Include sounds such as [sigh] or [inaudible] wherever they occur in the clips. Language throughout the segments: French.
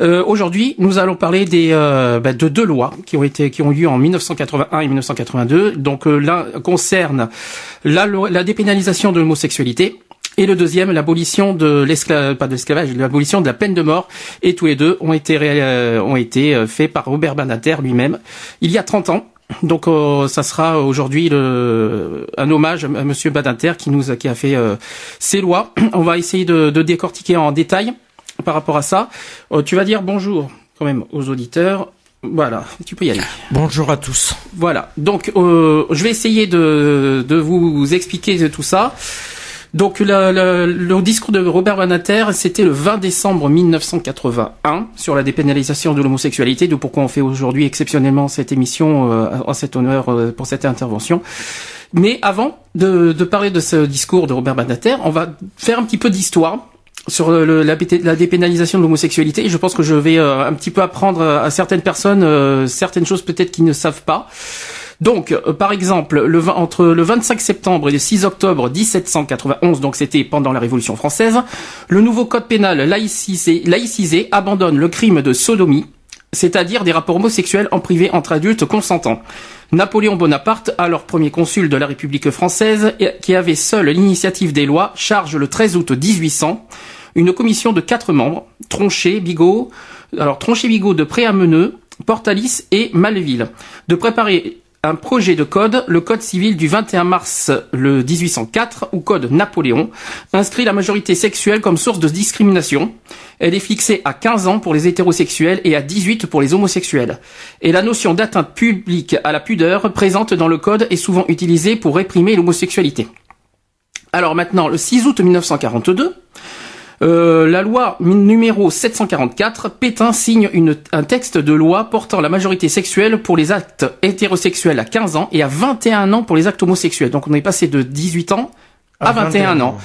Euh, Aujourd'hui, nous allons parler euh, bah, de deux lois qui ont été qui ont eu lieu en 1981 et 1982. Donc euh, l'un concerne la, dépénalisation de l'homosexualité. Et le deuxième, l'abolition de l'esclavage, l'abolition de la peine de mort. Et tous les deux ont été, faits par Robert Banater lui-même il y a 30 ans. Donc ça sera aujourd'hui un hommage à Monsieur Badinter qui nous a, fait ces lois. On va essayer de décortiquer en détail par rapport à ça. Euh, tu vas dire bonjour quand même aux auditeurs. Voilà, tu peux y aller. Bonjour à tous. Voilà. Donc, euh, je vais essayer de, de vous expliquer tout ça. Donc, la- la- le discours de Robert Banater, c'était le 20 décembre 1981 sur la dépénalisation de l'homosexualité, de pourquoi on fait aujourd'hui exceptionnellement cette émission euh, en cet honneur euh, pour cette intervention. Mais avant de, de parler de ce discours de Robert Banater, on va faire un petit peu d'histoire sur la, dépénalisation de l'homosexualité. Je pense que je vais euh, un petit peu apprendre à certaines personnes euh, certaines choses peut-être qu'ils ne savent pas. Donc, euh, par exemple, entre le 25 septembre et le 6 octobre 1791, donc c'était pendant la Révolution française, le nouveau code pénal laïcisé, laïcisé abandonne le crime de sodomie, c'est-à-dire des rapports homosexuels en privé entre adultes consentants. Napoléon Bonaparte, alors premier consul de la République française, qui avait seul l'initiative des lois, charge le 13 août 1800 une commission de quatre membres, Tronchet, Bigot, alors Tronchet, Bigot de Préameneux, Portalis et Malville, de préparer un projet de code, le code civil du 21 mars le 1804, ou code Napoléon, inscrit la majorité sexuelle comme source de discrimination. Elle est fixée à 15 ans pour les hétérosexuels et à 18 pour les homosexuels. Et la notion d'atteinte publique à la pudeur présente dans le code est souvent utilisée pour réprimer l'homosexualité. Alors maintenant, le 6 août 1942, euh, la loi numéro 744, Pétain signe une- un texte de loi portant la majorité sexuelle pour les actes hétérosexuels à 15 ans et à 21 ans pour les actes homosexuels. Donc on est passé de 18 ans à, À 21, 21 ans. ans.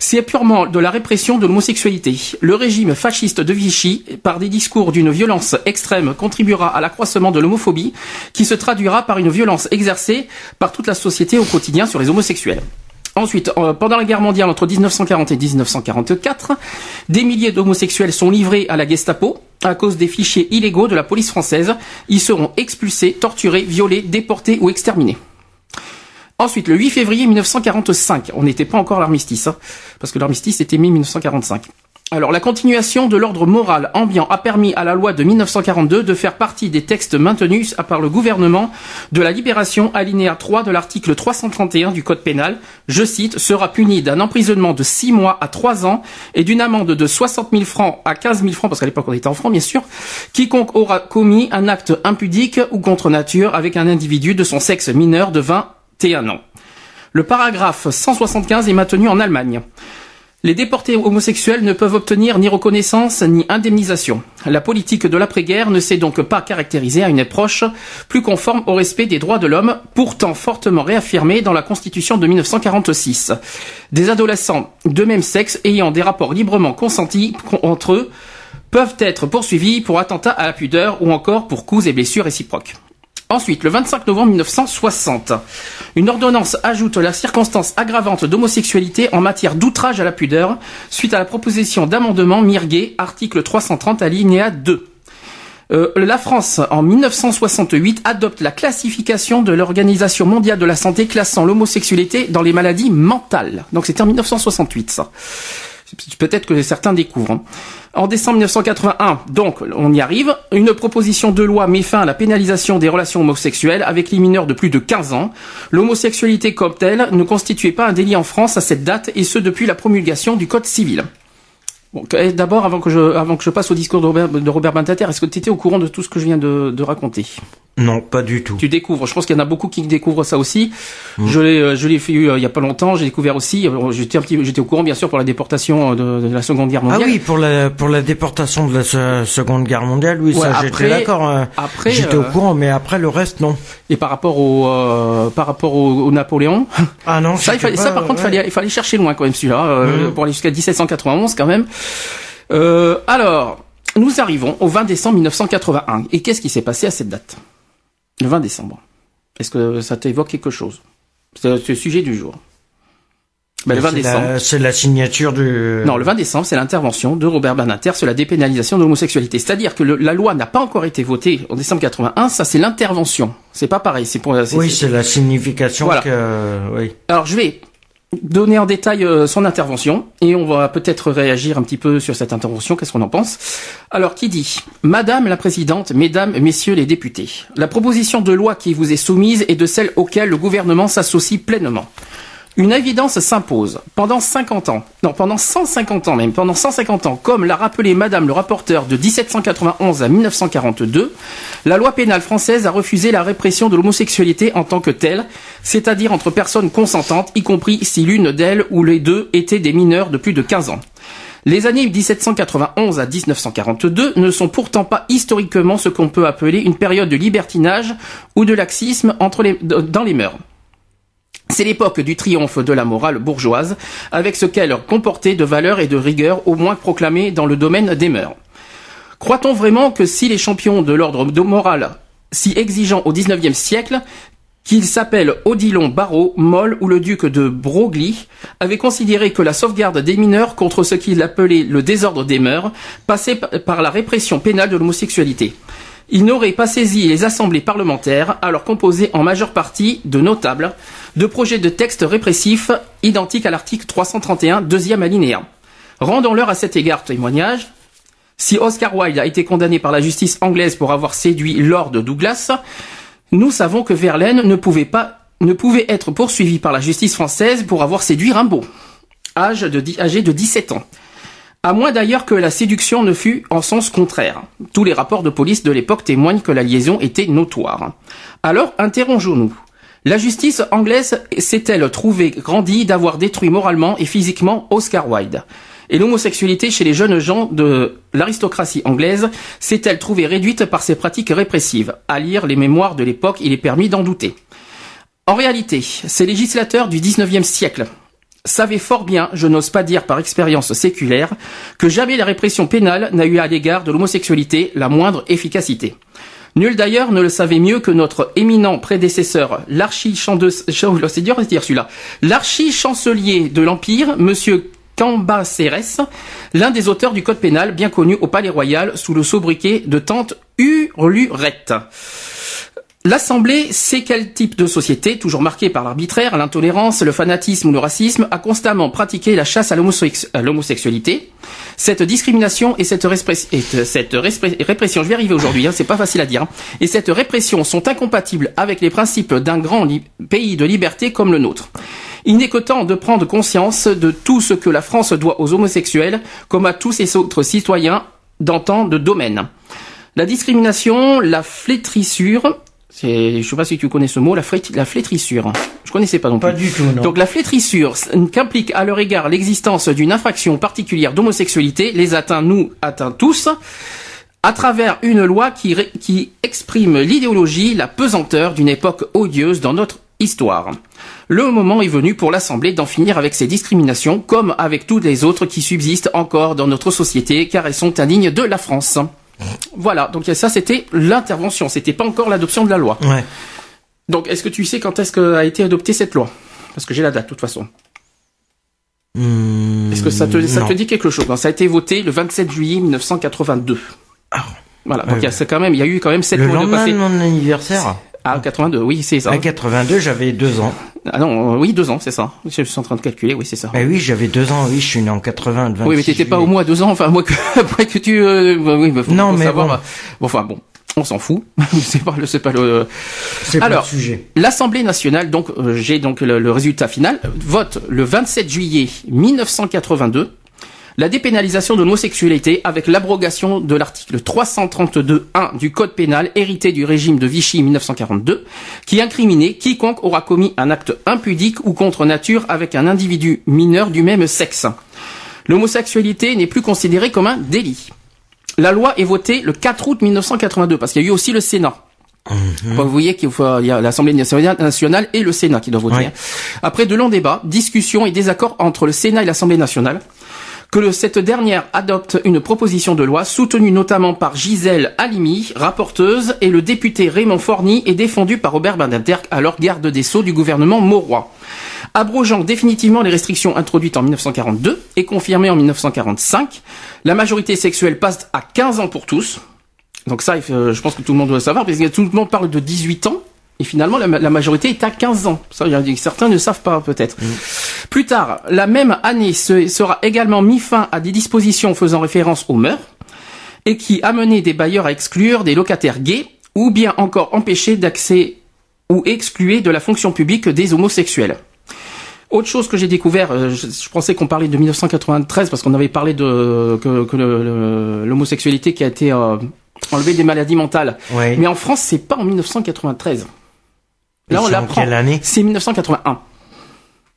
C'est purement de la répression de l'homosexualité. Le régime fasciste de Vichy, par des discours d'une violence extrême, contribuera à l'accroissement de l'homophobie, qui se traduira par une violence exercée par toute la société au quotidien sur les homosexuels. Ensuite, euh, pendant la guerre mondiale entre 1940 et 1944, des milliers d'homosexuels sont livrés à la Gestapo à cause des fichiers illégaux de la police française. Ils seront expulsés, torturés, violés, déportés ou exterminés. Ensuite, le 8 février 1945, on n'était pas encore l'armistice, hein, parce que l'armistice était mis 1945. Alors, la continuation de l'ordre moral ambiant a permis à la loi de 1942 de faire partie des textes maintenus par le gouvernement de la libération alinéa 3 de l'article 331 du Code pénal, je cite, sera puni d'un emprisonnement de 6 mois à 3 ans et d'une amende de 60 000 francs à 15 000 francs, parce qu'à l'époque on était en francs bien sûr, quiconque aura commis un acte impudique ou contre nature avec un individu de son sexe mineur de 21 ans. Le paragraphe 175 est maintenu en Allemagne. Les déportés homosexuels ne peuvent obtenir ni reconnaissance ni indemnisation. La politique de l'après-guerre ne s'est donc pas caractérisée à une approche plus conforme au respect des droits de l'homme, pourtant fortement réaffirmée dans la Constitution de 1946. Des adolescents de même sexe ayant des rapports librement consentis entre eux peuvent être poursuivis pour attentat à la pudeur ou encore pour coups et blessures réciproques. Ensuite, le 25 novembre 1960, une ordonnance ajoute la circonstance aggravante d'homosexualité en matière d'outrage à la pudeur suite à la proposition d'amendement Mirguet, article 330 alinéa 2. Euh, la France, en 1968, adopte la classification de l'Organisation mondiale de la santé classant l'homosexualité dans les maladies mentales. Donc c'était en 1968, ça. Peut-être que certains découvrent. hein. En décembre 1981, donc on y arrive, une proposition de loi met fin à la pénalisation des relations homosexuelles avec les mineurs de plus de 15 ans. L'homosexualité comme telle ne constituait pas un délit en France à cette date, et ce depuis la promulgation du Code civil. Eh, D'abord, avant que je passe au discours de Robert, de Robert Bentater, est-ce que tu étais au courant de tout ce que je viens de raconter? Non, pas du tout. Tu découvres. Je pense qu'il y en a beaucoup qui découvrent ça aussi. Mm. Je l'ai, euh, je l'ai fait euh, il y a pas longtemps. J'ai découvert aussi. Euh, j'étais un petit, j'étais au courant bien sûr pour la déportation de, la Seconde Guerre mondiale. Ah oui, pour la pour la déportation de la Seconde Guerre mondiale. Oui, ça j'étais d'accord. Après, j'étais au courant, mais après le reste non. Et par rapport au par rapport au, Napoléon. [laughs] Ah non. ça, il fallait, ça par contre, fallait, il fallait chercher loin quand même celui-là mm. pour aller jusqu'à 1791 quand même. alors, nous arrivons au 20 décembre 1981. Et qu'est-ce qui s'est passé à cette date? Le 20 décembre. Est-ce que ça t'évoque quelque chose? C'est le sujet du jour. Ben, le 20 décembre. C'est la signature du. Non, le 20 décembre, c'est l'intervention de Robert Bernater sur la dépénalisation de l'homosexualité. C'est-à-dire que la loi n'a pas encore été votée en décembre 81. Ça, c'est l'intervention. C'est pas pareil. C'est pour. Oui, c'est la signification que. Oui. Alors, je vais donner en détail euh, son intervention et on va peut-être réagir un petit peu sur cette intervention. Qu'est-ce qu'on en pense? Alors, qui dit Madame la Présidente, Mesdames, Messieurs les députés, la proposition de loi qui vous est soumise est de celle auquel le gouvernement s'associe pleinement. Une évidence s'impose. Pendant 50 ans, non, pendant 150 ans même, pendant 150 ans, comme l'a rappelé Madame le rapporteur de 1791 à 1942, la loi pénale française a refusé la répression de l'homosexualité en tant que telle, c'est-à-dire entre personnes consentantes, y compris si l'une d'elles ou les deux étaient des mineurs de plus de 15 ans. Les années 1791 à 1942 ne sont pourtant pas historiquement ce qu'on peut appeler une période de libertinage ou de laxisme dans les mœurs. C'est l'époque du triomphe de la morale bourgeoise, avec ce qu'elle comportait de valeur et de rigueur au moins proclamées dans le domaine des mœurs. Croit-on vraiment que si les champions de l'ordre de morale, si exigeants au XIXe siècle, qu'ils s'appellent Odilon Barrault, Moll ou le duc de Broglie, avaient considéré que la sauvegarde des mineurs contre ce qu'il appelait le désordre des mœurs passait par la répression pénale de l'homosexualité? Il n'aurait pas saisi les assemblées parlementaires, alors composées en majeure partie de notables, de projets de textes répressifs identiques à l'article 331, deuxième alinéa. Rendons-leur à cet égard témoignage. Si Oscar Wilde a été condamné par la justice anglaise pour avoir séduit Lord Douglas, nous savons que Verlaine ne pouvait pas ne pouvait être poursuivi par la justice française pour avoir séduit Rimbaud, âge de, âgé de 17 ans. À moins d'ailleurs que la séduction ne fût en sens contraire. Tous les rapports de police de l'époque témoignent que la liaison était notoire. Alors, interrogeons-nous. La justice anglaise s'est-elle trouvée grandie d'avoir détruit moralement et physiquement Oscar Wilde? Et l'homosexualité chez les jeunes gens de l'aristocratie anglaise s'est-elle trouvée réduite par ces pratiques répressives? À lire les mémoires de l'époque, il est permis d'en douter. En réalité, ces législateurs du XIXe siècle savait fort bien, je n'ose pas dire par expérience séculaire, que jamais la répression pénale n'a eu à l'égard de l'homosexualité la moindre efficacité. Nul d'ailleurs ne le savait mieux que notre éminent prédécesseur, [laughs] l'archi-chancelier de l'Empire, monsieur Cambacérès, l'un des auteurs du code pénal bien connu au Palais Royal sous le sobriquet de tante Hurlurette. L'Assemblée sait quel type de société, toujours marquée par l'arbitraire, l'intolérance, le fanatisme ou le racisme, a constamment pratiqué la chasse à l'homosexualité. Cette discrimination et cette, répression, je vais arriver aujourd'hui, hein, c'est pas facile à dire, hein, et cette répression sont incompatibles avec les principes d'un grand pays de liberté comme le nôtre. Il n'est que temps de prendre conscience de tout ce que la France doit aux homosexuels, comme à tous ses autres citoyens dans tant de domaines. La discrimination, la flétrissure, c'est, je sais pas si tu connais ce mot, la, la flétrissure. Je connaissais pas non plus. Pas du tout, non. Donc la flétrissure, qu'implique à leur égard l'existence d'une infraction particulière d'homosexualité, les atteint nous, atteint tous, à travers une loi qui, qui exprime l'idéologie, la pesanteur d'une époque odieuse dans notre histoire. Le moment est venu pour l'Assemblée d'en finir avec ces discriminations, comme avec toutes les autres qui subsistent encore dans notre société, car elles sont indignes de la France. Voilà, donc ça c'était l'intervention, c'était pas encore l'adoption de la loi. Ouais. Donc est-ce que tu sais quand est-ce qu'a été adoptée cette loi? Parce que j'ai la date de toute façon. Hmm, est-ce que ça te, ça te dit quelque chose? Ça a été voté le 27 juillet 1982. Ah. Voilà, donc il y a quand même, il y a eu quand même sept mois de passé. mon anniversaire. Ah, 82, oui, c'est ça. À 82, j'avais deux ans. Ah non, euh, oui, deux ans, c'est ça. Je suis en train de calculer, oui, c'est ça. Mais oui, j'avais deux ans, oui, je suis né en 80, Oui, mais t'étais pas au moins deux ans, enfin, moi que, [laughs] après que tu, euh, bah oui, bah, faut, non, mais bon. Bah, bon. enfin, bon. On s'en fout. [laughs] c'est pas le, c'est pas le. C'est pas le sujet. L'Assemblée nationale, donc, euh, j'ai donc le, le résultat final, vote le 27 juillet 1982 la dépénalisation de l'homosexualité avec l'abrogation de l'article 332.1 du Code pénal hérité du régime de Vichy 1942, qui incriminait quiconque aura commis un acte impudique ou contre nature avec un individu mineur du même sexe. L'homosexualité n'est plus considérée comme un délit. La loi est votée le 4 août 1982, parce qu'il y a eu aussi le Sénat. Mhm. Vous voyez qu'il y a l'Assemblée nationale et le Sénat qui doivent voter. Après de longs débats, discussions et désaccords entre le Sénat et l'Assemblée nationale, que cette dernière adopte une proposition de loi soutenue notamment par Gisèle Halimi, rapporteuse, et le député Raymond Forny et défendue par Robert Badinter, alors garde des Sceaux du gouvernement Mauroy. Abrogeant définitivement les restrictions introduites en 1942 et confirmées en 1945, la majorité sexuelle passe à 15 ans pour tous. Donc ça, je pense que tout le monde doit savoir, parce que tout le monde parle de 18 ans, et finalement, la, majorité est à 15 ans. Ça, certains ne savent pas peut-être. Mm. Plus tard, la même année, sera également mis fin à des dispositions faisant référence aux mœurs et qui amenaient des bailleurs à exclure des locataires gays ou bien encore empêcher d'accès ou excluer de la fonction publique des homosexuels. Autre chose que j'ai découvert, euh, je, pensais qu'on parlait de 1993 parce qu'on avait parlé de que, l'homosexualité qui a été euh, enlevée des maladies mentales. Mais en France, c'est pas en 1993. Là, on l'apprend. Quelle année C'est 1981.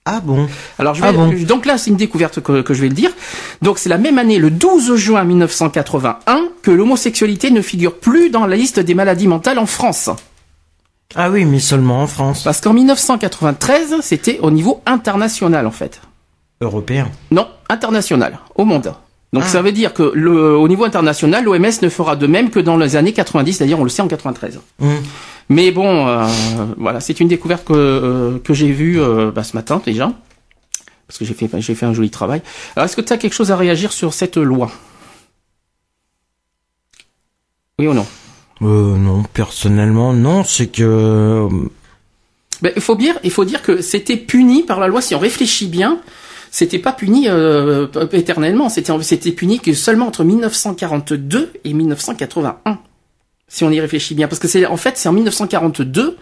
Ah bon Alors je vais, ah donc là c'est une découverte que, que, je vais le dire. Donc c'est la même année, le 12 juin 1981, que l'homosexualité ne figure plus dans la liste des maladies mentales en France. Ah oui, mais seulement en France. Parce qu'en 1993, c'était au niveau international en fait. Européen Non, international, au monde. Donc ah. ça veut dire que le, au niveau international, l'OMS ne fera de même que dans les années 90, c'est-à-dire on le sait en 93. Mais bon, euh, voilà, c'est une découverte que, euh, que j'ai vue euh, bah, ce matin déjà, parce que j'ai fait, j'ai fait un joli travail. Alors, est-ce que tu as quelque chose à réagir sur cette loi? Oui ou non? Non, personnellement, non. C'est que. Ben, il faut dire, il faut dire que c'était puni par la loi. Si on réfléchit bien, c'était pas puni éternellement. C'était, c'était puni que seulement entre 1942 et 1981 si on y réfléchit bien, parce que c'est en fait c'est en 1942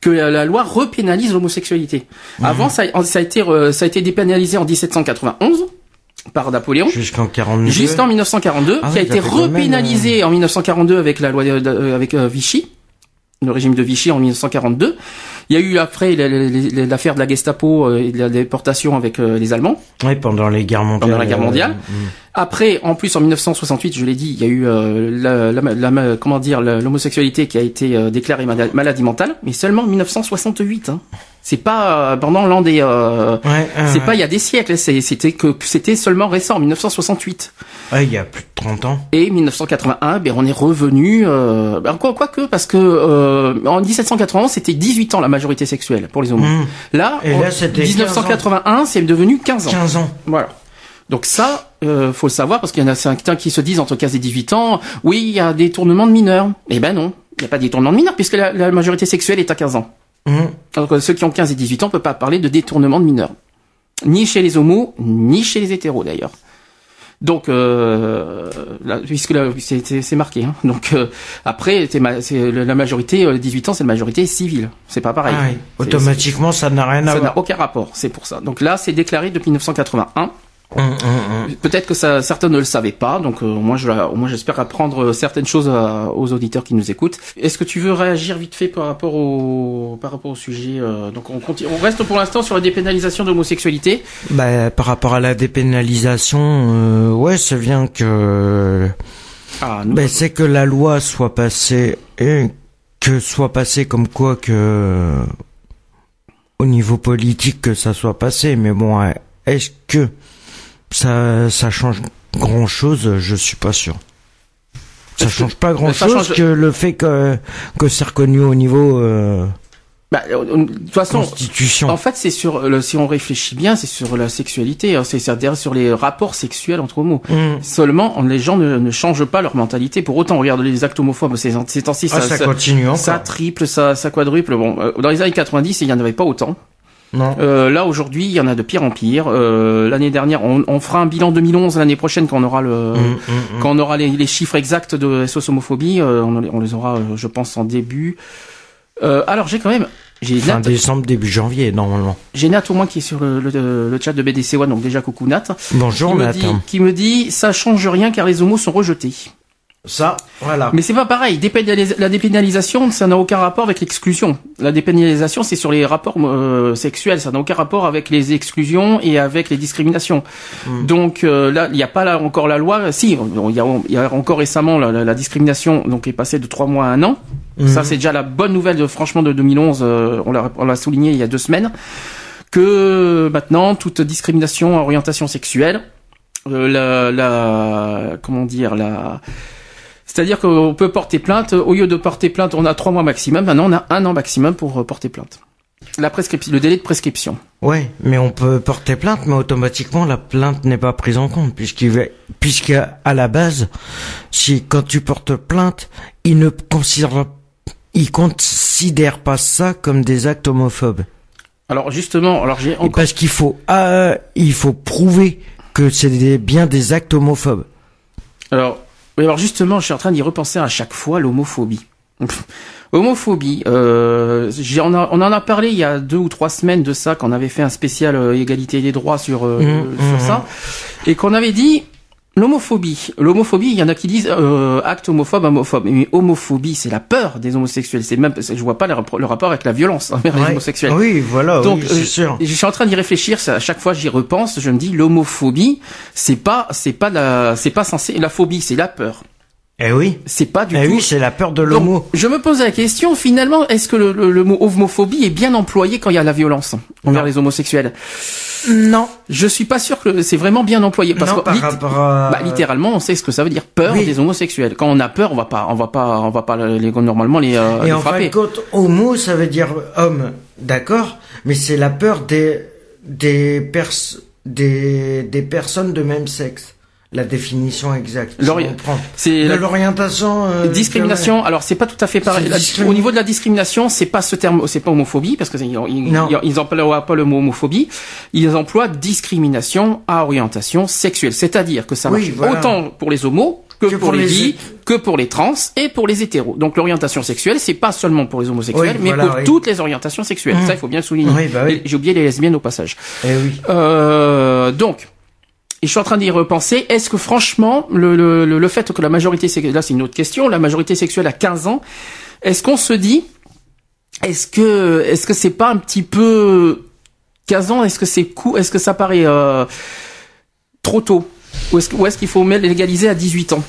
que la, loi repénalise l'homosexualité. Mhm. Avant, ça, a été euh, ça a été dépénalisé en 1791 par Napoléon jusqu'en 42 jusqu'en 1942 ah qui a été repénalisé euh, en 1942 avec la loi euh, avec Vichy le régime de Vichy en 1942 il y a eu après l'affaire de la Gestapo et de la déportation avec les Allemands. Oui, pendant les guerres mondiales. Pendant la guerre mondiale. Après, en plus, en 1968, je l'ai dit, il y a eu euh, la, la, comment dire l'homosexualité qui a été euh, déclarée maladie mentale, mais seulement en 1968. Hein. C'est pas euh, pendant l'an des, euh, c'est pas il y a des siècles. C'était que c'était seulement récent, en 1968. Ouais, il y a plus de 30 ans. Et 1981, ben on est revenu. Euh, ben, quoi, quoi que parce que en 1781, c'était 18 ans la majorité sexuelle pour les homos. Mmh. Là, Et là 1981, c'est devenu 15 ans. 15 ans. Voilà. Donc ça, euh, faut le savoir parce qu'il y en a certains qui se disent entre 15 et 18 ans, oui, il y a des tournements de mineurs. Eh ben non, il n'y a pas des tournements de mineurs puisque la, majorité sexuelle est à 15 ans. Mmh. Donc ceux qui ont 15 et 18 ans ne peuvent pas parler de détournement de mineurs. Ni chez les homos, ni chez les hétéros d'ailleurs. Donc, euh, puisque c'est marqué. Hein. Donc euh, après, c'est la majorité, 18 euh, ans, c'est la majorité civile. C'est pas pareil. Ah Automatiquement, ça n'a rien à voir. Ça n'a aucun rapport. C'est pour ça. Donc là, c'est déclaré depuis 1981. Hum, hum, hum. Peut-être que ça, certains ne le savaient pas, donc euh, moi, je, moi j'espère apprendre certaines choses aux auditeurs qui nous écoutent. Est-ce que tu veux réagir vite fait par rapport au par rapport au sujet euh, Donc on continue, on reste pour l'instant sur la dépénalisation de l'homosexualité. Bah, par rapport à la dépénalisation, euh, ouais, ça vient que ah, bah, c'est que la loi soit passée et que soit passée comme quoi que au niveau politique que ça soit passé, mais bon, est-ce que ça, ça change grand chose, je suis pas sûr. Ça change pas grand chose que le fait que, que c'est reconnu au niveau, euh, bah, euh, de toute façon, Constitution. en fait, c'est sur le, si on réfléchit bien, c'est sur la sexualité, hein, c'est c'est-à-dire sur les rapports sexuels entre homos. Mm. Seulement, les gens ne, ne, changent pas leur mentalité. Pour autant, regarde les actes homophobes ces, ces temps-ci, ah, ça, ça, continue Ça triple, ça, ça quadruple. Bon, euh, dans les années 90, il y en avait pas autant. Euh, là aujourd'hui, il y en a de pire en pire. Euh, l'année dernière, on, on, fera un bilan 2011 l'année prochaine quand on aura le, mmh, mmh, mmh. quand on aura les, les, chiffres exacts de SOS homophobie. Euh, on, on, les aura, euh, je pense, en début. Euh, alors j'ai quand même Fin décembre, début janvier, normalement. J'ai Nat au moins qui est sur le, chat de BDC One, donc déjà coucou Nat. Bonjour qui Nat. qui me dit, ça change rien car les homos sont rejetés. Ça, voilà. Mais c'est pas pareil. la dépénalisation, ça n'a aucun rapport avec l'exclusion. La dépénalisation, c'est sur les rapports euh, sexuels. Ça n'a aucun rapport avec les exclusions et avec les discriminations. Hmm. Donc euh, là, il n'y a pas là encore la loi. Si, il y a, encore récemment la, discrimination, donc est passée de trois mois à un an. Hmm. Ça, c'est déjà la bonne nouvelle, de, franchement, de 2011. Euh, on l'a souligné il y a deux semaines que maintenant toute discrimination à orientation sexuelle, la, la comment dire la c'est-à-dire qu'on peut porter plainte, au lieu de porter plainte, on a trois mois maximum, maintenant on a un an maximum pour euh, porter plainte. La prescription, le délai de prescription. Ouais, mais on peut porter plainte, mais automatiquement la plainte n'est pas prise en compte puisqu'il puisqu'à la base, si quand tu portes plainte, il ne considère, il considère pas ça comme des actes homophobes. Alors justement, alors j'ai encore... parce qu'il faut, euh, il faut prouver que c'est bien des actes homophobes. Alors oui, alors justement, je suis en train d'y repenser à chaque fois l'homophobie. [laughs] Homophobie, euh, on, on, en a parlé il y a deux ou trois semaines de ça, qu'on avait fait un spécial euh, égalité des droits sur, euh, mmh, sur mmh. ça, et qu'on avait dit L'homophobie. L'homophobie, il y en a qui disent euh, acte homophobe, homophobe. Mais homophobie, c'est la peur des homosexuels. C'est même, je vois pas le, rapport avec la violence envers les homosexuels. Oui, voilà. Donc, oui, sûr. je suis en train d'y réfléchir. À chaque fois, j'y repense. Je me dis, l'homophobie, c'est pas, c'est pas la, c'est pas censé. La phobie, c'est la peur. Eh oui. C'est pas du eh tout. oui, c'est la peur de l'homo. Je me pose la question, finalement, est-ce que le, mot homophobie est bien employé quand il y a la violence envers les homosexuels? Non. Je suis pas sûr que c'est vraiment bien employé parce que bah, littéralement on sait ce que ça veut dire peur des homosexuels. Quand on a peur, on va pas on va pas on va pas les normalement les euh, Et en frapper. Fin homo ça veut dire homme, d'accord, mais c'est la peur des des pers des des personnes de même sexe la définition exacte. C'est l'orientation. Euh, discrimination. Alors c'est pas tout à fait pareil. au niveau de la discrimination, c'est pas ce terme, c'est pas homophobie parce que ils, ils, emploient pas le mot homophobie. Ils emploient discrimination à orientation sexuelle. C'est-à-dire que ça marche autant pour les homos que, pour, les bi, que pour les trans et pour les hétéros. Donc l'orientation sexuelle, c'est pas seulement pour les homosexuels, mais pour toutes les orientations sexuelles. Mmh. Ça, il faut bien le souligner. Bah j'ai oublié les lesbiennes au passage. Eh euh, donc et je suis en train d'y repenser. Est-ce que franchement, le, le, le fait que la majorité sexuelle, là c'est une autre question, la majorité sexuelle à 15 ans, est-ce qu'on se dit, est-ce que, est-ce que c'est pas un petit peu 15 ans, est-ce que c'est court, est-ce que ça paraît euh, trop tôt, ou est-ce qu'il faut légaliser à 18 ans?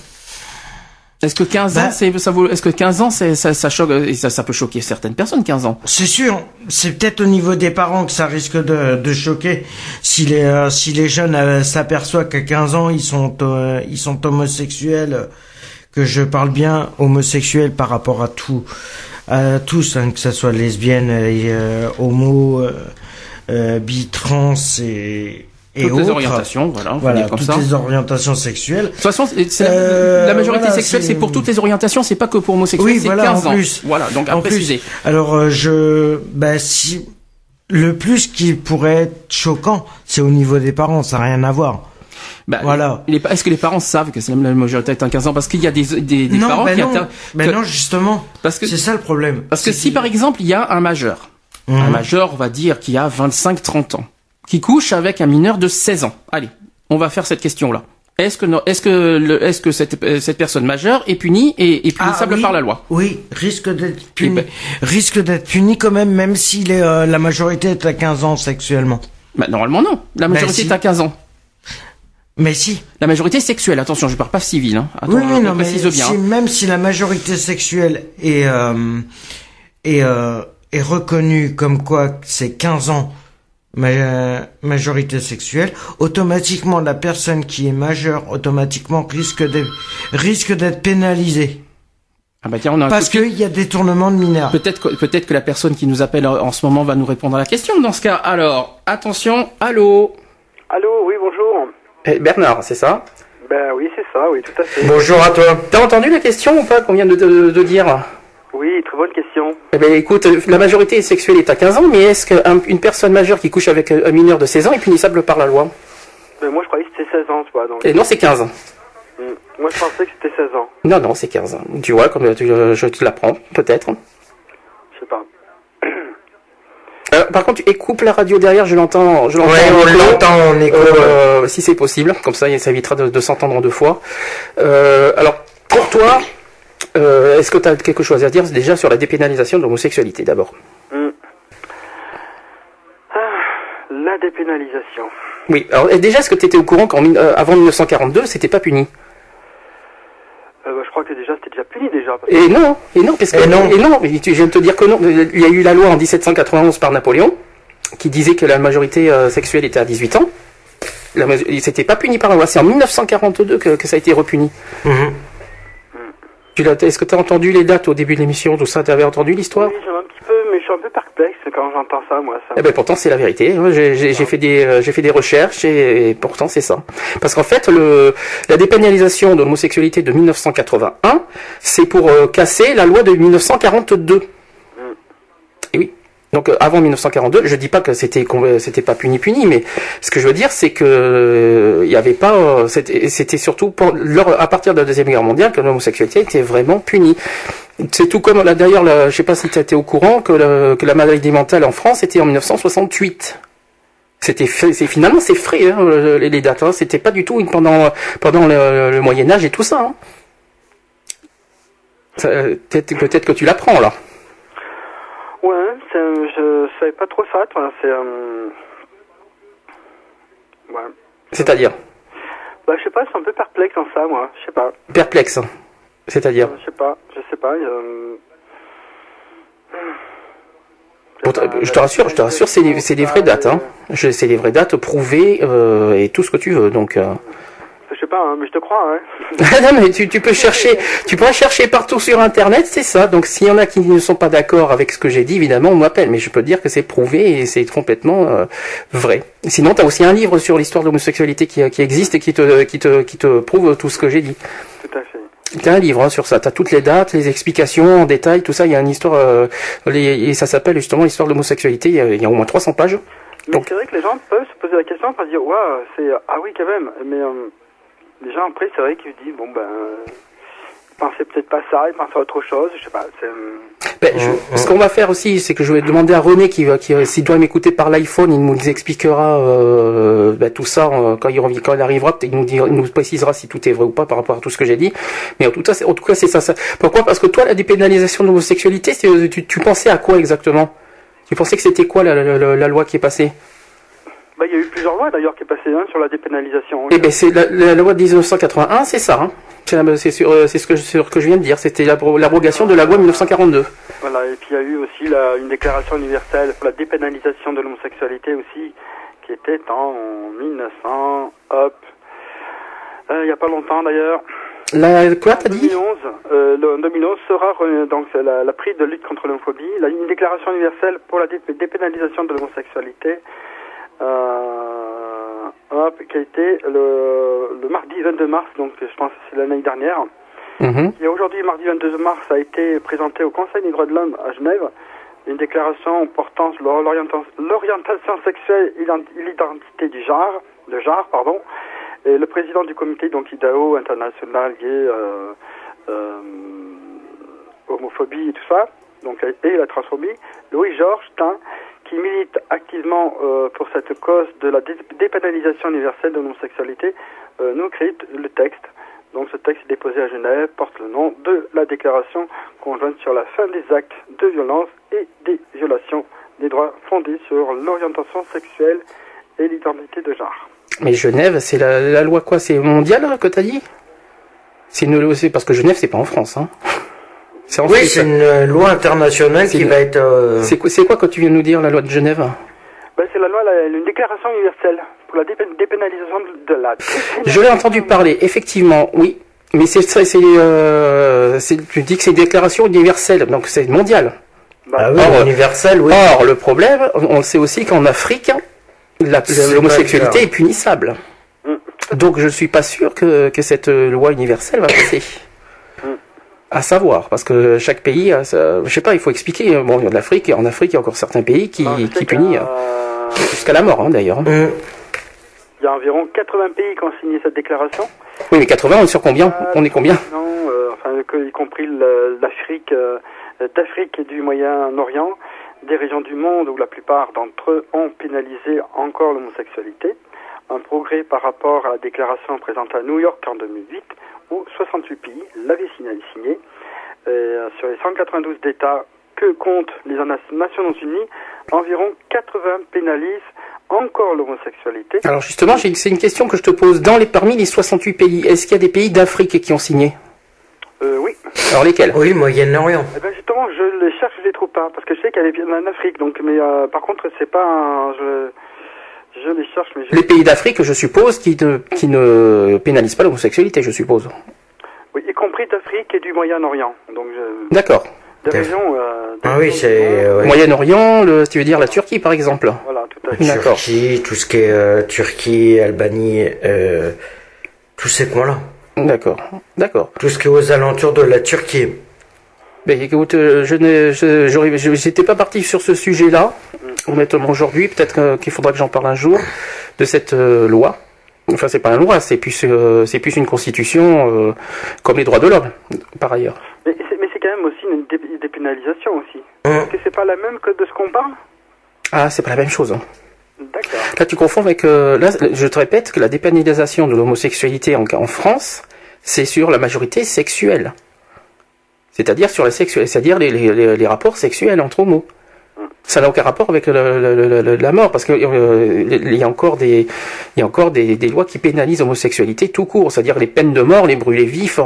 Est-ce que 15 ans, bah- c'est, ça vaut, est-ce que 15 ans, c'est, ça, ça choque, ça, ça peut choquer certaines personnes, 15 ans? C'est sûr. C'est peut-être au niveau des parents que ça risque de, de choquer. Si les, euh, si les jeunes euh, s'aperçoivent qu'à 15 ans, ils sont, euh, ils sont homosexuels, que je parle bien homosexuels par rapport à tout, à tous, hein, que ce soit lesbienne, homo, bi, trans et, et toutes les orientations, voilà, voilà comme toutes les orientations sexuelles. De toute façon, euh, la majorité sexuelle, c'est pour toutes les orientations, c'est pas que pour homosexuels, oui, c'est voilà, 15 en plus. Voilà, donc à préciser. Alors euh, je, bah si le plus qui pourrait être choquant, c'est au niveau des parents, ça n'a rien à voir. Bah, voilà. Est-ce que les parents savent que c'est la majorité est un 15 ans? Parce qu'il y a des, des, des parents bah qui non, ben non, justement. Parce que c'est ça le problème. Parce que si par exemple il y a un majeur, un mhm. majeur, on va dire, qui a 25-30 ans, qui couche avec un mineur de 16 ans. Allez, on va faire cette question-là. Est-ce que est-ce que est-ce que cette, euh, cette personne majeure est punie et, est punissable ah par la loi? Oui, risque d'être puni. Ben- risque d'être puni quand même, même si euh, la majorité est à 15 ans sexuellement. Bah, normalement non. La ben majorité est à 15 ans. Mais si. La majorité sexuelle, attention, je parle pas civile. Hein. oui, non, mais bien. même si la majorité sexuelle est, euh, est, euh, est reconnue comme quoi c'est 15 ans majorité sexuelle, automatiquement la personne qui est majeure automatiquement risque d'être risque d'être pénalisée. Ah bah tiens, on a Parce qu'il y a détournement de mineurs. Peut-être que, peut-être que la personne qui nous appelle en ce moment va nous répondre à la question dans ce cas. Alors, attention, allô Allô, oui, bonjour. Eh, Bernard, c'est ça? Ben oui, c'est ça, oui, tout à fait. Bonjour à toi. T'as entendu la question ou pas qu'on vient de, de dire? Oui, très bonne question. Eh bien, écoute, la majorité sexuelle est à 15 ans, mais est-ce qu'une personne majeure qui couche avec un mineur de 16 ans est punissable par la loi? Ben, Moi, je croyais que c'était 16 ans, tu vois. Donc... Et non, c'est 15 ans. Hmm. Moi, je pensais que c'était 16 ans. Non, non, c'est 15 ans. Tu vois, comme je te l'apprends, peut-être. Je sais pas. [clears throat] par contre, écoute la radio derrière, je l'entends. Je l'entends ouais, on l'entend en écho. Euh, si c'est possible, comme ça, ça évitera de, s'entendre en deux fois. Euh, alors, pour toi, euh, est-ce que tu as quelque chose à dire déjà sur la dépénalisation de l'homosexualité d'abord hmm. ah, La dépénalisation. Oui, alors déjà, est-ce que tu étais au courant qu'avant euh, 1942, c'était pas puni euh, bah, je crois que déjà c'était déjà puni déjà. Et non, et non, parce que et non, et non, je viens de te dire que non. Il y a eu la loi en 1791 par Napoléon qui disait que la majorité sexuelle était à 18 ans. C'était pas puni par la loi, c'est en 1942 que, ça a été repuni. Mhm. Est-ce que tu as entendu les dates au début de l'émission, tout ça? Tu avais entendu l'histoire? Oui, un petit peu, mais je suis un peu perplexe quand j'entends ça, moi. Ça. Eh ben, pourtant, c'est la vérité. J'ai fait des, euh, j'ai fait des recherches et, pourtant, c'est ça. Parce qu'en fait, le, la dépénalisation de l'homosexualité de 1981, c'est pour euh, casser la loi de 1942. Donc euh, avant 1942, je dis pas que c'était c'était pas puni puni, mais ce que je veux dire c'est que il y avait pas euh, c'était surtout à partir de la deuxième guerre mondiale que l'homosexualité était vraiment punie. C'est tout comme d'ailleurs, je sais pas si tu étais au courant que, que la maladie mentale en France était en 1968. C'était finalement c'est frais hein, les, dates. Hein. C'était pas du tout pendant pendant le, Moyen Âge et tout ça. Hein. Peut-être que tu l'apprends là. Ouais, je savais pas trop ça, c'est... Euh... Ouais. C'est-à-dire Bah je sais pas, je suis un peu perplexe en ça, moi, je sais pas. Perplexe C'est-à-dire Je sais pas, je sais pas, euh... je te rassure, je te rassure, c'est des, des, vraies dates. Hein. C'est des vraies dates prouvées euh, et tout ce que tu veux. Donc, euh. Je sais pas, hein, mais je te crois. Hein. [laughs] non, mais tu, tu, peux chercher, tu pourras chercher partout sur Internet, c'est ça. Donc s'il y en a qui ne sont pas d'accord avec ce que j'ai dit, évidemment, on m'appelle. Mais je peux dire que c'est prouvé et c'est complètement euh, vrai. Sinon, tu as aussi un livre sur l'histoire de l'homosexualité qui, qui, existe et qui te, qui, te, qui te prouve tout ce que j'ai dit. Tout à fait. T'as un livre hein, sur ça, t'as toutes les dates, les explications en détail, tout ça. Il y a une histoire, euh, et ça s'appelle justement l'histoire de l'homosexualité. Il y, a, il y a au moins 300 pages. Donc c'est vrai que les gens peuvent se poser la question, se dire, waouh, c'est ah oui quand même, mais euh, Déjà, après, c'est vrai qu'il dit, bon, ben, il pensait peut-être pas ça, il pensait à autre chose, je sais pas. Euh, ben, je, ce qu'on va faire aussi, c'est que je vais demander à René, qui, qui s'il doit m'écouter par l'iPhone, il nous expliquera euh, ben, tout ça euh, quand il, quand il arrivera, il nous, il nous précisera si tout est vrai ou pas par rapport à tout ce que j'ai dit. Mais en tout cas, en tout cas, c'est ça, ça. Pourquoi? Parce que toi, la dépénalisation de l'homosexualité, tu, tu pensais à quoi exactement? Tu pensais que c'était quoi la, la, la loi qui est passée? Bah, il y a eu plusieurs lois d'ailleurs qui est passé hein, sur la dépénalisation. Eh ben, c'est la, loi de 1981, c'est ça. Hein. C'est ce, que, ce que je viens de dire. C'était l'abrogation de la loi 1942. Voilà, et puis il y a eu aussi la, une déclaration universelle pour la dépénalisation de l'homosexualité aussi, qui était en 1900, hop, euh, il n'y a pas longtemps d'ailleurs. La, quoi t'as dit? 2011, euh, le, 2011 sera donc la, la prise de lutte contre l'homophobie, une déclaration universelle pour la dépénalisation de l'homosexualité euh, hop, qui a été le, le, mardi 22 mars, donc je pense que c'est l'année dernière. Mhm. Et aujourd'hui, mardi 22 mars, a été présenté au Conseil des droits de l'homme à Genève une déclaration portant sur l'orientation sexuelle et l'identité du genre, de genre, pardon. Et le président du comité, donc IDAO, international gay, euh, euh, homophobie et tout ça, donc, et la transphobie, Louis-Georges Tain, qui milite activement euh, pour cette cause de la dépénalisation universelle de l'homosexualité, euh, nous crée le texte. Donc ce texte déposé à Genève porte le nom de la déclaration conjointe sur la fin des actes de violence et des violations des droits fondés sur l'orientation sexuelle et l'identité de genre. Mais Genève, c'est la, loi quoi? C'est mondial que tu as dit C'est parce que Genève, c'est pas en France. Hein oui, c'est une euh, loi internationale qui va être. Euh, c'est quoi, quoi quand tu viens de nous dire la loi de Genève ben, C'est la loi, une déclaration universelle pour la dépénalisation de la. Je l'ai entendu parler, effectivement, oui. Mais c'est, c'est, euh, tu dis que c'est une déclaration universelle, donc c'est mondial. Bah, ah oui, or, universel, oui. Or, le problème, on sait aussi qu'en Afrique, l'homosexualité est punissable. Mm. Donc, je ne suis pas sûr que, que cette loi universelle va passer à savoir, parce que chaque pays, a, je sais pas, il faut expliquer. Hein. Bon, il y a de l'Afrique, et en Afrique, il y a encore certains pays qui, qui punissent euh, jusqu'à la mort, hein, d'ailleurs. Hein. Euh, il y a environ 80 pays qui ont signé cette déclaration. Oui, mais 80, on est sur combien? On est combien? Non, euh, enfin, y compris l'Afrique, d'Afrique et du Moyen-Orient, des régions du monde où la plupart d'entre eux ont pénalisé encore l'homosexualité. Un progrès par rapport à la déclaration présentée à New York en 2008 où 68 pays l'avaient signé. Euh, sur les 192 d'États que comptent les Nations Unies, environ 80 pénalisent encore l'homosexualité. Alors justement, c'est une question que je te pose. Dans les, parmi les 68 pays, est-ce qu'il y a des pays d'Afrique qui ont signé? Euh, Oui. Alors lesquels? Oui, Moyen-Orient. Eh ben justement, je les cherche, je les trouve pas, parce que je sais qu'il y a des pays en Afrique. Donc, mais euh, par contre, c'est pas un, je, je les cherche, mais les pays d'Afrique, je suppose, qui ne, qui ne pénalisent pas l'homosexualité, je suppose. Oui, y compris d'Afrique et du Moyen-Orient. Donc, d'accord. Des régions. Euh, ah oui, c'est Moyen-Orient, tu veux dire la Turquie, par exemple. Voilà, tout à fait. D'accord. Turquie, tout ce qui est euh, Turquie, Albanie, euh, tous ces coins-là. D'accord, d'accord. Tout ce qui est aux alentours de la Turquie. Ben, écoute, je n'étais pas parti sur ce sujet-là, mm. Honnêtement aujourd'hui. Peut-être qu'il faudra que j'en parle un jour de cette loi. Enfin, c'est pas une loi, c'est plus, euh, c'est plus une constitution euh, comme les droits de l'homme, par ailleurs. Mais c'est, quand même aussi une dépénalisation aussi. Est-ce que c'est pas la même que de ce qu'on parle? Ah, c'est pas la même chose. Hein. D'accord. Là, tu confonds avec. Euh, là, je te répète que la dépénalisation de l'homosexualité en, en France, c'est sur la majorité sexuelle. C'est-à-dire sur la c'est-à-dire les, les, les rapports sexuels entre homos ça n'a aucun rapport avec la mort parce qu'il euh, y a encore des il y a encore des, lois qui pénalisent l'homosexualité tout court, c'est-à-dire les peines de mort, les brûlés vifs.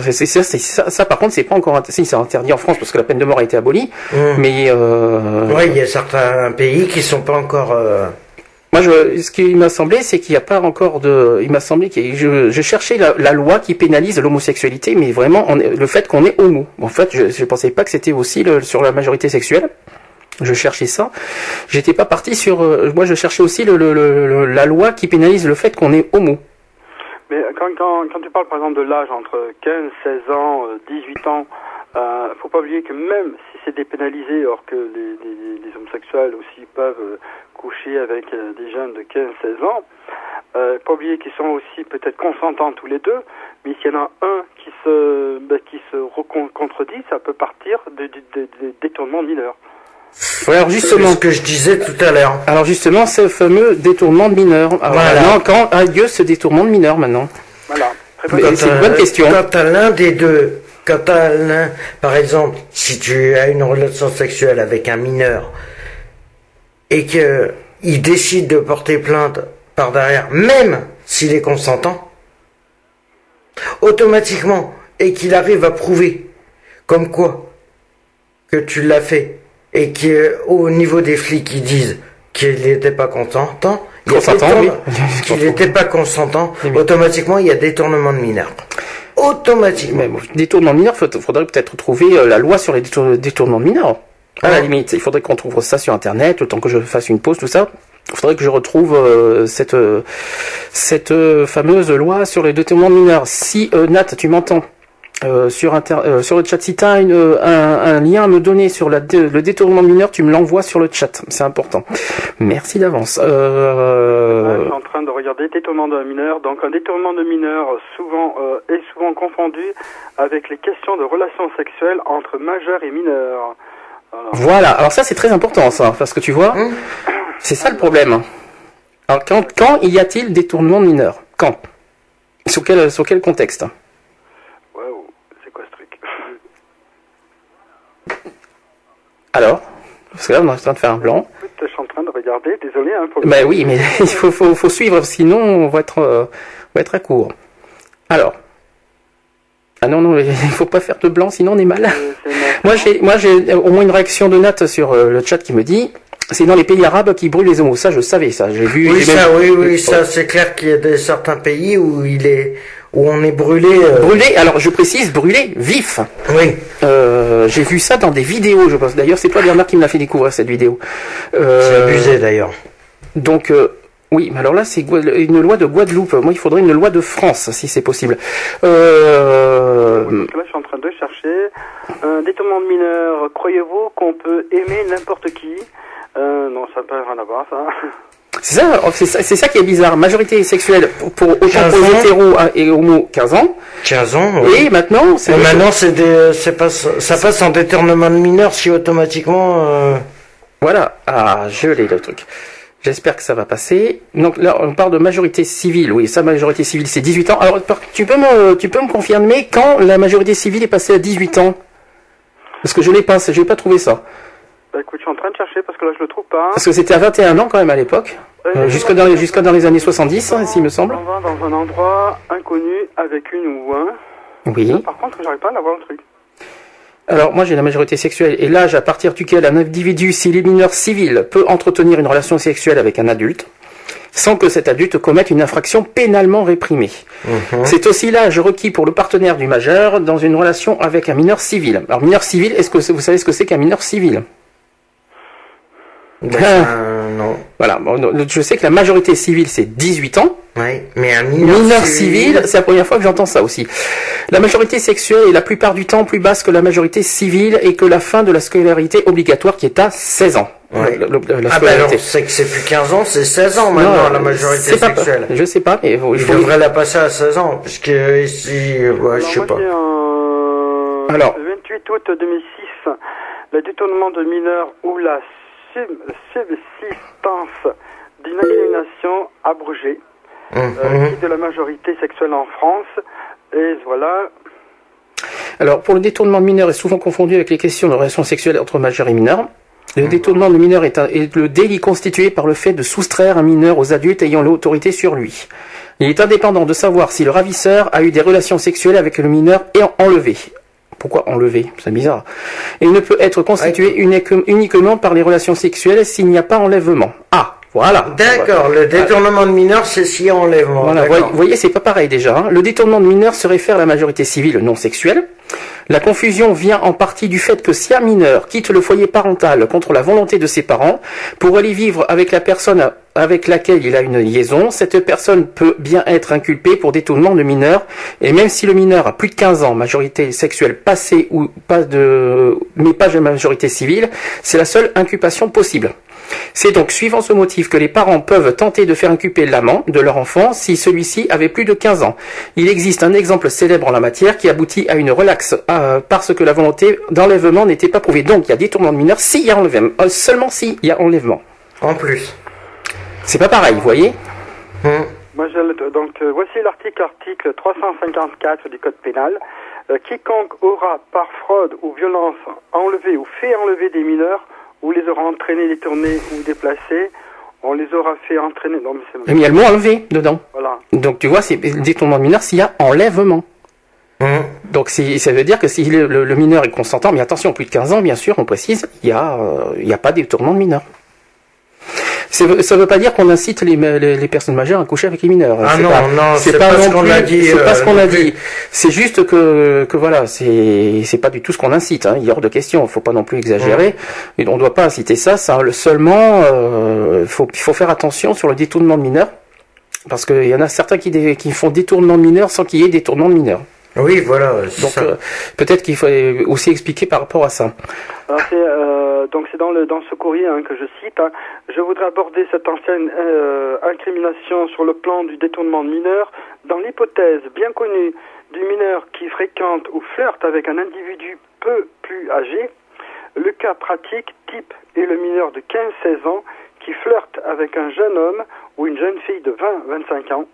ça, ça, par contre, c'est pas encore si c'est interdit en France parce que la peine de mort a été abolie. Mmh. Mais euh, oui, il y a certains pays qui sont pas encore. Euh, Moi, je, ce qui m'a semblé, c'est qu'il n'y a pas encore de. Il m'a semblé que je, je cherchais la, loi qui pénalise l'homosexualité, mais vraiment le fait qu'on est homo. En fait, je ne pensais pas que c'était aussi sur la majorité sexuelle je cherchais ça. J'étais pas parti sur. Euh, moi, je cherchais aussi le, la loi qui pénalise le fait qu'on est homo. Mais quand, quand, quand, tu parles par exemple de l'âge entre 15, 16 ans, 18 euh, ans, euh, faut pas oublier que même si c'est dépénalisé, or que les, les, homosexuels aussi peuvent euh, coucher avec des jeunes de 15, 16 ans, euh, pas oublier qu'ils sont aussi peut-être consentants tous les deux, mais s'il y en a un qui se, ben, qui se contredit, ça peut partir de, de, de détournement mineur alors justement, ce que je disais tout à l'heure. Alors justement, ce fameux détournement de mineurs. Alors voilà. quand a lieu ce détournement de mineurs maintenant Voilà. C'est une bonne question. Quand à l'un des deux, quand à l'un, par exemple, si tu as une relation sexuelle avec un mineur et que il décide de porter plainte par derrière, même s'il est consentant, automatiquement, et qu'il arrive à prouver, comme quoi, que tu l'as fait et qu'au niveau des flics ils disent qu'il n'était [laughs] pas consentant, qu'il n'était pas consentant, automatiquement il y a détournement de mineurs. Automatiquement. détournement de mineurs, il faudrait peut-être trouver euh, la loi sur les détournements de mineurs. À la limite, il faudrait qu'on trouve ça sur internet, temps que je fasse une pause, tout ça. Il faudrait que je retrouve euh, cette euh, cette fameuse loi sur les détournements de mineurs. Si Nat, tu m'entends? Euh, sur, euh, sur le chat, si tu as un, un, lien à me donner sur la le détournement mineur, tu me l'envoies sur le chat. C'est important. Merci d'avance. Euh... je suis en train de regarder détournement de mineur. Donc un détournement de mineur souvent euh, est souvent confondu avec les questions de relations sexuelles entre majeurs et mineurs. Voilà. Alors ça c'est très important ça, parce que tu vois, mmh. c'est ça le problème. Alors quand, quand y a-t-il détournement de mineur Quand? Sur quel, sur quel contexte? Alors Parce que là, on est en train de faire un blanc. Je suis en train de regarder, désolé. Hein, pour ben oui, mais [laughs] il faut, faut, faut, suivre, sinon on va être, euh, on va être à court. Alors. Ah non, non, [laughs] il faut pas faire de blanc, sinon on est mal. Moi, j'ai, moi, j'ai au moins une réaction de Nat sur euh, le chat qui me dit c'est dans les pays arabes qui brûlent les homos. Ça, je savais ça. J'ai vu. Oui, ça, oui, oui, ça, c'est clair qu'il y a des, certains pays où il est, où on est brûlé. Euh, brûlé. Alors, je précise, brûlé vif. Oui. Euh, j'ai vu ça dans des vidéos, je pense. D'ailleurs, c'est toi Bernard qui me l'a fait découvrir cette vidéo. Euh, c'est abusé d'ailleurs. Donc. Euh, oui, mais alors là, c'est une loi de Guadeloupe. Moi, il faudrait une loi de France, si c'est possible. Euh... Là, je suis en train de chercher. Un détournement de mineur, croyez-vous qu'on peut aimer n'importe qui? Euh, Non, ça peut rien à voir, ça. C'est ça, c'est ça, qui est bizarre. Majorité sexuelle pour, autant pour hétéros et homo 15 ans. 15 ans. Oui. Et maintenant, c'est. Maintenant, c'est des, c'est pas, ça passe en détournement de mineur si automatiquement. Euh... Voilà. Ah, je l'ai le truc. J'espère que ça va passer. Donc là, on parle de majorité civile. Oui, sa majorité civile, c'est 18 ans. Alors, tu peux me, tu peux me confirmer quand la majorité civile est passée à 18 ans? Parce que je l'ai pas, je n'ai pas trouvé ça. Bah écoute, je suis en train de chercher parce que là, je le trouve pas. Parce que c'était à 21 ans quand même à l'époque. Euh, jusque dans jusque dans les années 70, hein, s'il me semble. On va dans un endroit inconnu avec une ou un. Oui. Par contre, j'arrive pas à l'avoir le truc. Alors moi j'ai la majorité sexuelle et l'âge à partir duquel un individu, s'il est mineur civil, peut entretenir une relation sexuelle avec un adulte sans que cet adulte commette une infraction pénalement réprimée. Mhm. C'est aussi l'âge requis pour le partenaire du majeur dans une relation avec un mineur civil. Alors mineur civil, est-ce que vous savez ce que c'est qu'un mineur civil? Ben, non. Voilà, je sais que la majorité civile c'est 18 ans. Oui, mais un mineur, civil, c'est la première fois que j'entends ça aussi. La majorité sexuelle est la plupart du temps plus basse que la majorité civile et que la fin de la scolarité obligatoire qui est à 16 ans. Ouais. ah ben alors, c'est que c'est plus 15 ans, c'est 16 ans maintenant la majorité sexuelle. je sais pas, mais il, faut, devrait la passer à 16 ans, puisque ici, ouais, je sais pas. alors, le 28 août 2006, le détournement de mineurs ou la subsistance d'une incrimination abrogée euh, de la majorité sexuelle en France. Et voilà. Alors, pour le détournement de mineurs est souvent confondu avec les questions de relations sexuelles entre majeurs et mineurs. Le détournement de mineur est, est, le délit constitué par le fait de soustraire un mineur aux adultes ayant l'autorité sur lui. Il est indépendant de savoir si le ravisseur a eu des relations sexuelles avec le mineur et enlevé. Pourquoi enlever? C'est bizarre. Il ne peut être constitué uniquement par les relations sexuelles s'il n'y a pas enlèvement. Ah, voilà. D'accord, le détournement de mineur, c'est s'il y a enlèvement. Voilà, vous voyez, c'est pas pareil déjà. Hein. Le détournement de mineur se réfère à la majorité civile non sexuelle. La confusion vient en partie du fait que si un mineur quitte le foyer parental contre la volonté de ses parents pour aller vivre avec la personne avec laquelle il a une liaison, cette personne peut bien être inculpée pour détournement de mineur, et même si le mineur a plus de 15 ans, majorité sexuelle passée ou pas de, mais pas de majorité civile, c'est la seule inculpation possible. C'est donc suivant ce motif que les parents peuvent tenter de faire inculper l'amant de leur enfant si celui-ci avait plus de 15 ans. Il existe un exemple célèbre en la matière qui aboutit à une relaxe euh, parce que la volonté d'enlèvement n'était pas prouvée. Donc il y a détournement de mineur s'il y a enlèvement, euh, seulement s'il y a enlèvement. En plus. C'est pas pareil, vous voyez? Moi, donc euh, voici l'article article 354 du code pénal. quiconque aura par fraude ou violence enlevé ou fait enlever des mineurs ou les aura entraînés, détournés ou déplacés, on les aura fait entraîner. Non, mais, mais il y a le mot enlevé dedans. Voilà. Donc tu vois, c'est détournement de mineur s'il y a enlèvement. Mmh. Donc ça veut dire que si le, mineur est consentant, mais attention, plus de 15 ans, bien sûr, on précise, il n'y a, euh, a pas de détournement de mineur. Ça ne veut pas dire qu'on incite les, les, personnes majeures à coucher avec les mineurs. Ah non, non, c'est pas, ce qu'on a dit. C'est pas ce qu'on a dit. C'est juste que, que voilà, c'est, pas du tout ce qu'on incite. Hein. Il y a hors de question. Il faut pas non plus exagérer. Et on doit pas inciter ça. Ça, seulement, euh, faut, il faut faire attention sur le détournement de mineurs, parce qu'il y en a certains qui, qui font détournement de mineurs sans qu'il y ait détournement de mineurs. Oui, voilà. Donc euh, peut-être qu'il faut aussi expliquer par rapport à ça. Alors c'est euh, donc c'est dans le dans ce courrier hein, que je cite. Hein. je voudrais aborder cette ancienne euh, incrimination sur le plan du détournement de mineurs dans l'hypothèse bien connue du mineur qui fréquente ou flirte avec un individu peu plus âgé. Le cas pratique type est le mineur de 15-16 ans qui flirte avec un jeune homme ou une jeune fille de 20-25 ans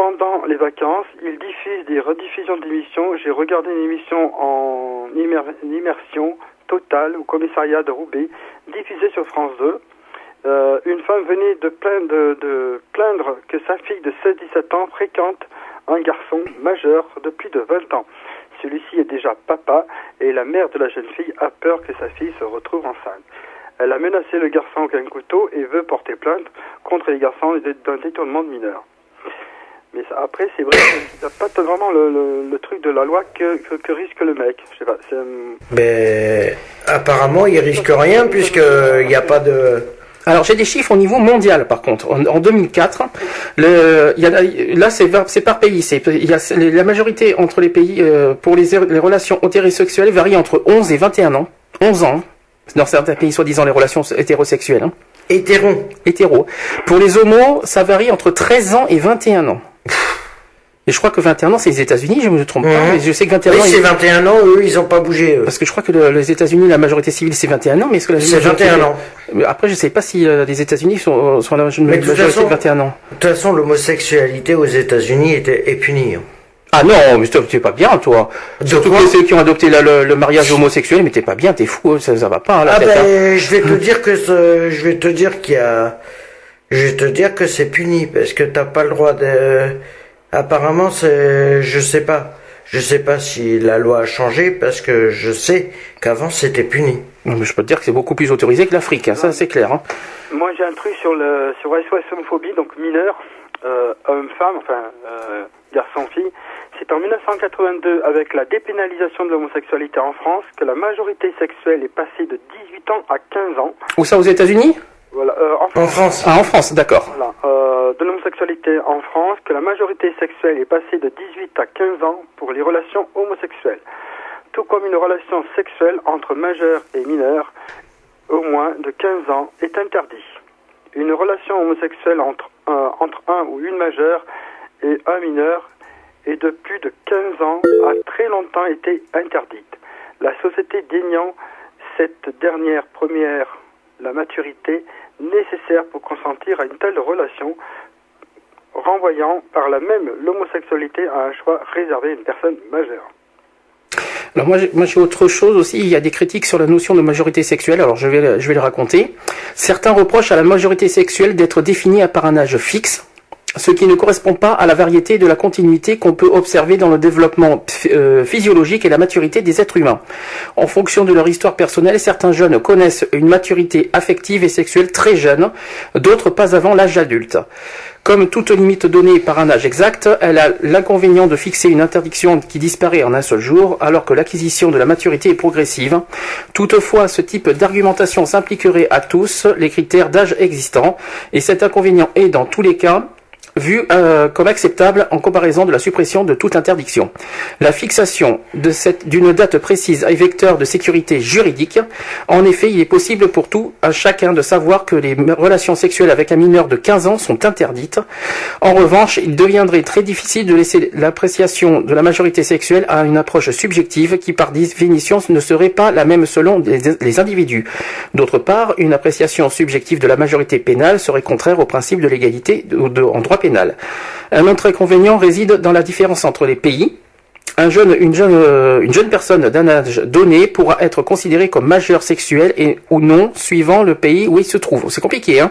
pendant les vacances, il diffuse des rediffusions d'émissions. J'ai regardé une émission en immersion totale au commissariat de Roubaix, diffusée sur France 2. Euh, une femme venait de plaindre, de, plaindre que sa fille de 16-17 ans fréquente un garçon majeur de plus de 20 ans. Celui-ci est déjà papa et la mère de la jeune fille a peur que sa fille se retrouve enceinte. Elle a menacé le garçon avec un couteau et veut porter plainte contre les garçons d'un détournement de mineurs. Mais après, c'est vrai qu'il n'y a pas vraiment le, le, truc de la loi que, que, risque le mec. Je sais pas. Mais apparemment, il risque rien puisqu'il n'y a pas de. Alors j'ai des chiffres au niveau mondial par contre. En, 2004, le, y a, là c'est par pays. C'est il y a la majorité entre les pays euh, pour les, les relations hétérosexuelles varie entre 11 et 21 ans. 11 ans dans certains pays soi-disant les relations hétérosexuelles. Hein. Hétéro. Hétéro. Pour les homos, ça varie entre 13 ans et 21 ans. Et je crois que 21 ans, c'est les États-Unis, je me trompe pas. Mhm. Mais je sais que 21 Oui, ans. c'est ils- 21 ans, eux, ils ont pas bougé. eux. Parce que je crois que le- les États-Unis, la majorité civile, c'est 21 ans, mais est-ce que la C'est majorité- 21 ans. Mais Après, je sais pas si euh, les États-Unis sont, sont à la maj- Mais de majorité façon- de 21 ans. De toute façon, l'homosexualité aux États-Unis est punie. hein. Ah non, mais t'es pas bien, toi. De Surtout que ceux qui ont adopté la- le, le mariage homosexuel, mais t'es pas bien, t'es fou, hein, ça, ça va pas, hein, Ah hein. ben, je vais te dire que ce- je vais te dire qu'il y a, je vais te dire que c'est puni parce que t'as pas le droit de. Apparemment, c'est, je sais pas, je sais pas si la loi a changé parce que je sais qu'avant c'était puni. Non, mais je peux te dire que c'est beaucoup plus autorisé que l'Afrique, hein, ça c'est clair. Hein. Moi, j'ai un truc sur le sur SOS homophobie, donc mineur, euh, homme-femme, enfin euh, garçon-fille. C'est en 1982, avec la dépénalisation de l'homosexualité en France, que la majorité sexuelle est passée de 18 ans à 15 ans. Où ça, aux États-Unis? Voilà, euh, en En France. Ah, en France, d'accord. Voilà, euh, de l'homosexualité en France, que la majorité sexuelle est passée de 18 à 15 ans pour les relations homosexuelles, tout comme une relation sexuelle entre majeurs et mineurs au moins de 15 ans est interdit. Une relation homosexuelle entre un, entre un ou une majeure et un mineur et de plus de 15 ans a très longtemps été interdite. La société déniant cette dernière première, la maturité nécessaire pour consentir à une telle relation, renvoyant par là même l'homosexualité à un choix réservé à une personne majeure. Alors moi, j'ai- autre chose aussi. Il y a des critiques sur la notion de majorité sexuelle. Alors je vais, je le raconter. Certains reprochent à la majorité sexuelle d'être définie à par un âge fixe, ce qui ne correspond pas à la variété de la continuité qu'on peut observer dans le développement euh, physiologique et la maturité des êtres humains. En fonction de leur histoire personnelle, certains jeunes connaissent une maturité affective et sexuelle très jeune, d'autres pas avant l'âge adulte. Comme toute limite donnée par un âge exact, elle a l'inconvénient de fixer une interdiction qui disparaît en un seul jour, alors que l'acquisition de la maturité est progressive. Toutefois, ce type d'argumentation s'impliquerait à tous les critères d'âge existants, et cet inconvénient est, dans tous les cas, vu euh, comme acceptable en comparaison de la suppression de toute interdiction. La fixation d'une date précise est vecteur de sécurité juridique. En effet, il est possible pour tout à chacun de savoir que les relations sexuelles avec un mineur de 15 ans sont interdites. En revanche, il deviendrait très difficile de laisser l'appréciation de la majorité sexuelle à une approche subjective qui par définition ne serait pas la même selon les, les individus. D'autre part, une appréciation subjective de la majorité pénale serait contraire au principe de l'égalité en droit pénal. Un autre inconvénient réside dans la différence entre les pays. Euh, une jeune personne d'un âge donné pourra être considérée comme majeure sexuelle et ou non, suivant le pays où il se trouve. C'est compliqué, hein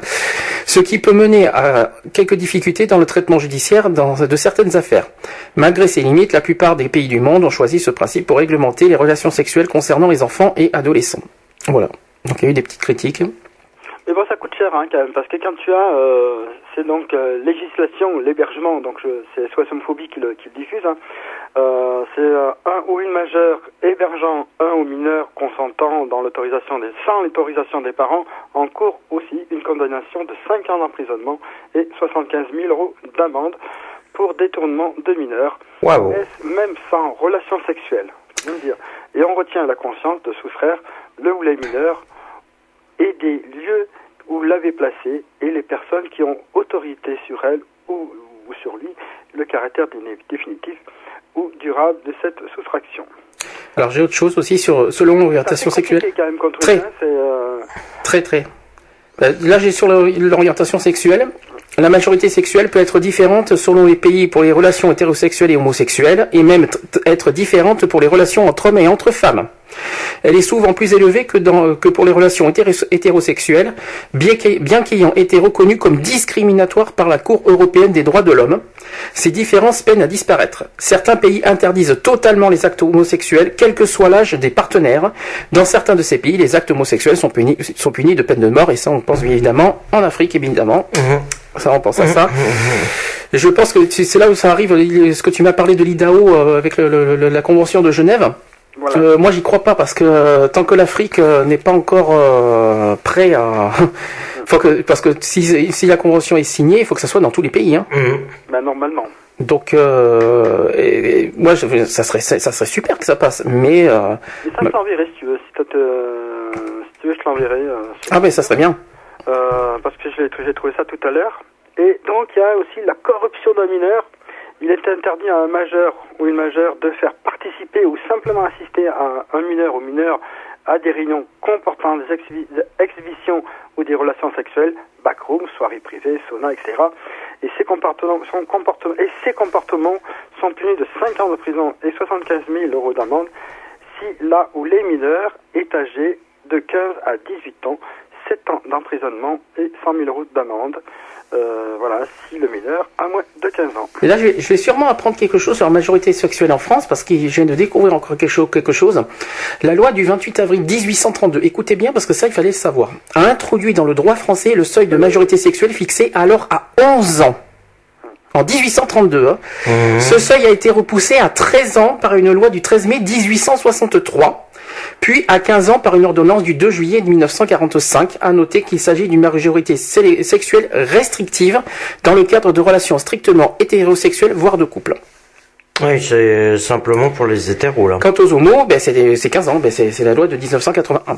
ce qui peut mener à quelques difficultés dans le traitement judiciaire dans, de certaines affaires. Malgré ces limites, la plupart des pays du monde ont choisi ce principe pour réglementer les relations sexuelles concernant les enfants et adolescents. Voilà. Donc il y a eu des petites critiques. Mais bon, ça coûte cher hein, quand même, parce que quand tu as, euh, c'est donc euh, législation, l'hébergement, donc c'est SOS homophobie qui le, qui le diffuse, hein, euh, c'est un ou une majeure hébergeant un ou mineur consentant dans l'autorisation des, sans l'autorisation des parents, en cours aussi une condamnation de 5 ans d'emprisonnement et 75 000 euros d'amende pour détournement de mineurs, même sans relation sexuelle. dire. Et on retient la conscience de soustraire le ou les mineurs et des lieux où l'avait placé et les personnes qui ont autorité sur elle ou, ou sur lui, le caractère définitif ou durable de cette soustraction. Alors j'ai autre chose aussi sur selon l'orientation sexuelle. quand même Très. euh, Très très. Euh, Là j'ai sur l'orientation sexuelle. La majorité sexuelle peut être différente selon les pays pour les relations hétérosexuelles et homosexuelles, et même être différente pour les relations entre hommes et entre femmes. Elle est souvent plus élevée que, pour les relations hétéro- hétérosexuelles, bien qu'ay- bien qu'ayant été reconnue comme discriminatoire par la Cour européenne des droits de l'homme. Ces différences peinent à disparaître. Certains pays interdisent totalement les actes homosexuels, quel que soit l'âge des partenaires. Dans certains de ces pays, les actes homosexuels sont punis, sont punis de peine de mort, et ça on pense bien évidemment en Afrique, évidemment. Ça, on pense à ça. [laughs] Je pense que c'est là où ça arrive, ce que tu m'as parlé de l'IDAO euh, avec le- le- le- la Convention de Genève. voilà. Euh, moi, j'y crois pas parce que euh, tant que l'Afrique euh, n'est pas encore euh, prêt à, [laughs] faut que parce que si, si la convention est signée, il faut que ça soit dans tous les pays. Hein. Mhm. Ben, normalement. Donc, euh, et- et moi, je, ça serait ça serait super que ça passe, mais euh, Et ça, je Bah. t'enverrai si tu veux. Si, tu veux, je te l'enverrai. euh, sur- ah ben ça serait bien. Euh, parce que j'ai trouvé ça tout à l'heure. Et donc il y a aussi la corruption d'un mineur. Il est interdit à un majeur ou une majeure de faire participer ou simplement assister à un mineur ou mineur à des réunions comportant des exhibitions ou des relations sexuelles, backroom, soirées privées, sauna, etc. Et ces comportements, ces comportements sont punis de 5 ans de prison et 75 000 euros d'amende si là où les mineurs est âgé de 15 à 18 ans, 7 ans d'emprisonnement et 100 000 euros d'amende. Euh, voilà, si le mineur a moins de 15 ans. Et là, je vais, sûrement apprendre quelque chose sur la majorité sexuelle en France, parce que je viens de découvrir encore quelque chose, quelque chose. La loi du 28 avril 1832, écoutez bien, parce que ça, il fallait le savoir, a introduit dans le droit français le seuil de majorité sexuelle fixé alors à 11 ans. En 1832, hein. mmh. ce seuil a été repoussé à 13 ans par une loi du 13 mai 1863 puis à 15 ans par une ordonnance du 2 juillet 1945. À noter qu'il s'agit d'une majorité sexuelle restrictive dans le cadre de relations strictement hétérosexuelles, voire de couple. Oui, c'est simplement pour les hétéros là. Quant aux homos, ben, c'est 15 ans, ben, c'est la loi de 1981.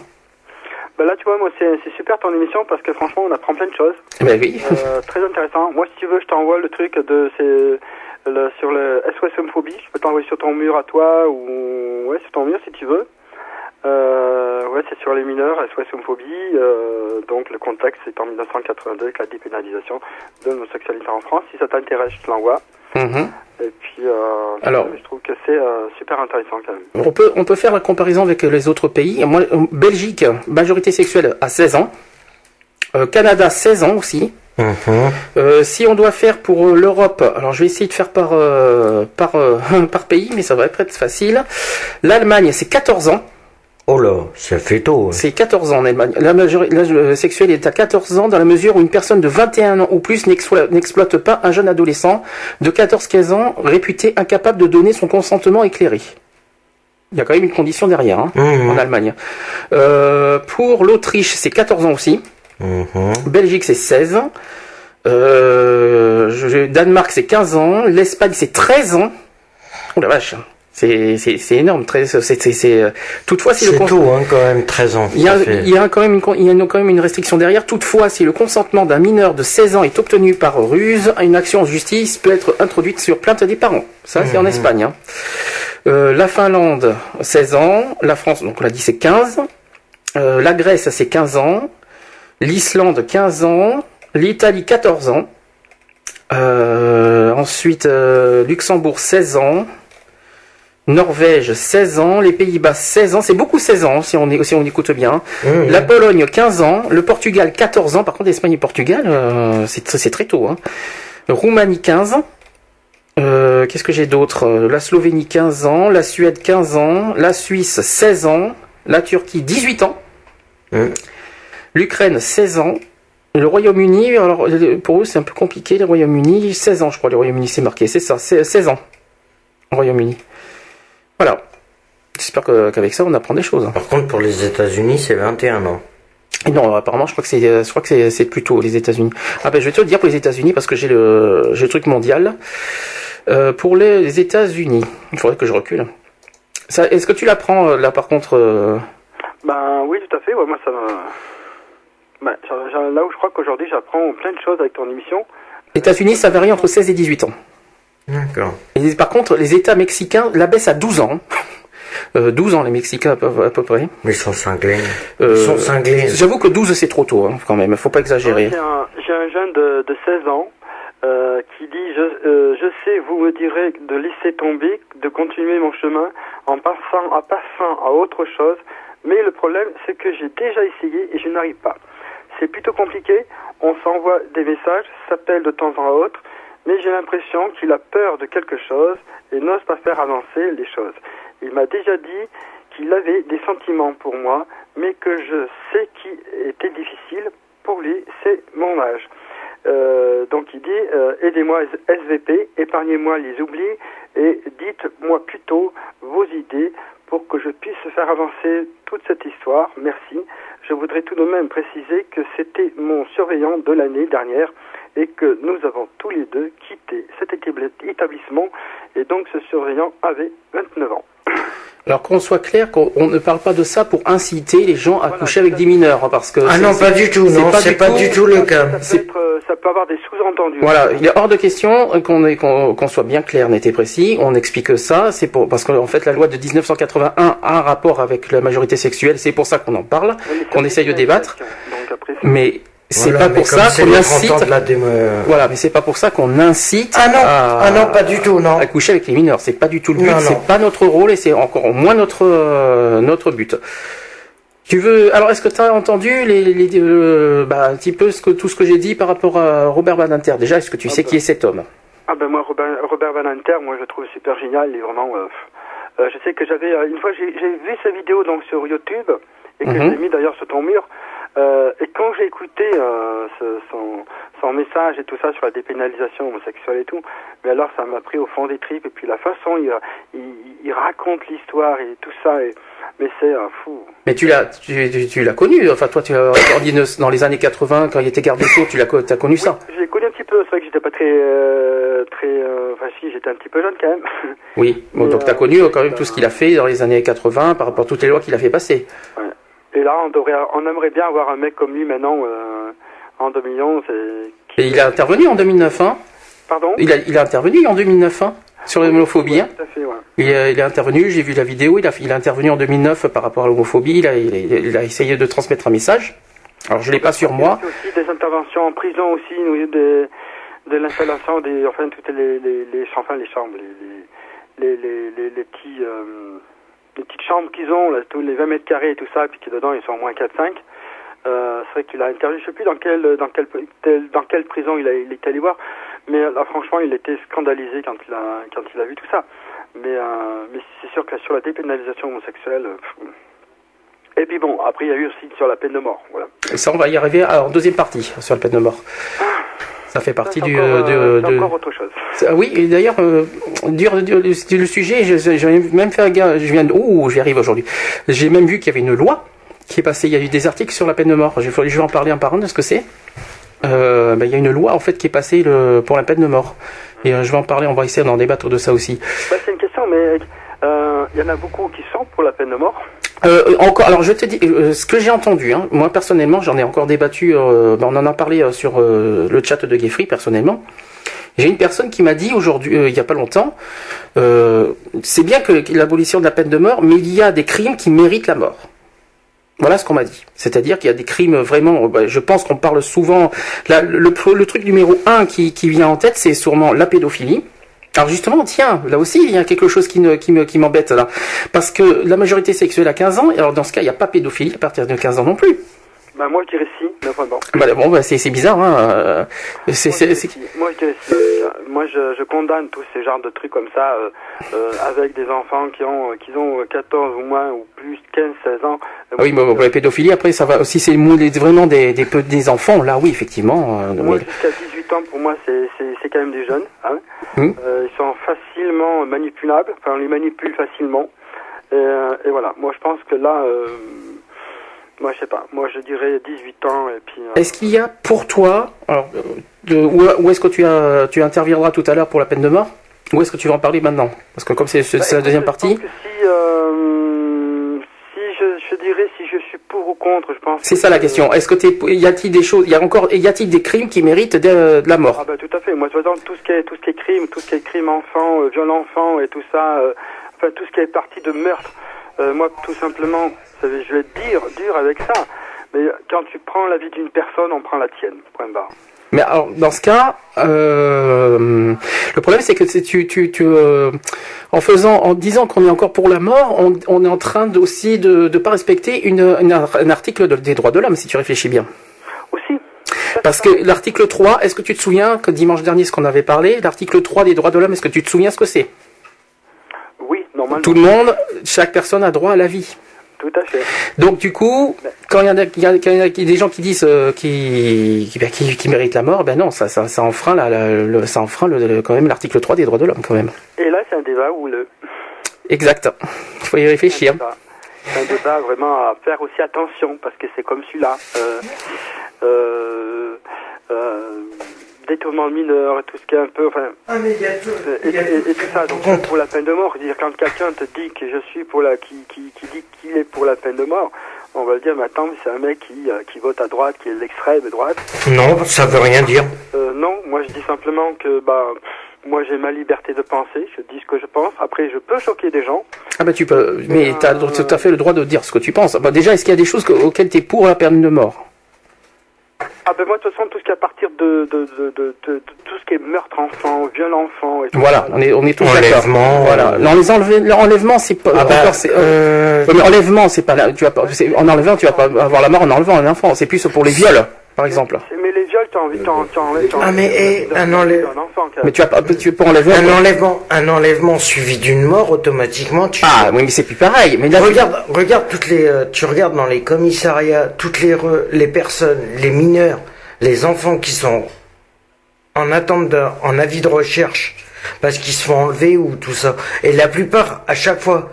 Ben là, tu vois, moi, c'est super ton émission parce que franchement, on apprend plein de choses. Ben oui. Euh, très intéressant. Moi, si tu veux, je t'envoie le truc de le, sur le SOS homophobie. Je peux t'envoyer sur ton mur à toi ou ouais, sur ton mur si tu veux. Euh, ouais, c'est sur les mineurs, SOS homophobie. Euh, donc le contexte c'est en 1982 avec la dépénalisation de l'homosexualité en France. Si ça t'intéresse, je te l'envoie. Mhm. Et puis, euh, Alors, je trouve que c'est euh, super intéressant quand même. On peut, on peut faire la comparaison avec les autres pays. Moi, euh, Belgique, majorité sexuelle à 16 ans. Euh, Canada, 16 ans aussi. Mhm. si on doit faire pour l'Europe, alors je vais essayer de faire par par [laughs] par pays, mais ça va pas être facile. L'Allemagne, c'est 14 ans. Oh là, ça fait tôt. Hein. C'est 14 ans en Allemagne. L'âge sexuel est à 14 ans dans la mesure où une personne de 21 ans ou plus n'exploite pas un jeune adolescent de 14-15 ans réputé incapable de donner son consentement éclairé. Il y a quand même une condition derrière hein, mmh. en Allemagne. Euh, pour l'Autriche, c'est 14 ans aussi. Mmh. Belgique, c'est 16 ans. Euh, Danemark, c'est 15 ans. L'Espagne, c'est 13 ans. Oh la vache. C'est c'est énorme. Très, c'est c'est euh, toutefois si le tôt hein, quand même 13 ans. Il y a il y a quand même une il y a quand même une restriction derrière. Toutefois, si le consentement d'un mineur de 16 ans est obtenu par ruse, une action en justice peut être introduite sur plainte des parents. Ça c'est en mmh. Espagne. Hein. Euh, la Finlande 16 ans, la France donc on l'a dit c'est 15. Euh, la Grèce c'est 15 ans, l'Islande 15 ans, l'Italie 14 ans. Euh, ensuite Luxembourg 16 ans. Norvège 16 ans, les Pays-Bas 16 ans, c'est beaucoup 16 ans si on, si on écoute bien. La Pologne 15 ans, le Portugal 14 ans, par contre Espagne et Portugal euh, c'est très tôt. Hein. Roumanie 15 ans, euh, qu'est-ce que j'ai d'autre? La Slovénie 15 ans, la Suède 15 ans, la Suisse 16 ans, la Turquie 18 ans, l'Ukraine 16 ans, le Royaume-Uni, alors pour eux c'est un peu compliqué, le Royaume-Uni 16 ans je crois, le Royaume-Uni c'est marqué, c'est ça, 16 ans, Royaume-Uni. Voilà. J'espère qu'avec ça, on apprend des choses. Par contre, pour les États-Unis, c'est 21 ans. non, apparemment, je crois que c'est, je crois que c'est, plutôt les États-Unis. Ah ben, je vais te le dire pour les États-Unis parce que j'ai le, j'ai le truc mondial. Euh, pour les, États-Unis, il faudrait que je recule. Ça, est-ce que tu l'apprends euh, là, par contre euh? Ben oui, tout à fait. moi, ça. Ben, là où je crois qu'aujourd'hui, j'apprends plein de choses avec ton émission. États-Unis, ça varie entre 16 et 18 ans. D'accord. Par contre, les États mexicains la baissent à 12 ans. 12 [laughs] euh, ans les Mexicains à peu, près. Mais ils sont cinglés. Euh, ils sont cinglés. J'avoue que 12 c'est trop tôt hein, quand même, faut pas exagérer. J'ai un, jeune de, 16 ans euh, qui dit je, je sais, vous me direz de laisser tomber, de continuer mon chemin en passant, en passant à autre chose, mais le problème c'est que j'ai déjà essayé et je n'arrive pas. C'est plutôt compliqué, on s'envoie des messages, s'appelle de temps en autre, mais j'ai l'impression qu'il a peur de quelque chose et n'ose pas faire avancer les choses. Il m'a déjà dit qu'il avait des sentiments pour moi, mais que je sais qui était difficile pour lui, c'est mon âge. Euh, donc il dit euh, aidez-moi SVP, épargnez-moi les oublis et dites-moi plutôt vos idées pour que je puisse faire avancer toute cette histoire. Merci. Je voudrais tout de même préciser que c'était mon surveillant de l'année dernière et que nous avons tous les deux quitté cet établissement et donc ce surveillant avait 29 ans. [coughs] Alors qu'on soit clair, qu'on ne parle pas de ça pour inciter les gens à coucher avec des mineurs, hein, parce que ah non pas du tout, non c'est pas, du tout le cas. Ça peut, être, ça peut avoir des sous-entendus. Voilà, il est hors de question qu'on qu'on soit bien clair, net et précis. On explique ça, c'est pour parce qu'en fait la loi de 1981 a un rapport avec la majorité sexuelle, c'est pour ça qu'on en parle, qu'on essaye de débattre. mais c'est pas pour ça qu'on incite. Voilà, mais c'est pas pour ça qu'on incite. Ah non, à... ah non, pas du tout, non. À coucher avec les mineurs, c'est pas du tout le but, c'est pas notre rôle et c'est encore moins notre euh, notre but. Tu veux alors est-ce que tu as entendu les, les euh, bah, un petit peu ce que, tout ce que j'ai dit par rapport à Robert Badinter déjà est-ce que tu ah sais bah. qui est cet homme? Ah ben moi Robert, Robert Badinter moi je le trouve super génial il est vraiment euh, euh, je sais que j'avais une fois j'ai vu sa vidéo donc sur YouTube et que mhm. j'ai mis d'ailleurs sur ton mur euh, et quand j'ai écouté euh, ce, son, son, message et tout ça sur la dépénalisation homosexuelle et tout, mais alors ça m'a pris au fond des tripes. Et puis la façon il, il, il raconte l'histoire et tout ça, et, mais c'est un fou. Mais tu l'as, tu, tu, l'as connu. Enfin toi, tu dans les années 80 quand il était garde des sceaux, tu l'as, as connu ça. j'ai connu un petit peu. C'est vrai que j'étais pas très, euh, très. Euh, enfin si, j'étais un petit peu jeune quand même. Oui. Bon, donc tu as connu quand même tout ce qu'il a fait dans les années 80 par rapport à toutes les lois qu'il a fait passer. Ouais. Et là, on, devrait, on aimerait bien avoir un mec comme lui maintenant euh, en 2011. Et, il a intervenu en 2009, hein? Pardon? Il a, il a intervenu en 2009, hein sur l'homophobie. Hein? tout à fait, ouais. il, il est intervenu, j'ai vu la vidéo, il a, il a intervenu en 2009 par rapport à l'homophobie, il a, il, a, essayé de transmettre un message. Alors je l'ai pas sur moi. Il y a aussi des interventions en prison aussi, de, de l'installation des, enfin toutes les, les, les, enfin, les chambres, les, les, les, les, les petits... Euh, les petites chambres qu'ils ont, là, tous les 20 mètres carrés et tout ça, puis qui dedans ils sont au moins 4-5. Euh, c'est vrai qu'il a interviewé, je sais plus dans quelle, dans quelle, dans quelle prison il, a, il est allé voir, mais là franchement il était scandalisé quand il a, quand il a vu tout ça. Mais, euh, mais c'est sûr que sur la dépénalisation homosexuelle, euh, et puis bon, après il y a eu aussi sur la peine de mort, voilà. Et ça on va y arriver en deuxième partie sur la peine de mort. Ah. Ça fait partie du. Encore, de, de... encore autre chose. Oui, et d'ailleurs, euh, dire, le sujet, j'ai même fait un gars, je viens de, oh, j'y arrive aujourd'hui. J'ai même vu qu'il y avait une loi qui est passée. Il y a eu des articles sur la peine de mort. Je vais, je vais en parler un par un de ce que c'est. Euh, ben, il y a une loi en fait qui est passée le, pour la peine de mort. Et euh, je vais en parler. On va essayer d'en débattre de ça aussi. Bah, c'est une question, mais euh, il y en a beaucoup qui sont pour la peine de mort. Euh, encore, alors je te dis, euh, ce que j'ai entendu, hein, moi personnellement, j'en ai encore débattu, euh, ben, on en a parlé euh, sur le chat de Geoffrey personnellement. J'ai une personne qui m'a dit aujourd'hui, il y a pas longtemps, c'est bien que l'abolition de la peine de mort, mais il y a des crimes qui méritent la mort. Voilà ce qu'on m'a dit. C'est-à-dire qu'il y a des crimes vraiment. Ben, je pense qu'on parle souvent. le, le, truc numéro un qui, qui vient en tête, c'est sûrement la pédophilie. Alors justement, tiens, là aussi, il y a quelque chose qui, me, qui, me, qui m'embête là. Parce que la majorité sexuelle a 15 ans, et alors dans ce cas, il n'y a pas pédophilie à partir de 15 ans non plus. Bah moi je dirais si, mais vraiment. Bah, bon, bah, c'est, c'est bizarre, hein. Euh, c'est, moi, c'est, moi je dirais si. Moi je, je, condamne tous ces genres de trucs comme ça, euh, euh, avec des enfants qui ont, qui ont 14 ou moins, ou plus, 15, 16 ans. Ah oui, mais pour la pédophilie, après, ça va, si c'est vraiment des, des, des enfants, là oui, effectivement. moi jusqu'à 18 ans, pour moi, c'est, c'est, c'est quand même des jeunes, hein. Hum. ils sont facilement manipulables, enfin on les manipule facilement. Et, et voilà, moi je pense que là... Moi, je sais pas. Moi, je dirais 18 ans et puis. Euh, est-ce qu'il y a pour toi, alors, de, où, est-ce que tu, as, tu interviendras tout à l'heure pour la peine de mort? Ou est-ce que tu vas en parler maintenant? Parce que comme c'est bah, la deuxième partie. si, euh, si je, je, dirais si je suis pour ou contre, je pense. C'est ça la question. Est-ce que es, y a-t-il des choses, il y a encore, y a-t-il des crimes qui méritent de, la mort? Ah bah tout à fait. Moi, de toute tout ce qui est tout ce qui est crime, tout ce qui est crime enfant, euh, viol enfant et tout ça, euh, enfin tout ce qui est parti de meurtre. Euh, moi, tout simplement, je vais être dire, dur avec ça. Mais quand tu prends la vie d'une personne, on prend la tienne. Point barre. Mais alors, dans ce cas, euh, le problème c'est que tu, tu, tu euh, en faisant, en disant qu'on est encore pour la mort, on, on est en train aussi de ne pas respecter une, une, un article des droits de l'homme, si tu réfléchis bien. Aussi. Parce que l'article 3, est-ce que tu te souviens que dimanche dernier, ce qu'on avait parlé, l'article 3 des droits de l'homme, est-ce que tu te souviens ce que c'est? Oui, normalement. Tout le monde, chaque personne a droit à la vie. Tout à fait. Donc du coup, quand il y, a, des gens qui disent euh, qui, qui, qui, qui, méritent la mort, ben non, ça, ça, ça enfreint, la, le, ça enfreint le, quand même l'article 3 des droits de l'homme quand même. Et là, c'est un débat où le. Exact. Il faut y réfléchir. C'est un débat vraiment à faire aussi attention parce que c'est comme celui-là. Euh, euh, euh détournement mineur et tout ce qui est un peu, enfin, ah, mais y a tout, et, et, tout ça. Donc pour la peine de mort, dire quand quelqu'un te dit que je suis pour la, qui, qui, qui dit qu'il est pour la peine de mort, on va le dire maintenant, c'est un mec qui, euh, qui vote à droite, qui est l'extrême droite. Non, ça veut rien dire. Euh, non, moi je dis simplement que bah moi j'ai ma liberté de penser, je dis ce que je pense. Après, je peux choquer des gens. Ah bah tu peux, mais tu as tout à fait le droit de dire ce que tu penses. Bah, déjà, est-ce qu'il y a des choses auxquelles tu es pour la peine de mort? Ah ben moi de toute façon tout ce qui est à partir de, de, de, de, tout ce qui est meurtre enfant, viol enfant et tout Voilà, on est on est tous d'accord. Voilà. Non, les enlèvements c'est pas ah ben, c'est euh, euh enlèvement c'est pas là, tu vas pas en enlevant tu vas pas avoir la mort en enlevant un enfant, c'est plus pour les viols par exemple. Mais les viols, tu as envie, t'en, Ah mais et, un enlèvement. Mais tu as pas, tu peux enlever un enlèvement, un enlèvement suivi d'une mort automatiquement. Tu ah oui, mais c'est plus pareil. Mais regarde, regarde toutes les, euh, tu regardes dans les commissariats toutes les les personnes, les mineurs, les enfants qui sont en attente de, en avis de recherche parce qu'ils se font enlever ou tout ça. Et la plupart, à chaque fois,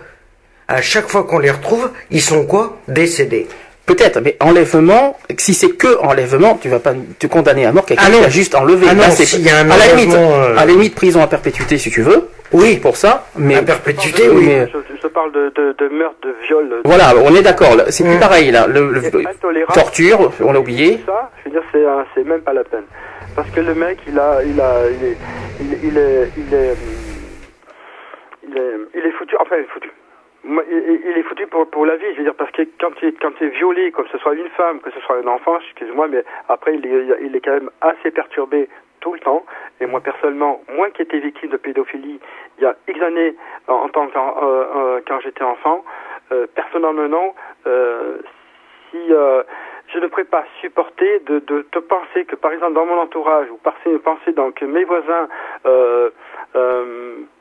à chaque fois qu'on les retrouve, ils sont quoi? Décédés. Peut-être, mais enlèvement, si c'est que enlèvement, tu vas pas te condamner à mort quelqu'un ah qui a juste enlevé. Ah non, y a un à, la limite, euh, à la limite, prison à perpétuité si tu veux. Oui, pour ça. Mais à perpétuité, oui. Mais... Je, parle de, de, meurtre, de viol. Voilà, on est d'accord. C'est plus pareil là. Le, torture, on l'a oublié. Ça, je veux dire, c'est même pas la peine. Parce que le mec, il a, il a, il est, il, il est, il est, il est, il est foutu. Enfin, il est foutu il, est foutu pour, pour la vie, je veux dire, parce que quand tu, quand es violé, comme ce soit une femme, que ce soit un enfant, excuse-moi, mais après, il est, il est quand même assez perturbé tout le temps. Et moi, personnellement, moi qui étais victime de pédophilie il y a X années, en, tant que, euh, euh, quand j'étais enfant, euh, personnellement, euh, si je ne pourrais pas supporter de, de te penser que, par exemple, dans mon entourage, ou penser, penser donc que mes voisins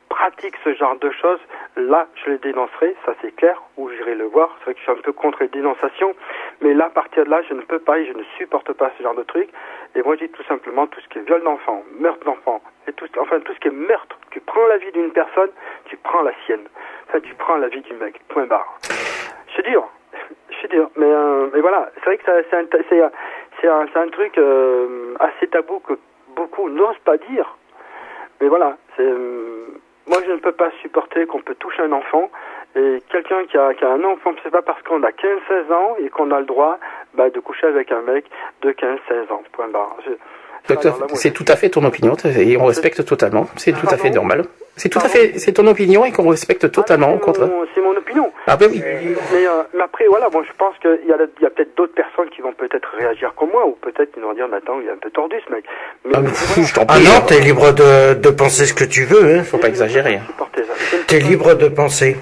pratique ce genre de choses, là, je les dénoncerai, ça c'est clair, ou j'irai le voir. C'est vrai que je suis un peu contre les dénonciations, mais là, à partir de là, je ne peux pas et je ne supporte pas ce genre de truc. Et moi, je dis tout simplement tout ce qui est viol d'enfant, meurtre d'enfant, et tout, enfin tout ce qui est meurtre. Tu prends la vie d'une personne, tu prends la sienne. Enfin, tu prends la vie du mec. Point barre. C'est dur. C'est dur. Mais, euh, mais voilà, c'est vrai que c'est un, un, un, truc euh, assez tabou que beaucoup n'osent pas dire. Mais voilà, c'est euh, moi, je ne peux pas supporter qu'on peut toucher un enfant. Et quelqu'un qui a, qui a un enfant, c'est pas parce qu'on a 15-16 ans et qu'on a le droit bah, de coucher avec un mec de 15-16 ans. Point barre. C'est tout à fait ton opinion et on respecte totalement. C'est tout à fait normal. C'est tout à fait, c'est ton opinion et qu'on respecte totalement. Ah, c'est mon, opinion. Ah ben oui. Mais, euh, mais après, voilà, bon, je pense qu'il y a, y a peut-être d'autres personnes qui vont peut-être réagir comme moi, ou peut-être qu'ils vont dire, mais attends, il est un peu tordu ce mec. Mais, ah, mais [laughs] ah non, t'es libre de, de penser ce que tu veux, hein. Faut pas exagérer. T'es libre de penser.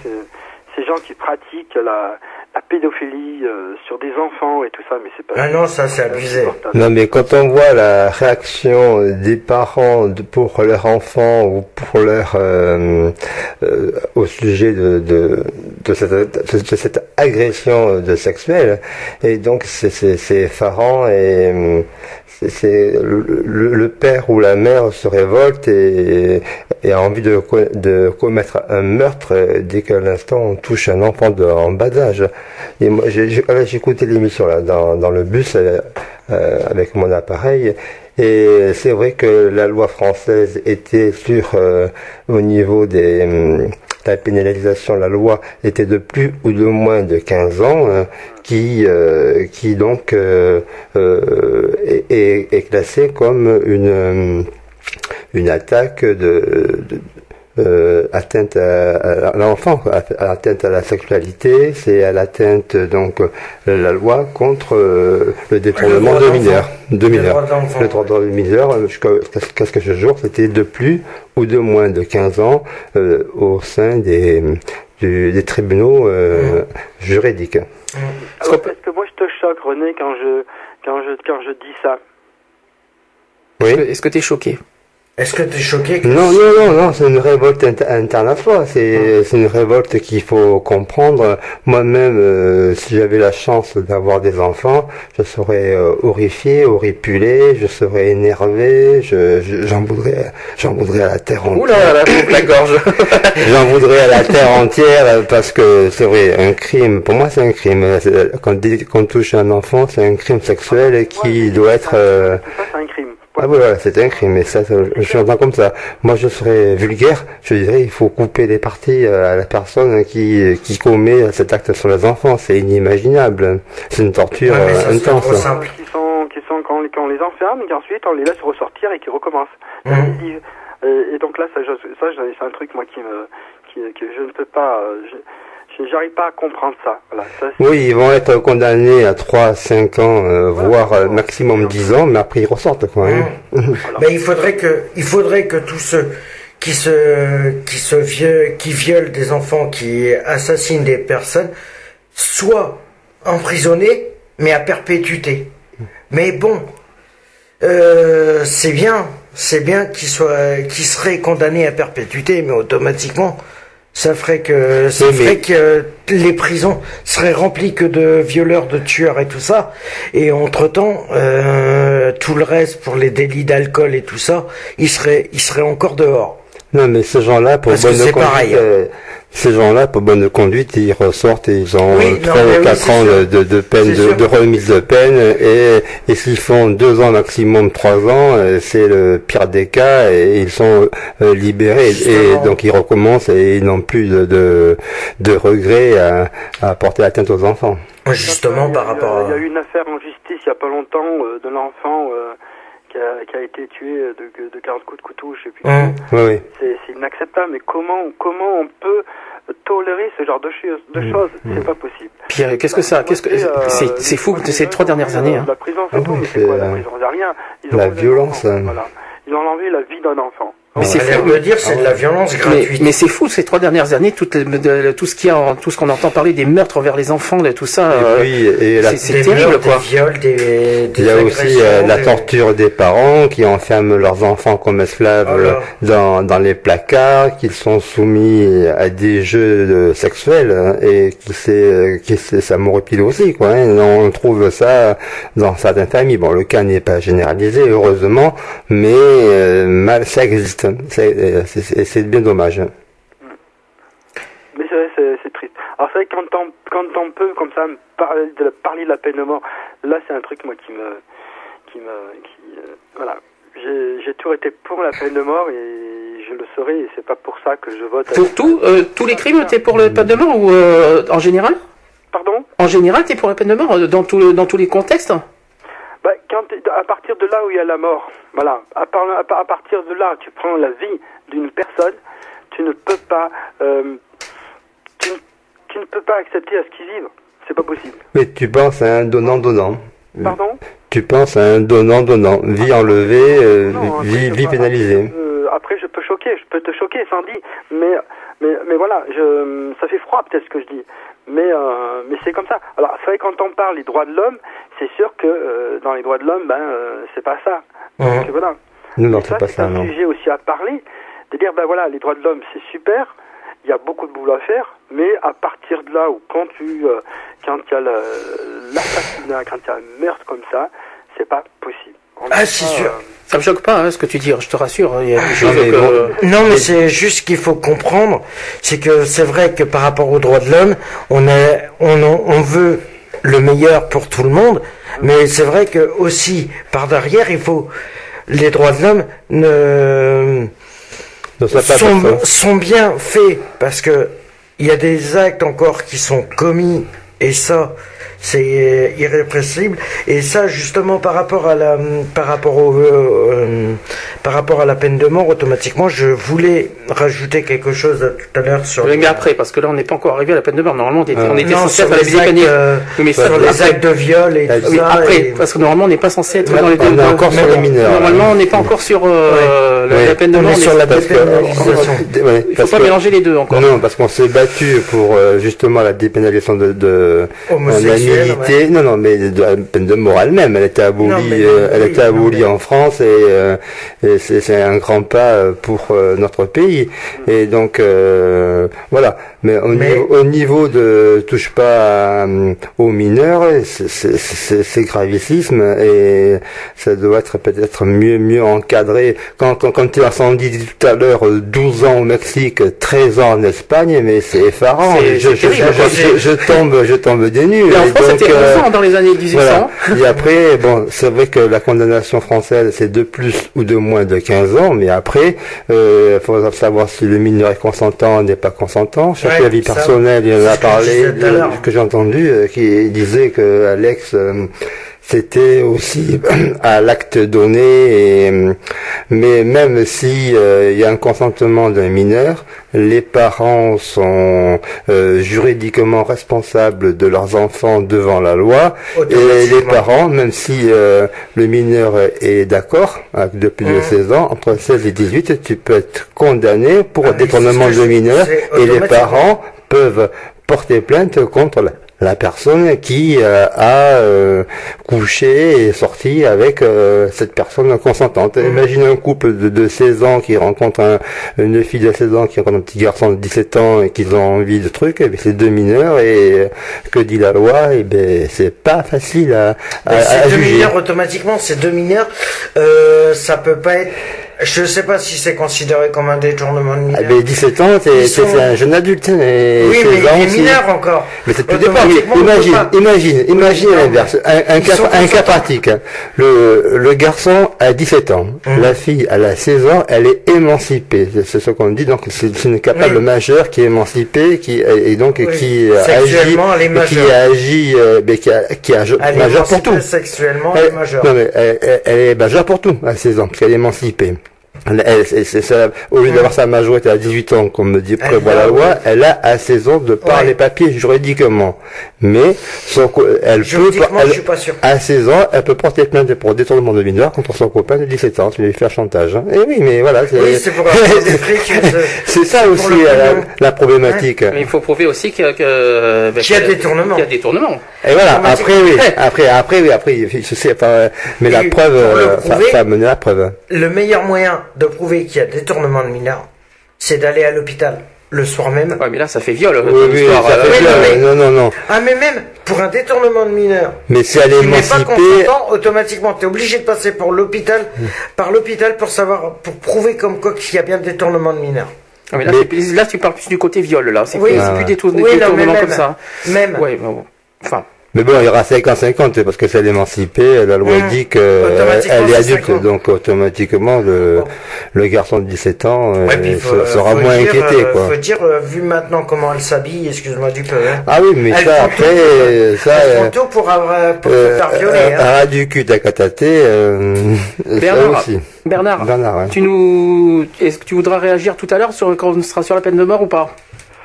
Ces gens qui pratiquent la, la pédophilie euh, sur des enfants et tout ça, mais c'est pas. Ah non, ça c'est abusé. Non, mais quand on voit la réaction des parents pour leurs enfants ou pour leur euh, euh, au sujet de de, de, cette, de cette agression de sexuelle, et donc c'est c'est effarant et c'est le, le, père ou la mère se révolte et, et a envie de, de commettre un meurtre dès qu'à l'instant on touche un enfant de, en bas d'âge. Et moi, écouté l'émission là dans, dans le bus euh, euh, avec mon appareil. Et c'est vrai que la loi française était sur euh, au niveau des hum, la pénalisation, la loi était de plus ou de moins de 15 ans, hein, qui qui donc est, classée comme une hum, une attaque de euh, atteinte à, l'enfant, atteinte à la sexualité, c'est à l'atteinte donc euh, la loi contre euh, le détournement de mineurs, de mineurs. Le droit de mineurs jusqu'à ce que ce jour, c'était de plus ou de moins de 15 ans au sein des des tribunaux mmh. juridiques. Mmh. Est-ce que moi je te choque René quand je quand je quand je dis ça Oui. Est-ce que tu es choqué? Est-ce que tu es choqué Non, non, non, non, c'est une révolte internationale. C'est, c'est une révolte qu'il faut comprendre. Moi-même, euh, si j'avais la chance d'avoir des enfants, je serais euh, horrifié, horripulé, je serais énervé, je, j'en voudrais, j'en voudrais à la terre entière. Oula, la, la gorge. [laughs] j'en voudrais à la terre entière parce que c'est vrai, un crime. Pour moi, c'est un crime. Quand, quand on touche un enfant, c'est un crime sexuel qui doit être. Euh, c'est un crime Ah oui, voilà, c'est un crime, mais ça, je entends comme ça. Moi, je serais vulgaire, je dirais, il faut couper les parties euh, à la personne qui, qui commet cet acte sur les enfants. C'est inimaginable. C'est une torture euh, intense. Qui sont, qui sont quand, quand on les enferme, et ensuite on les laisse ressortir et qui recommencent. Mmh. Et, donc là, ça, ça c'est un truc, moi, qui me, qui, que je ne peux pas, je, J'arrive pas à comprendre ça. Voilà, oui, ils vont être condamnés à 3, 5 ans, euh, voire euh, maximum 10 ans, mais après ils ressortent. Quoi, hein. Mais il faudrait que, il faudrait que tous ceux qui se, qui se vieux, qui violent des enfants, qui assassinent des personnes, soient emprisonnés, mais à perpétuité. Mais bon, euh, c'est bien, c'est bien qu'ils soient, qu'ils seraient condamnés à perpétuité, mais automatiquement, ça ferait que ça ferait que les prisons seraient remplies que de violeurs, de tueurs et tout ça. Et entre temps, euh, tout le reste pour les délits d'alcool et tout ça, ils seraient ils seraient encore dehors. Non, mais ces gens-là, pour bonne conduite, pareil. Euh, ces gens-là, pour bonne conduite, ils ressortent et ils ont oui, 3 ou 4 ans de, de, peine, de, remise de peine, et, et s'ils font 2 ans maximum, 3 ans, euh, c'est le pire des cas, et ils sont euh, libérés, et donc ils recommencent et ils n'ont plus de, de, de regrets à, à porter atteinte aux enfants. Justement, par rapport à... Il y a eu une affaire en justice il n'y a pas longtemps de l'enfant qui a, été tué de, de 40 coups de couteau, je sais plus. Oui, C'est inacceptable, mais comment, comment on peut tolérer ce genre de, choses, de mmh. choses? C'est pas possible. Pierre, qu'est-ce que ça? Qu'est-ce que euh, c'est fou ces trois dernières années. Hein. La prison, c'est ah mais c'est quoi la prison? Rien. la violence. Hein. Voilà. Ils ont enlevé la vie d'un enfant. Mais c'est fou de dire c'est de la violence gratuite. Mais, c'est fou ces trois dernières années tout, de, tout ce qui a tout ce qu'on entend parler des meurtres envers les enfants de tout ça. Et euh, c'est terrible quoi. Des viols, des, Il y a aussi euh, la torture des parents qui enferment leurs enfants comme esclaves dans, dans les placards, qu'ils sont soumis à des jeux sexuels hein, et qui c'est qui ça m'horripile aussi quoi. Hein. On trouve ça dans certaines familles. Bon le cas n'est pas généralisé heureusement, mais euh, mal ça existe. Euh, c'est bien dommage. Mais c'est c'est triste. Alors c'est vrai quand on, quand on peut comme ça parler de, parler de la peine de mort, là c'est un truc moi qui me qui me qui euh, voilà. J'ai toujours été pour la peine de mort et je le serai et c'est pas pour ça que je vote. Pour tout, euh, tous les crimes, t'es pour la peine de mort ou en général? Pardon? En général, t'es pour la peine de mort dans, tout, dans tous les contextes? Bah, quand, à partir de là où il y a la mort, voilà, à, à, partir de là, tu prends la vie d'une personne, tu ne peux pas, euh, tu, ne peux pas accepter à ce qu'ils vivent. C'est pas possible. Mais tu penses à un donnant-donnant. Pardon? Tu penses à un donnant-donnant. Vie enlevée, euh, vie, vie pénalisée. Euh, je peux te choquer, sans dit. Mais, mais, mais voilà, je, ça fait froid peut-être ce que je dis. Mais, euh, mais c'est comme ça. Alors, c'est vrai, quand on parle des droits de l'homme, c'est sûr que euh, dans les droits de l'homme, ben, euh, c'est pas ça. Donc, voilà. Non, c'est pas ça, un sujet aussi à parler, de dire, ben voilà, les droits de l'homme, c'est super, il y a beaucoup de boulot à faire, mais à partir de là où, quand tu, quand il y a l'assassinat, quand il y a un meurtre comme ça, c'est pas possible. Ah, c'est sûr. Ça me choque pas, hein, ce que tu dis, je te rassure. Hein, il y a Non, mais c'est juste qu'il faut comprendre, c'est que c'est vrai que par rapport aux droits de l'homme, on, est, on, on veut le meilleur pour tout le monde, mais c'est vrai que aussi par derrière, il faut les droits de l'homme ne, sont, sont bien faits parce que il y a des actes encore qui sont commis et ça c'est irrépressible. Et ça, justement, par rapport à la, par rapport au, euh, euh, par rapport à la peine de mort, automatiquement, je voulais rajouter quelque chose tout à l'heure sur. Mais après, parce que là, on n'est pas encore arrivé à la peine de mort. Normalement, on était, on était censé être les actes, euh, mais sur les actes de viol et tout ça. Après, parce que normalement, on n'est pas censé être dans les deux. On est encore sur les mineurs. Normalement, on n'est pas encore sur la, peine de mort. On est sur la dépénalisation. Il faut pas mélanger les deux encore. Non, parce qu'on s'est battu pour justement la dépénalisation de, de non, non, mais de la peine de mort elle-même, elle était abolie, euh, elle était abolie en France et, euh, c'est un grand pas euh, pour notre pays. Et donc voilà. Mais au, Niveau, de touche pas aux mineurs, c'est gravissime et ça doit être peut-être mieux mieux encadré. Quand, quand, comme tu as dit tout à l'heure, 12 ans au Mexique, 13 ans en Espagne, mais c'est effarant. Je, je, tombe, je tombe des nues. Et en France, c'était 11 ans dans les années 1800. Et après, bon, c'est vrai que la condamnation française, c'est de plus ou de moins de 15 ans, mais après, il euh, faut savoir si le mineur est consentant ou n'est pas consentant. Chaque avis personnel, il en a parlé, que j'ai entendu, euh, qui disait que Alex euh, c'était aussi [clears throat] à l'acte donné. Et, mais même si euh, il y a un consentement d'un mineur, les parents sont euh, juridiquement responsables de leurs enfants devant la loi. Et les parents, même si euh, le mineur est d'accord depuis plus de 16 mmh. ans, entre 16 et 18, tu peux être condamné pour ah, détournement de mineur. Et les parents peuvent porter plainte contre la la personne qui euh, a euh, couché et sorti avec euh, cette personne consentante. Mmh. Imagine un couple de, de, 16 ans qui rencontre une fille de 16 ans qui rencontre un petit garçon de 17 ans et qu'ils ont envie de trucs, et c'est deux mineurs et que dit la loi Et ben c'est pas facile à, à, deux mineurs automatiquement, c'est deux mineurs, ça peut pas être je ne sais pas si c'est considéré comme un détournement de mineur. Ah, mais 17 ans, c'est un jeune adulte. Hein, oui, mais il est mineur encore. Mais c'est tout dépend. Imagine, imagine, imagine l'inverse. Un, cas, un cas pratique. Hein. Le, le garçon a 17 ans. Hum. La fille, elle a 16 ans, elle est émancipée. C'est ce qu'on dit. Donc, c'est une capable majeure qui est émancipée, qui, et donc, qui agit, qui agit, euh, mais qui, a, qui a, majeure pour tout. Sexuellement, elle, est majeure. Non, mais elle, elle est majeure pour tout à 16 ans, parce qu'elle est émancipée. Elle, ça, au lieu d'avoir sa majorité à 18 ans, comme me dit prévoit la loi, elle a à 16 ans de par les papiers juridiquement. Mais son, elle peut, elle, je suis pas sûr. à 16 ans, elle peut porter plainte pour détournement de mineur contre son copain de 17 ans, tu lui faire chantage. Hein. Et oui, mais voilà, c'est oui, c'est [laughs] ça aussi la, problématique. Mais il faut prouver aussi qu'il y a, que, qu'il y a détournement. Qu'il y a détournement. Et voilà, après oui, après, après oui, après, je sais, pas, mais la preuve, ça, ça a mené la preuve. Le meilleur moyen de prouver qu'il y a détournement de mineurs, c'est d'aller à l'hôpital le soir même. Ouais, mais là, ça fait viol. Oui, oui, ça fait viol. Non, non, non. Ah, mais même pour un détournement de mineur. Mais si elle est émancipée. pas automatiquement, tu es obligé de passer pour l'hôpital, par l'hôpital pour savoir, pour prouver comme quoi qu'il y a bien détournement de mineur. Ah, mais là, là, tu parles plus du côté viol, là. C'est oui. plus des, détournements comme ça. Même. Ouais, bon. Enfin. Mais bon, il y aura 50-50 parce que c'est émancipé. La loi mmh. dit qu'elle est adulte, donc automatiquement le, le garçon de 17 ans euh, sera moins inquiété. Euh, quoi. Faut dire, euh, vu maintenant comment elle s'habille, excuse-moi du peu. Hein. Ah oui, mais ça après, ça. Elle tout pour avoir pour euh, faire violer. Hein. du cul d'Akatate, [laughs] Bernard, aussi. Bernard, Bernard tu nous, est-ce que tu voudras réagir tout à l'heure sur quand on sera sur la peine de mort ou pas?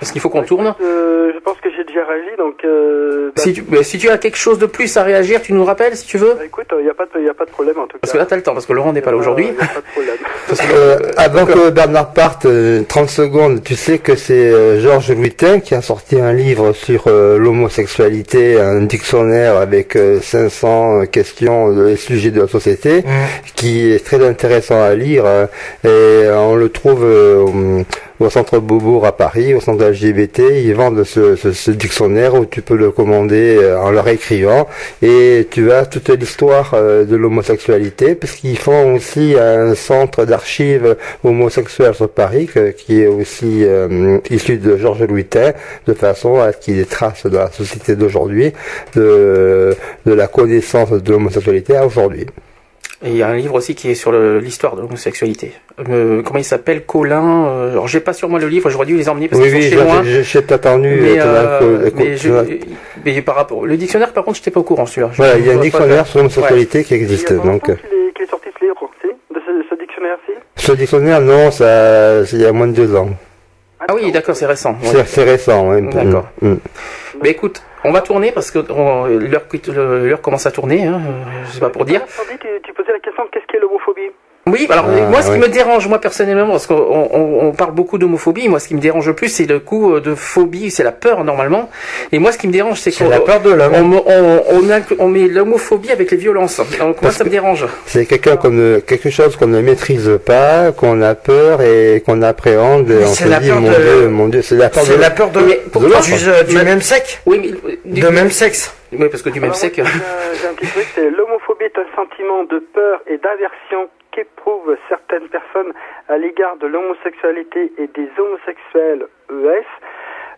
Est-ce qu'il faut qu'on tourne Je pense que déjà réagi, donc. Euh, si, tu, si tu as quelque chose de plus à réagir, tu nous rappelles si tu veux. Bah, écoute, il n'y a, pas de, a pas de problème en tout cas. Parce que là, tu as le temps, parce que Laurent n'est pas là aujourd'hui. pas de problème. [laughs] euh, avant que Bernard parte, 30 euh, secondes, tu sais que c'est euh, Georges Louitin qui a sorti un livre sur l'homosexualité, un dictionnaire avec 500 questions de sujets de la société, mmh. qui est très intéressant à lire et on le trouve au centre Beaubourg à Paris, au centre LGBT, ils vendent ce, ce, ce, dictionnaire où tu peux le commander euh, en leur écrivant et tu as toute l'histoire euh, de l'homosexualité puisqu'ils font aussi un centre d'archives homosexuelles sur Paris qui est aussi euh, issu de Georges Louitin de façon à ce qu'il y ait des traces de la société d'aujourd'hui de, de la connaissance de l'homosexualité à aujourd'hui. Et il y a un livre aussi qui est sur l'histoire de l'homosexualité. Euh, comment il s'appelle? Colin euh, Alors j'ai pas sur moi le livre, j'aurais dû les emmener parce qu'ils sont chez moi. Oui, j'ai attendu. Mais, euh, mais, je, mais, par rapport le dictionnaire, par contre, j'étais pas au courant celui-là. Voilà, il y a un dictionnaire sur l'homosexualité qui existe. donc. Qui est, sorti ce livre, de ce, ce dictionnaire-ci? Ce dictionnaire, non, ça, il y a moins de deux ans. Ah oui, d'accord, c'est récent. C'est récent, oui. D'accord. Mm, mm. Mais écoute, on va tourner parce que l'heure commence à tourner, hein, je sais pas pour dire. Tu la question qu'est-ce qu'est l'homophobie? Oui, alors ah, moi, ce qui me dérange, moi personnellement, parce qu'on on, parle beaucoup d'homophobie, moi, ce qui me dérange le plus, c'est le coup euh, de phobie, c'est la peur normalement. Et moi, ce qui me dérange, c'est qu'on la peur de l'homme. On, on, met l'homophobie avec les violences. Donc moi, ça me dérange? C'est quelqu'un comme quelque chose qu'on ne maîtrise pas, qu'on a peur et qu'on appréhende. Et on se dit, mon, Dieu, mon Dieu, c'est la peur de. la peur de, du, du, même sexe. Oui, mais du, de même sexe. Oui, parce que du même sexe. J'ai un petit truc, c'est l'homophobie est un sentiment de peur et d'aversion qu'éprouvent certaines personnes à l'égard de l'homosexualité et des homosexuels ES,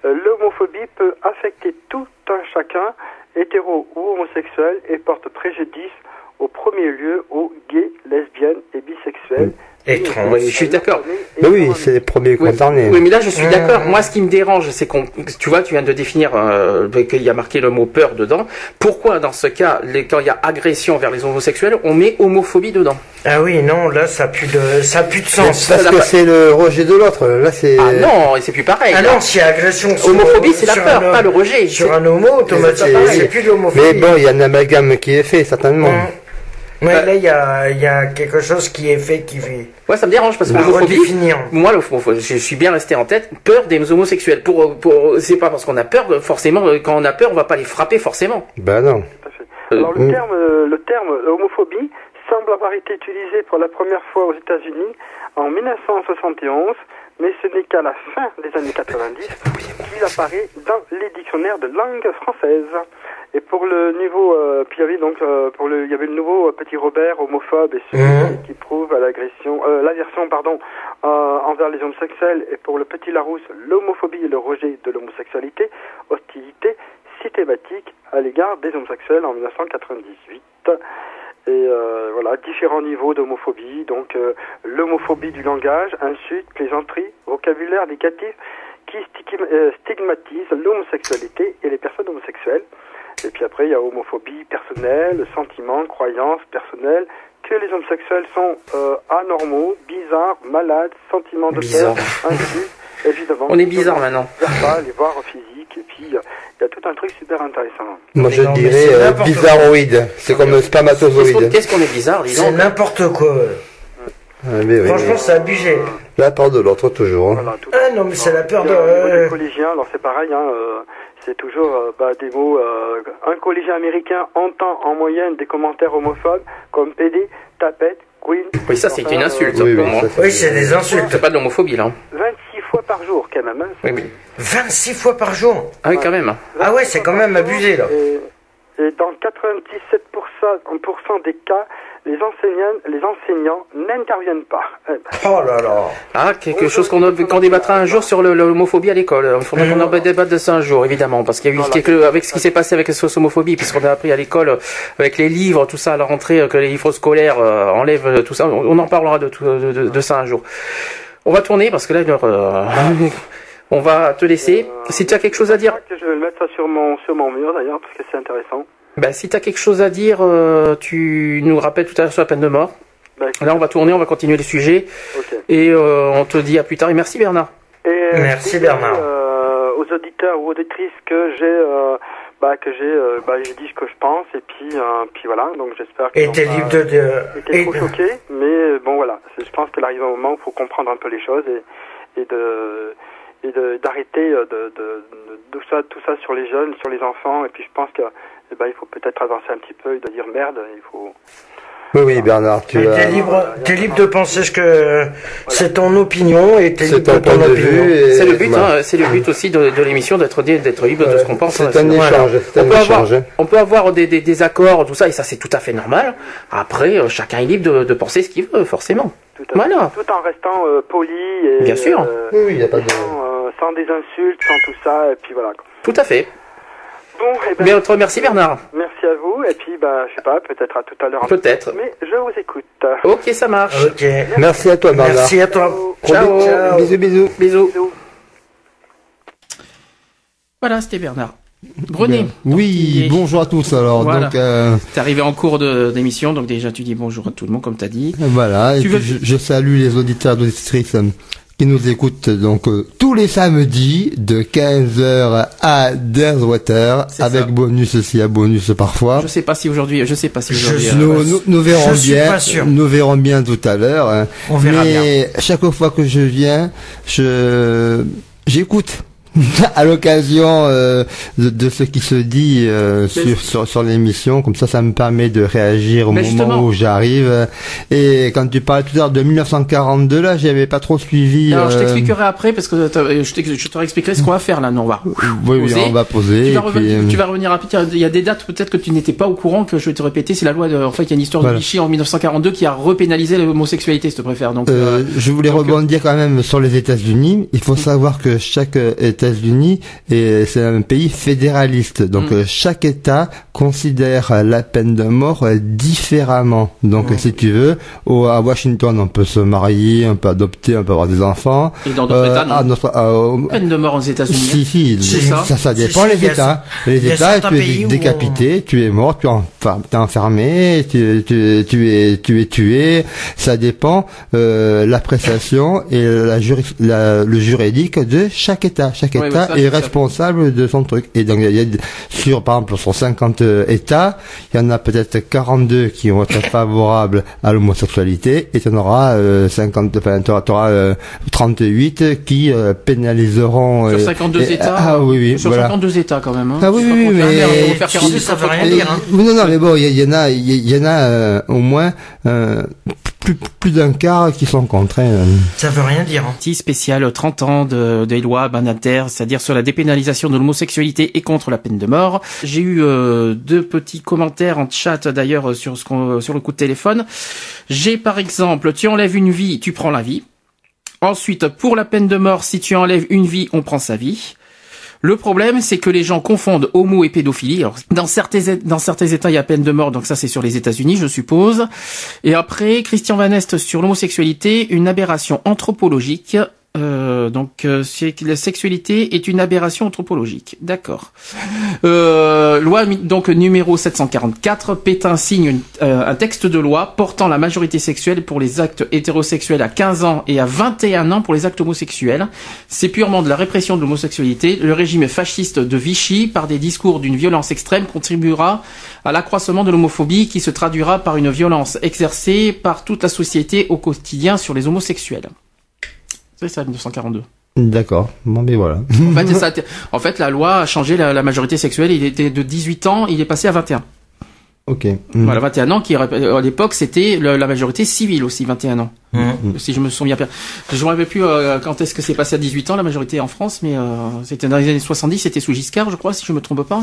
euh, l'homophobie peut affecter tout un chacun, hétéro ou homosexuel, et porte préjudice au premier lieu aux gays, lesbiennes et bisexuels. Et oui, je suis d'accord. oui, c'est les premiers concernés. Oui, mais là, je suis d'accord. Moi, ce qui me dérange, c'est qu'on, tu vois, tu viens de définir euh, qu'il y a marqué le mot peur dedans. Pourquoi, dans ce cas, les, quand il y a agression vers les homosexuels, on met homophobie dedans? Ah oui, non, là, ça a plus de, ça a plus de sens. Parce que c'est le rejet de l'autre. Là, c'est. Ah non, c'est plus pareil. Ah non, s'il y a agression. Homophobie, c'est la peur, pas le rejet. Sur un homo, automatiquement, c'est plus de l'homophobie. Mais bon, il y a un amalgame qui est fait, certainement. Mais là, il y a, y a, quelque chose qui est fait qui fait. Ouais, ça me dérange parce que l'homophobie. Moi, je suis bien resté en tête. Peur des homosexuels. Pour, pour, c'est pas parce qu'on a peur, forcément, quand on a peur, on va pas les frapper forcément. Ben non. Alors, le terme, le terme homophobie semble avoir été utilisé pour la première fois aux États-Unis en 1971, mais ce n'est qu'à la fin des années 90 qu'il apparaît dans les dictionnaires de langue française. Et pour le niveau, euh, puis il y avait donc euh, pour le, il y avait le nouveau euh, petit Robert homophobe et celui mmh. qui prouve à l'agression, euh, l'aversion pardon, euh, envers les homosexuels. Et pour le petit Larousse, l'homophobie et le rejet de l'homosexualité, hostilité systématique à l'égard des homosexuels en 1998. Et euh, voilà, différents niveaux d'homophobie. Donc l'homophobie du langage, insulte, plaisanterie, vocabulaire négatif qui stigmatise l'homosexualité et les personnes homosexuelles. Et puis après, il y a homophobie personnelle, sentiment, croyance personnelle, que les homosexuels sont euh, anormaux, bizarres, malades, sentiments de peur, ainsi, évidemment. On est bizarre maintenant. Pas les voir physique, et puis il y a tout un truc super intéressant. Moi je dirais euh, bizarroïde, c'est comme spermatozoïde. Qu'est-ce qu'on est bizarre, disons C'est n'importe quoi. Ah, mais Franchement, c'est abusé. La peur de l'autre, toujours. Hein. Voilà, ah non, mais c'est la peur de... Euh... collégiens, alors c'est pareil, hein, euh, c'est toujours euh, bah, des mots. Euh, un collégien américain entend en moyenne des commentaires homophobes comme PD, tapette, queen. Oui, ça c'est une insulte oui, pour moi. Oui, c'est des insultes. C'est pas de l'homophobie là. 26 fois par jour quand même. Hein, oui, oui. 26 fois par jour Ah oui, quand même. Ah ouais, c'est quand même abusé là. Et, et dans 97% des cas, les enseignants, les enseignants n'interviennent pas. [laughs] Oh là là. Ah, quelque chose qu'on débattra un jour sur l'homophobie à l'école. Il faudra qu'on en débatte de ça un jour, évidemment, parce qu'il y a eu quelque, avec ce qui s'est passé avec la homophobie, puisqu'on a appris à l'école avec les livres, tout ça à la rentrée, que les livres scolaires euh, enlèvent tout ça. On en parlera de, de, de, de, ça un jour. On va tourner parce que là, euh, [laughs] on va te laisser. Euh, si tu as quelque chose à dire. Je vais mettre ça sur mon sur mon mur d'ailleurs parce que c'est intéressant. Ben, si tu as quelque chose à dire, euh, tu nous rappelles tout à l'heure sur la peine de mort. Bah, Là, on va tourner, on va continuer les sujets. Okay. Et euh, on te dit à plus tard. Et merci Bernard. Et, euh, merci Bernard. Euh, aux auditeurs ou auditrices que j'ai, euh, bah, que j'ai, bah, j'ai dit ce que je pense. Et puis, puis voilà. Donc j'espère que. Et t'es libre de. de... Été trop choqué, mais bon voilà. Je pense qu'il arrive un moment où il faut comprendre un peu les choses et, et de et d'arrêter de, de, de, tout ça tout ça sur les jeunes, sur les enfants. Et puis je pense que eh ben, il faut peut-être avancer un petit peu et de dire merde, il faut... Oui, oui, Bernard, tu es libre, es libre de penser ce que c'est ton opinion et t'es libre ton de ton point de opinion. et- C'est le but, hein, c'est le but aussi de, de l'émission d'être d'être libre de ce qu'on pense. C'est un Voilà. échange, c'est On peut avoir, échange. on peut avoir des, des, des accords, tout ça, et ça c'est tout à fait normal. Après, euh, chacun est libre de, de penser ce qu'il veut, forcément. Tout, à Voilà. fait. tout en restant euh, poli et Bien sûr. euh, Oui, oui, a pas de... sans, euh, sans des insultes, sans tout ça, et puis voilà. Tout à fait. Bon, et ben, Bien, autre- merci Bernard. merci à vous, et puis bah, je sais pas, peut-être à tout à l'heure. Peut-être. Mais je vous écoute. Ok, ça marche. Ok. Merci à toi, Bernard. Merci à toi. Ciao. bisous. Ciao. Bisous, bisous. Bisous. Bisous. Voilà, c'était Bernard. René. Oui, Et- bonjour à tous. Alors, Voilà. donc euh, T'es arrivé en cours de- d'émission, donc déjà tu dis bonjour à tout le monde, comme t'as dit. voilà. Et Tu puis, veux- je, je salue les auditeurs d'auditrices euh, qui nous écoutent donc euh, tous les samedis de 15h à 10h C'est avec ça. bonus aussi à bonus parfois. Je sais pas si aujourd'hui, je sais pas si Je aujourd'hui. euh, Nous, nous, nous verrons Je suis bien. pas sûr. Nous verrons bien tout à l'heure. hein. On verra Mais chaque fois que je viens, je j'écoute. [laughs] à l'occasion euh, de, de, ce qui se dit euh, sur, sur, sur l'émission. Comme ça, ça me permet de réagir au moment où j'arrive. Et quand tu parlais tout à l'heure de 1942, là, j'avais pas trop suivi. Alors, je t'expliquerai après parce que je, je te réexpliquerai ce qu'on va faire là. Non, on va. Oui, oui, on va poser. Tu vas, tu vas revenir rapide. Il y a des dates peut-être que tu n'étais pas au courant que je vais te répéter. C'est la loi. De, en fait, il y a une histoire de Vichy en 1942 qui a repénalisé l'homosexualité, si tu préfères. Donc, je voulais rebondir quand même sur les États-Unis. Il faut savoir que chaque État États-Unis et c'est un pays fédéraliste. Donc mm. euh, chaque État considère la peine de mort euh, différemment. Donc mm. si tu veux, au, à Washington, on peut se marier, on peut adopter, on peut avoir des enfants. Et dans d'autres États, non. notre, peine de mort aux États-Unis. Si, si, ça, ça, dépend les États. Les États, tu es décapité, tu es mort, tu es enfermé, tu, tu, tu, es, tu es tué. Ça dépend euh, l'appréciation et la, la, le juridique de chaque État. Chaque État est responsable de son truc. Et donc, il y a, sur, par exemple, sur 50 euh, États, il y en a peut-être 42 qui vont être favorables à l'homosexualité, et tu en auras 50, enfin, tu auras, 38 qui euh, pénaliseront. Sur 52 euh, États. Ah oui, oui. Sur 52 États quand même. Hein. Ah oui, oui, mais faire 42, ça veut rien dire. Hein. Non, non, mais bon, il y, en a, il y, en a au moins plus, plus d'un quart qui sont contraints. Ça veut rien dire. Hein. Petit spécial 30 ans de, des lois Banater, c'est-à-dire sur la dépénalisation de l'homosexualité et contre la peine de mort. J'ai eu euh, deux petits commentaires en chat d'ailleurs sur, ce sur le coup de téléphone. J'ai par exemple, tu enlèves une vie, tu prends la vie. Ensuite, pour la peine de mort, si tu enlèves une vie, on prend sa vie. Le problème, c'est que les gens confondent homo et pédophilie. Dans certains, dans certains États, il y a peine de mort, donc ça c'est sur les États-Unis, je suppose. Et après, Christian Van Est sur l'homosexualité, une aberration anthropologique euh, donc euh, la sexualité est une aberration anthropologique. D'accord. Euh, loi donc numéro 744. Pétain signe euh, un texte de loi portant la majorité sexuelle pour les actes hétérosexuels à 15 ans et à 21 ans pour les actes homosexuels. C'est purement de la répression de l'homosexualité. Le régime fasciste de Vichy, par des discours d'une violence extrême, contribuera à l'accroissement de l'homophobie qui se traduira par une violence exercée par toute la société au quotidien sur les homosexuels. C'est ça, 1942. D'accord. Bon, mais voilà. En fait, la loi a changé la, majorité sexuelle. Il était de 18 ans, il est passé à 21. Ok. Mm. Voilà, 21 ans, qui à l'époque c'était la majorité civile aussi, 21 ans. Mm. Si je me souviens bien. Je ne me rappelle plus euh, quand est-ce que c'est passé à 18 ans la majorité en France, mais euh, c'était dans les années 70, c'était sous Giscard, je crois, si je me trompe pas.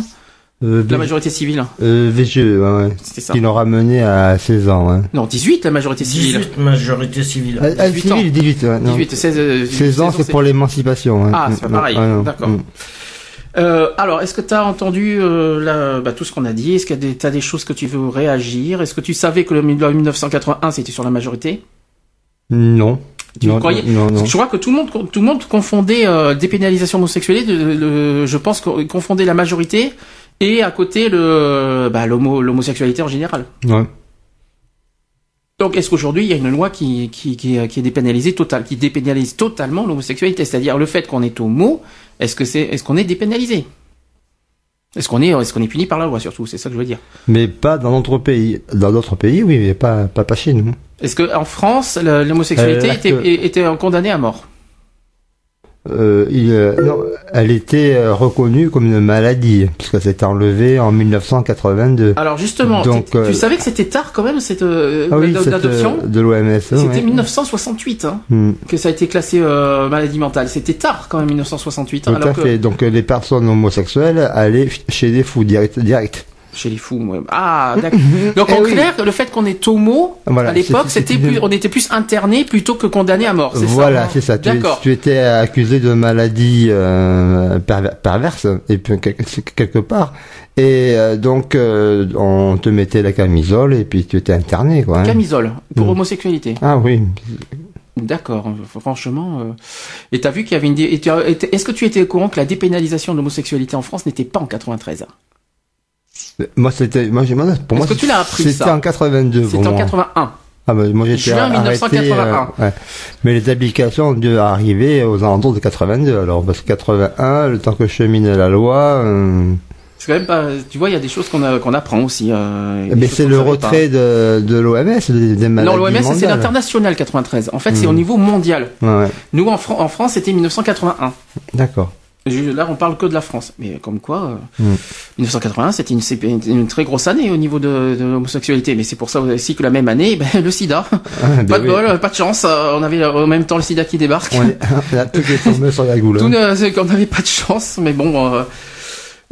Euh, la majorité civile. Euh, VGE, ouais, ouais. C'était ça. Qui l'aura mené à 16 ans, hein. Non, 18 la majorité civile. 18 majorité civile. Ah, 18 18, ans. 18, ouais, 18, 16, 16 ans, c'est pour l'émancipation. Hein. Ah, c'est pas pareil. D'accord. Mm. Euh, alors, est-ce que tu as entendu euh, la, bah, tout ce qu'on a dit? Est-ce que tu as des choses que tu veux réagir? Est-ce que tu savais que le 1981 c'était sur la majorité? Non. Tu non, croyais? non, non. Je crois que tout le monde, tout le monde confondait euh, dépénalisation homosexualité. De, je pense qu'on confondait la majorité et à côté le bah, l'homosexualité en général. Ouais. Donc, est-ce qu'aujourd'hui, il y a une loi qui, qui, qui, qui est dépénalisée total, qui dépénalise totalement l'homosexualité? C'est-à-dire le fait qu'on est homo, est-ce que c'est, est-ce qu'on est dépénalisé? Est-ce qu'on est, est-ce qu'on est puni par la loi surtout? C'est ça que je veux dire. Mais pas dans notre pays. Dans d'autres pays, oui, mais pas, pas, pas chez nous. Est-ce qu'en France, l'homosexualité euh, était, était condamnée à mort? Euh, il, euh, non, elle était euh, reconnue comme une maladie puisque s'est enlevée en 1982. Alors justement, Donc, tu, euh, savais que c'était tard quand même cette euh, ah oui, adoption de l'OMS. C'était 1968 hein, hmm. que ça a été classé maladie mentale. C'était tard quand même 1968. Hein, Tout à fait. Donc les personnes homosexuelles allaient chez des fous direct. direct. Chez les fous, ouais. Ah, d'accord. [laughs] Donc eh en clair, le fait qu'on est homo, à l'époque, c'était plus, on était plus interné plutôt que condamné à mort. Voilà, c'est ça. Tu, tu, étais accusé de maladie euh, perverse et puis [laughs] quelque part. Et euh, donc euh, on te mettait la camisole et puis tu étais interné, quoi. Hein. Camisole pour mm. homosexualité. Ah oui. D'accord, franchement. Euh... Et t'as vu qu'il y avait une. Est-ce que tu étais au courant que la dépénalisation de l'homosexualité en France n'était pas en 93 moi, c'était, moi, j'ai, pour moi, que tu l'as appris C'était en 82. C'était en 81. Ah bah, moi j'étais Juin 1981. Euh, ouais. Mais les applications ont dû arriver aux alentours de 82. Alors parce que 81, le temps que je chemine la loi. Euh... C'est quand même pas. Tu vois, il y a des choses qu'on qu'on apprend aussi. Euh, mais c'est le retrait de, de l'OMS des, des maladies. Non, l'OMS c'est l'international 93. En fait, c'est au hmm. niveau mondial. Ouais. Nous en, en France, c'était 1981. D'accord. Là, on parle que de la France, mais comme quoi, 1981, mm. c'était une, une, très grosse année au niveau de, de l'homosexualité. Mais c'est pour ça aussi que la même année, ben, le SIDA, ah, ben pas de bol, pas de chance. On avait en même temps le SIDA qui débarque. [laughs] On est, tout est tombé sur la goule. Tout, hein. n'avait pas de chance, mais bon.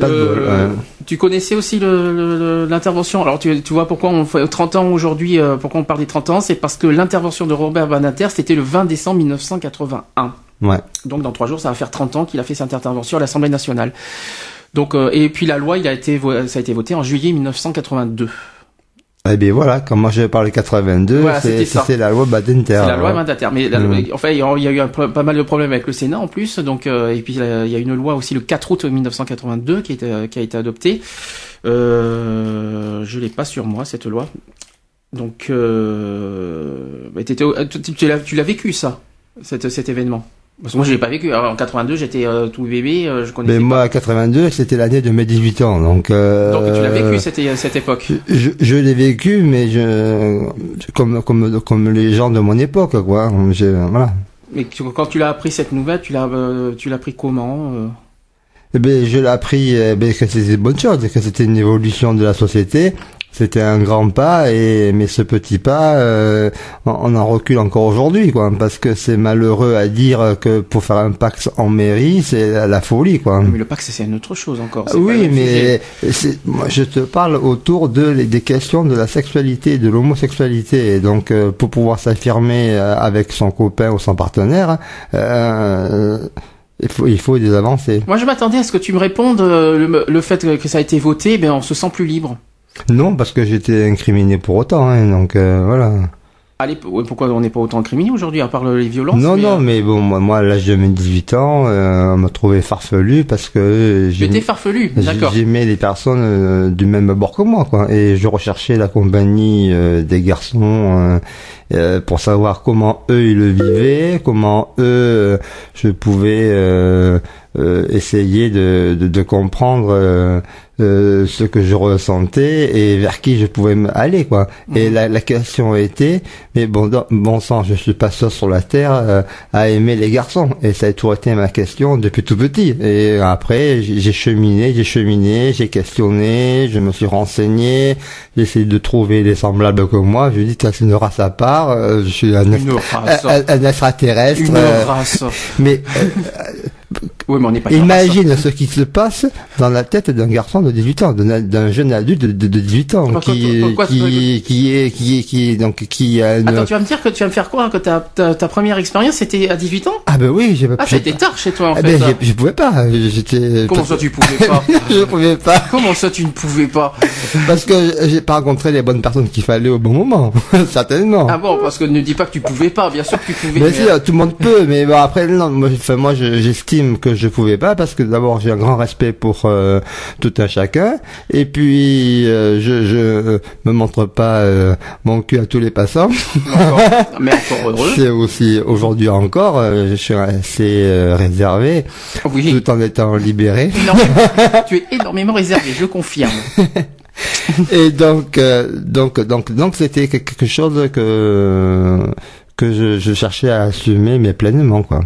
Euh, tu connaissais aussi l'intervention? Alors tu, tu, vois pourquoi on fait 30 ans aujourd'hui, euh, pourquoi on parle des 30 ans, c'est parce que l'intervention de Robert Banater, c'était le 20 décembre 1981. Ouais. Donc dans trois jours, ça va faire 30 ans qu'il a fait cette intervention à l'Assemblée nationale. Donc euh, et puis la loi, il a été, ça a été voté en juillet 1982. Eh bien voilà, comme moi je parle 82, c'est la loi Badinter. C'est la loi Badinter. Mais mm. en fait, il y a eu pas mal de problèmes avec le Sénat en plus. Donc euh, et puis il y a une loi aussi le 4 août 1982 qui, était, qui a été adoptée. Euh, je l'ai pas sur moi cette loi. Donc euh, tu l'as vécu ça, cet événement? Parce que moi, je l'ai pas vécu. en 82, j'étais euh, tout bébé, euh, je connaissais. Mais moi, en 82, c'était l'année de mes 18 ans, donc. Euh, donc tu l'as vécu cette, cette époque. Je, je l'ai vécu, mais je, comme comme comme les gens de mon époque, quoi. voilà. Mais quand tu l'as appris cette nouvelle, tu l'as tu l'as appris comment eh ben, je l'ai appris eh ben, que c'était une bonne chose, que c'était une évolution de la société, c'était un grand pas et mais ce petit pas euh, on, en recule encore aujourd'hui quoi parce que c'est malheureux à dire que pour faire un Pax en mairie c'est la, folie quoi mais le Pax c'est une autre chose encore oui mais moi je te parle autour de des questions de la sexualité de l'homosexualité et donc euh, pour pouvoir s'affirmer euh, avec son copain ou son partenaire il faut, il faut des avancées. Moi, je m'attendais à ce que tu me répondes le, le, fait que ça a été voté, ben on se sent plus libre. Non, parce que j'étais incriminé pour autant, hein, donc euh, voilà. Allez, pourquoi on n'est pas autant incriminé aujourd'hui, à part les violences Non, non, euh, mais bon, moi, à l'âge de mes 18 ans, euh, on m'a trouvé farfelu parce que... J'étais farfelu, d'accord. J'aimais les personnes du même bord que moi, quoi. Et je recherchais la compagnie des garçons pour savoir comment eux, ils le vivaient, comment eux, je pouvais essayer de, de, de comprendre euh, ce que je ressentais et vers qui je pouvais aller quoi. Et mhm. la, la, question était mais bon bon sang je suis pas seul sur la terre euh, à aimer les garçons et ça a toujours été ma question depuis tout petit et après j'ai cheminé j'ai cheminé j'ai questionné je me suis renseigné j'ai essayé de trouver des semblables comme moi je dis c'est une race à part euh, je suis un, un, extraterrestre une race. mais oui, mais on n'est pas Imagine ce qui se passe dans la tête d'un garçon de 18 ans, d'un jeune adulte de, 18 ans, qui, qui, qui, est, qui est, qui est, donc, qui a Attends, tu vas me dire que tu vas me faire quoi, que ta, ta, première expérience c'était à 18 ans? Ah, ben oui, j'ai pas Ah, c'était tard chez toi, en ah, fait. Ben, je pouvais pas, j'étais... Comment ça tu pouvais pas? [laughs] je pouvais pas. Comment ça tu ne pouvais pas? Parce que j'ai pas rencontré les bonnes personnes qu'il fallait au bon moment. [laughs] Certainement. Ah bon, parce que ne dis pas que tu pouvais pas, bien sûr que tu pouvais. Mais, si, tout le monde peut, mais bon, après, non, moi, moi j'estime que je pouvais pas parce que d'abord j'ai un grand respect pour euh, tout un chacun et puis euh, je je me montre pas euh, mon cul à tous les passants. mais encore [laughs] heureux. C'est aussi aujourd'hui encore, je suis assez réservé tout en étant libéré. [laughs] tu es énormément réservé, je confirme. [laughs] et donc donc donc donc c'était quelque chose que que je, je cherchais à assumer mais pleinement quoi.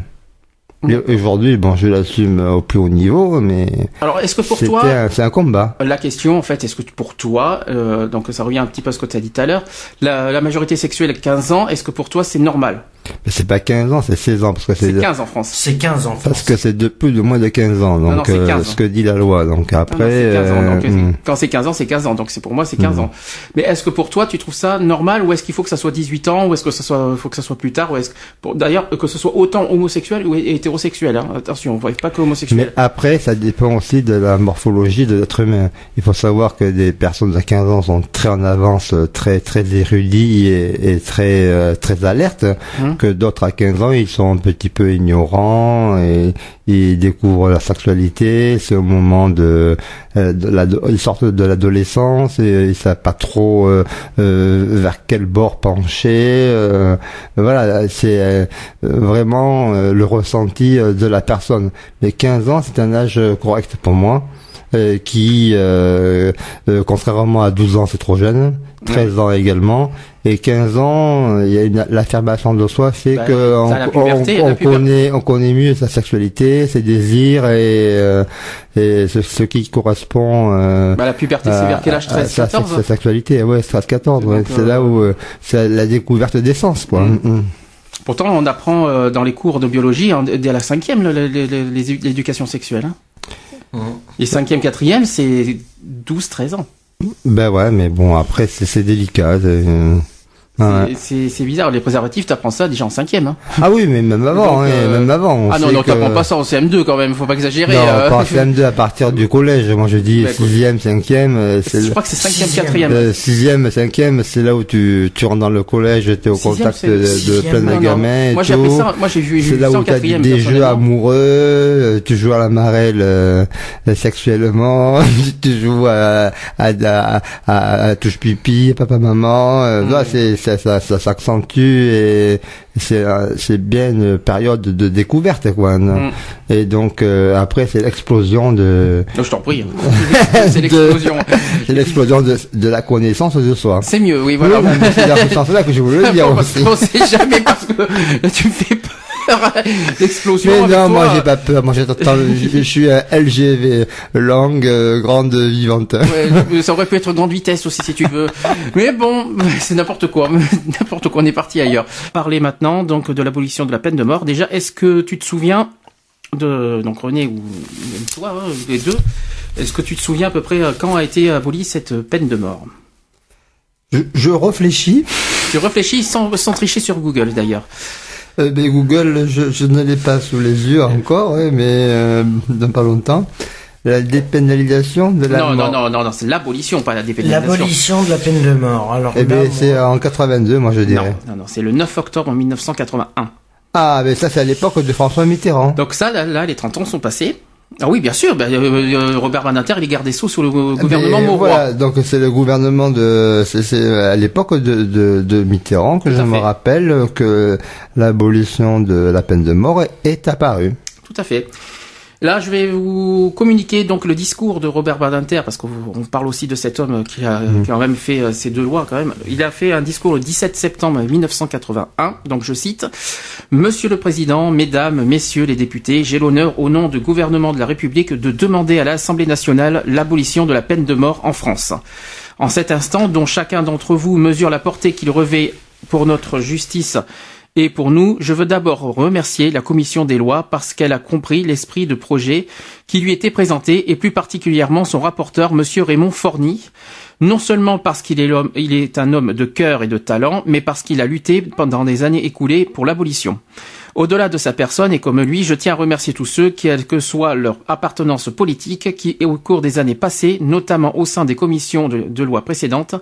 Aujourd'hui, bon, je l'assume au plus haut niveau, mais. Alors, est-ce que pour toi, c'est un combat. La question, en fait, est-ce que pour toi, euh, donc ça revient un petit peu à ce que tu as dit tout à l'heure, la, la majorité sexuelle à 15 ans, est-ce que pour toi c'est normal? Mais c'est pas 15 ans, c'est 16 ans parce que c'est 15 en France. C'est 15 ans. Parce que c'est de plus de moins de 15 ans. Donc euh, ce que dit la loi. Donc après euh, hmm. quand c'est 15 ans, c'est 15 ans. Donc c'est pour moi c'est 15 hmm. ans. Mais est-ce que pour toi tu trouves ça normal ou est-ce qu'il faut que ça soit 18 ans ou est-ce que ça soit faut que ça soit plus tard ou est-ce d'ailleurs que ce soit autant homosexuel ou hétérosexuel hein. Attention, on voit pas que homosexuel. Mais après ça dépend aussi de la morphologie de l'être humain. Il faut savoir que des personnes de 15 ans sont très en avance, très très érudits et, et très euh, très alertes hum. que d'autres à 15 ans, ils sont un petit peu ignorants et ils découvrent la sexualité. C'est au moment de, euh, de la, ils sortent de l'adolescence et ils savent pas trop euh, euh, vers quel bord pencher. voilà, c'est vraiment le ressenti de la personne. Mais 15 ans, c'est un âge correct pour moi. qui, contrairement à 12 ans, c'est trop jeune, 13 ans également, et 15 ans, il y a l'affirmation de soi fait bah, que on, connaît, on connaît mieux sa sexualité, ses désirs et, et ce, qui correspond. Euh, bah, la puberté, c'est vers quel âge? 13, 14 Sa, sexualité, ouais, 13, 14, ouais, c'est là où c'est la découverte des sens, quoi. Mm. Mm. Pourtant, on apprend euh, dans les cours de biologie, dès la cinquième, l'éducation sexuelle. Hein. Mmh. Et cinquième, quatrième, c'est 12-13 ans. Ben ouais, mais bon, après, c'est délicat. C'est bizarre, les préservatifs, t'apprends ça déjà en cinquième. Hein. Ah oui, mais même avant, hein, euh, même avant. Ah non, non, t'apprends pas ça en CM2 quand même, faut pas exagérer. Non, euh. pas en CM2 à partir du collège. Moi, je dis sixième, cinquième. Euh, je crois que c'est cinquième, quatrième. Sixième, cinquième, c'est là où tu, tu rentres dans le collège, t'es au contact de, de plein de gamins. Moi, j'ai appris ça, moi, j'ai vu, C'est là où t'as des jeux amoureux, tu joues à la marelle, sexuellement, [laughs] tu joues à, à, à, touche pipi, papa, maman, là, c'est, ça, ça, s'accentue et c'est c'est bien une période de découverte quoi. Mm. Et donc euh, après c'est l'explosion de. je t'en prie. [laughs] c'est l'explosion. c'est l'explosion de, de la connaissance de soi. C'est mieux, oui voilà. c'est dans ce sens-là que je voulais le [laughs] dire aussi. On sait jamais parce que tu me fais peur. L'explosion. Mais non, moi j'ai pas peur. Moi j'attends. je, suis un LGV, longue, euh, grande, vivante. Ouais, ça aurait pu être grande vitesse aussi si tu veux. Mais bon, [laughs] c'est n'importe quoi. [laughs] n'importe quoi. On est parti ailleurs. Parler maintenant donc de l'abolition de la peine de mort. Déjà, est-ce que tu te souviens de donc René ou même toi, hein, les deux, est-ce que tu te souviens à peu près euh, quand a été abolie cette peine de mort? Je, je réfléchis. Tu réfléchis sans, sans tricher sur Google d'ailleurs. Euh, ben, Google, je, je, ne l'ai pas sous les yeux encore, mais euh, dans pas longtemps. La dépénalisation de la non, mort. Non, non, non, non, c'est l'abolition, pas la dépénalisation. L'abolition de la peine de mort. Alors, eh ben, c'est en 82, moi je dirais. Non, non, non c'est le 9 octobre 1981. Ah, mais ça, c'est à l'époque de François Mitterrand. Donc ça, là, là, les 30 ans sont passés. Ah oui, bien sûr. Ben, euh, euh, Robert Badinter, il est gardé sous sous le gouvernement Mauroy. Voilà, donc c'est le gouvernement de, c'est à l'époque de, de, de, Mitterrand que je me rappelle que l'abolition de la peine de mort est apparue. Tout à fait. Là, je vais vous communiquer donc le discours de Robert Badinter, parce qu'on parle aussi de cet homme qui a, mm. a même fait euh, ces deux lois quand même. Il a fait un discours le 17 septembre 1981, donc je cite Monsieur le Président, Mesdames, Messieurs les députés, j'ai l'honneur au nom du gouvernement de la République de demander à l'Assemblée nationale l'abolition de la peine de mort en France. En cet instant, dont chacun d'entre vous mesure la portée qu'il revêt pour notre justice et pour nous, je veux d'abord remercier la commission des lois parce qu'elle a compris l'esprit de projet qui lui était présenté et plus particulièrement son rapporteur, monsieur Raymond Forny. Non seulement parce qu'il est, est un homme de cœur et de talent, mais parce qu'il a lutté pendant des années écoulées pour l'abolition. Au-delà de sa personne et comme lui, je tiens à remercier tous ceux, quelle que soit leur appartenance politique, qui, au cours des années passées, notamment au sein des commissions de, de loi précédentes,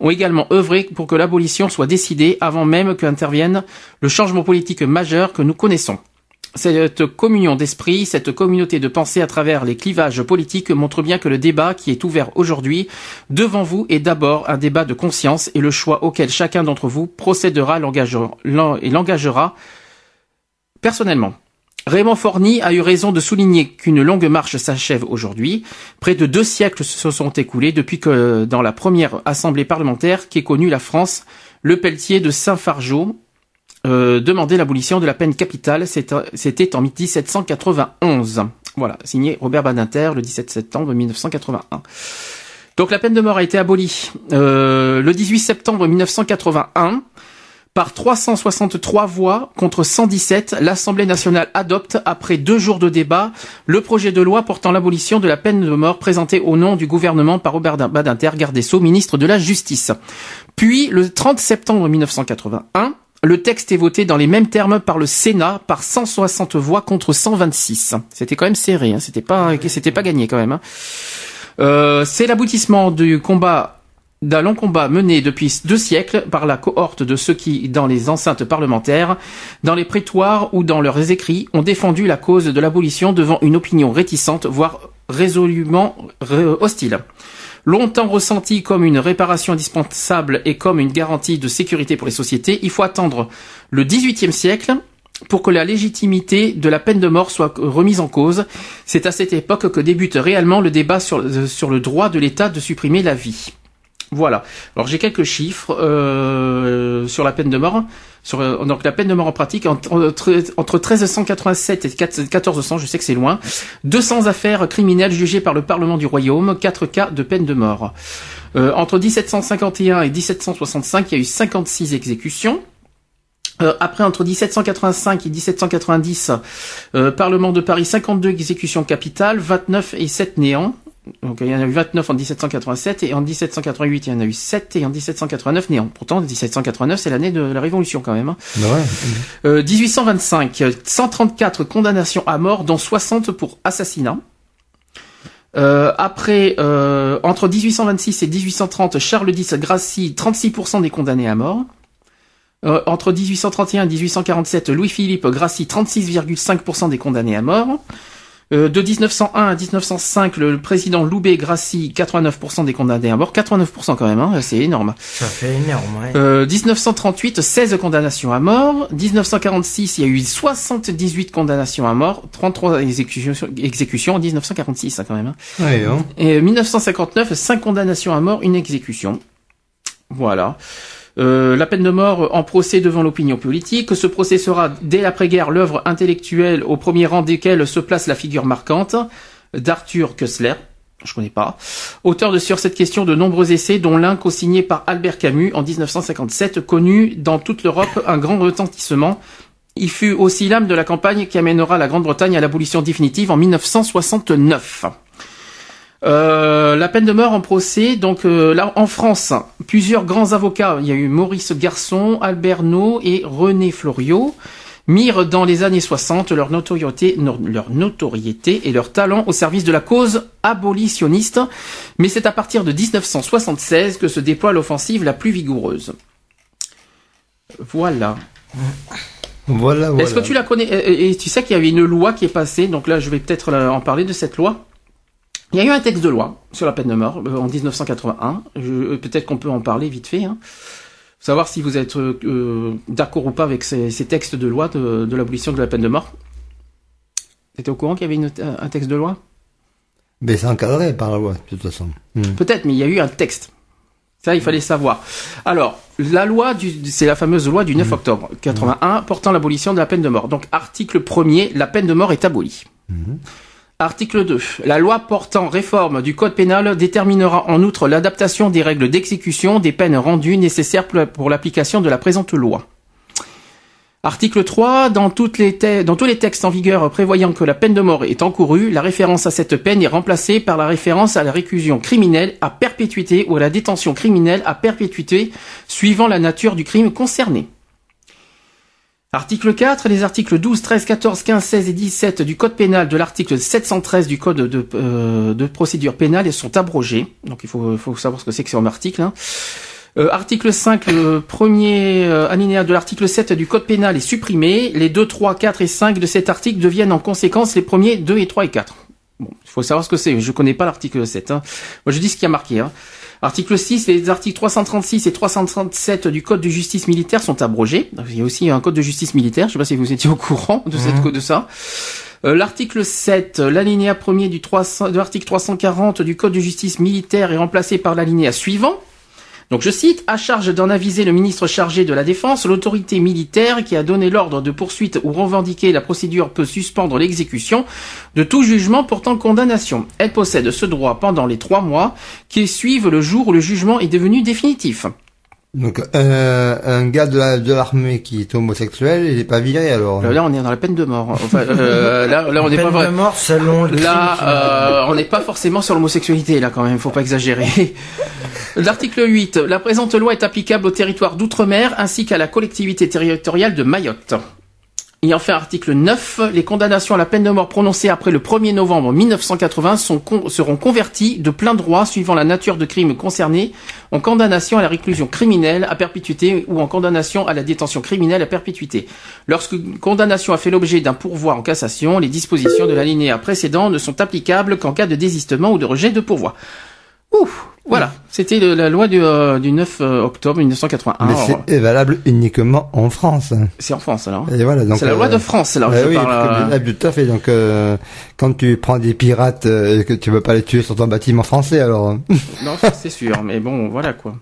ont également œuvré pour que l'abolition soit décidée avant même qu'intervienne le changement politique majeur que nous connaissons. Cette communion d'esprit, cette communauté de pensée à travers les clivages politiques montre bien que le débat qui est ouvert aujourd'hui devant vous est d'abord un débat de conscience et le choix auquel chacun d'entre vous procédera et l'engagera personnellement. Raymond Forny a eu raison de souligner qu'une longue marche s'achève aujourd'hui. Près de deux siècles se sont écoulés depuis que, dans la première assemblée parlementaire qui est connue la France, le Pelletier de Saint-Fargeau euh, demandait l'abolition de la peine capitale. C'était en 1791. Voilà, signé Robert Badinter le 17 septembre 1981. Donc la peine de mort a été abolie euh, le 18 septembre 1981. Par 363 voix contre 117, l'Assemblée nationale adopte, après deux jours de débat, le projet de loi portant l'abolition de la peine de mort présenté au nom du gouvernement par Robert Badinter, garde des Sceaux, ministre de la Justice. Puis, le 30 septembre 1981, le texte est voté dans les mêmes termes par le Sénat par 160 voix contre 126. C'était quand même serré, hein. c'était pas, gagné quand même. Hein. Euh, c'est l'aboutissement du combat d'un long combat mené depuis deux siècles par la cohorte de ceux qui, dans les enceintes parlementaires, dans les prétoires ou dans leurs écrits, ont défendu la cause de l'abolition devant une opinion réticente, voire résolument hostile. Longtemps ressenti comme une réparation indispensable et comme une garantie de sécurité pour les sociétés, il faut attendre le XVIIIe siècle pour que la légitimité de la peine de mort soit remise en cause. C'est à cette époque que débute réellement le débat sur, sur le droit de l'État de supprimer la vie. Voilà. Alors j'ai quelques chiffres euh, sur la peine de mort. Sur, euh, donc la peine de mort en pratique entre, entre 1387 et 1400, je sais que c'est loin, 200 affaires criminelles jugées par le Parlement du Royaume, 4 cas de peine de mort. Euh, entre 1751 et 1765, il y a eu 56 exécutions. Euh, après, entre 1785 et 1790, euh, Parlement de Paris, 52 exécutions capitales, 29 et 7 néants. Donc il y en a eu 29 en 1787 et en 1788 il y en a eu 7 et en 1789 néant. Pourtant 1789 c'est l'année de la Révolution quand même. Hein. Bah ouais. Euh, 1825 134 condamnations à mort dont 60 pour assassinat. Euh, après, euh, entre 1826 et 1830, Charles X gracie 36% des condamnés à mort. Euh, entre 1831 et 1847, Louis-Philippe gracie 36,5% des condamnés à mort. Euh, de 1901 à 1905, le, président Loubet gracie 89% des condamnés à mort. 89% quand même, hein, c'est énorme. Ça fait énorme, ouais. Euh, 1938, 16 condamnations à mort. 1946, il y a eu 78 condamnations à mort. 33 exécutions, exécutions en 1946, hein, quand même. Hein. Ouais, hein. Et 1959, 5 condamnations à mort, une exécution. Voilà. Euh, la peine de mort en procès devant l'opinion politique. Ce procès sera, dès l'après-guerre, l'œuvre intellectuelle au premier rang desquelles se place la figure marquante d'Arthur Kessler. Je connais pas. Auteur de sur cette question de nombreux essais, dont l'un co-signé par Albert Camus en 1957, connu dans toute l'Europe un grand retentissement. Il fut aussi l'âme de la campagne qui amènera la Grande-Bretagne à l'abolition définitive en 1969. Euh, la peine de mort en procès, donc euh, là en France, plusieurs grands avocats, il y a eu Maurice Garçon, Albert No et René Floriot, mirent dans les années 60 leur notoriété, leur notoriété et leur talent au service de la cause abolitionniste, mais c'est à partir de 1976 que se déploie l'offensive la plus vigoureuse. Voilà. Voilà, voilà. Est-ce que tu la connais? Et, et tu sais qu'il y avait une loi qui est passée, donc là je vais peut-être en parler de cette loi. Il y a eu un texte de loi sur la peine de mort euh, en 1981. Je- Peut-être qu'on peut en parler vite fait. Hein. Savoir si vous êtes euh, d'accord ou pas avec ces, ces textes de loi de, de l'abolition de la peine de mort. T'étais au courant qu'il y avait une- un texte de loi? Mais c'est encadré par la loi, de toute façon. Hmm. Peut-être, mais il y a eu un texte. Ça, il fallait savoir. Alors, la loi, du, c'est la fameuse loi du 9 octobre 81 portant l'abolition de la peine de mort. Donc, article 1er, la peine de mort est abolie. Article 2. La loi portant réforme du code pénal déterminera en outre l'adaptation des règles d'exécution des peines rendues nécessaires pour la- pour l'application de la présente loi. Article 3. Dans, dans tous les textes en vigueur prévoyant que la peine de mort est encourue, la référence à cette peine est remplacée par la référence à la réclusion criminelle à perpétuité ou à la détention criminelle à perpétuité, suivant la nature du crime concerné. Article 4, les articles 12, 13, 14, 15, 16 et 17 du Code pénal de l'article 713 du Code de, euh, procédure pénale sont abrogés. Donc il faut, savoir ce que c'est que c'est article. hein. Euh, article 5, le premier euh, alinéa de l'article 7 du Code pénal est supprimé. Les 2, 3, 4 et 5 de cet article deviennent en conséquence les premiers 2 et 3 et 4. Bon, il faut savoir ce que c'est. Je connais pas l'article 7. Hein. Moi, je dis ce qui a marqué. Hein. Article 6, les articles 336 et 337 du Code de justice militaire sont abrogés. Donc, Il y a aussi un Code de justice militaire. Je sais pas si vous étiez au courant de, cette, de ça. Euh, L'article 7, l'alinéa premier du 300, de l'article 340 du Code de justice militaire est remplacé par l'alinéa suivant. Donc je cite, à charge d'en aviser le ministre chargé de la Défense, l'autorité militaire qui a donné l'ordre de poursuite ou revendiquer la procédure peut suspendre l'exécution de tout jugement portant condamnation. Elle possède ce droit pendant les trois mois qui suivent le jour où le jugement est devenu définitif. Donc, euh, un gars de la- de l'armée qui est homosexuel, il est pas viré alors. Euh, Là, on est dans la peine de mort. Enfin, euh, là, là, on n'est peine pas vrai. de mort selon le Là, crime. euh, on n'est pas forcément sur l'homosexualité, là, quand même, faut pas exagérer. [laughs] L'article 8. La présente loi est applicable au territoire d'outre-mer ainsi qu'à la collectivité territoriale de Mayotte. Et enfin, article 9. Les condamnations à la peine de mort prononcées après le 1er novembre 1980 sont con- seront converties de plein droit suivant la nature de crime concerné en condamnation à la réclusion criminelle à perpétuité ou en condamnation à la détention criminelle à perpétuité. Lorsque une condamnation a fait l'objet d'un pourvoi en cassation, les dispositions de l'alinéa précédent ne sont applicables qu'en cas de désistement ou de rejet de pourvoi. Ouf Voilà, c'était la loi du, 9 euh, euh, octobre 1981. Mais c'est valable uniquement en France. C'est en France alors. Et voilà, donc c'est la loi de France alors. oui, tout à fait. Donc quand tu prends des pirates et que tu veux pas les tuer sur ton bâtiment français alors. [laughs] non, c'est sûr, mais bon, voilà quoi.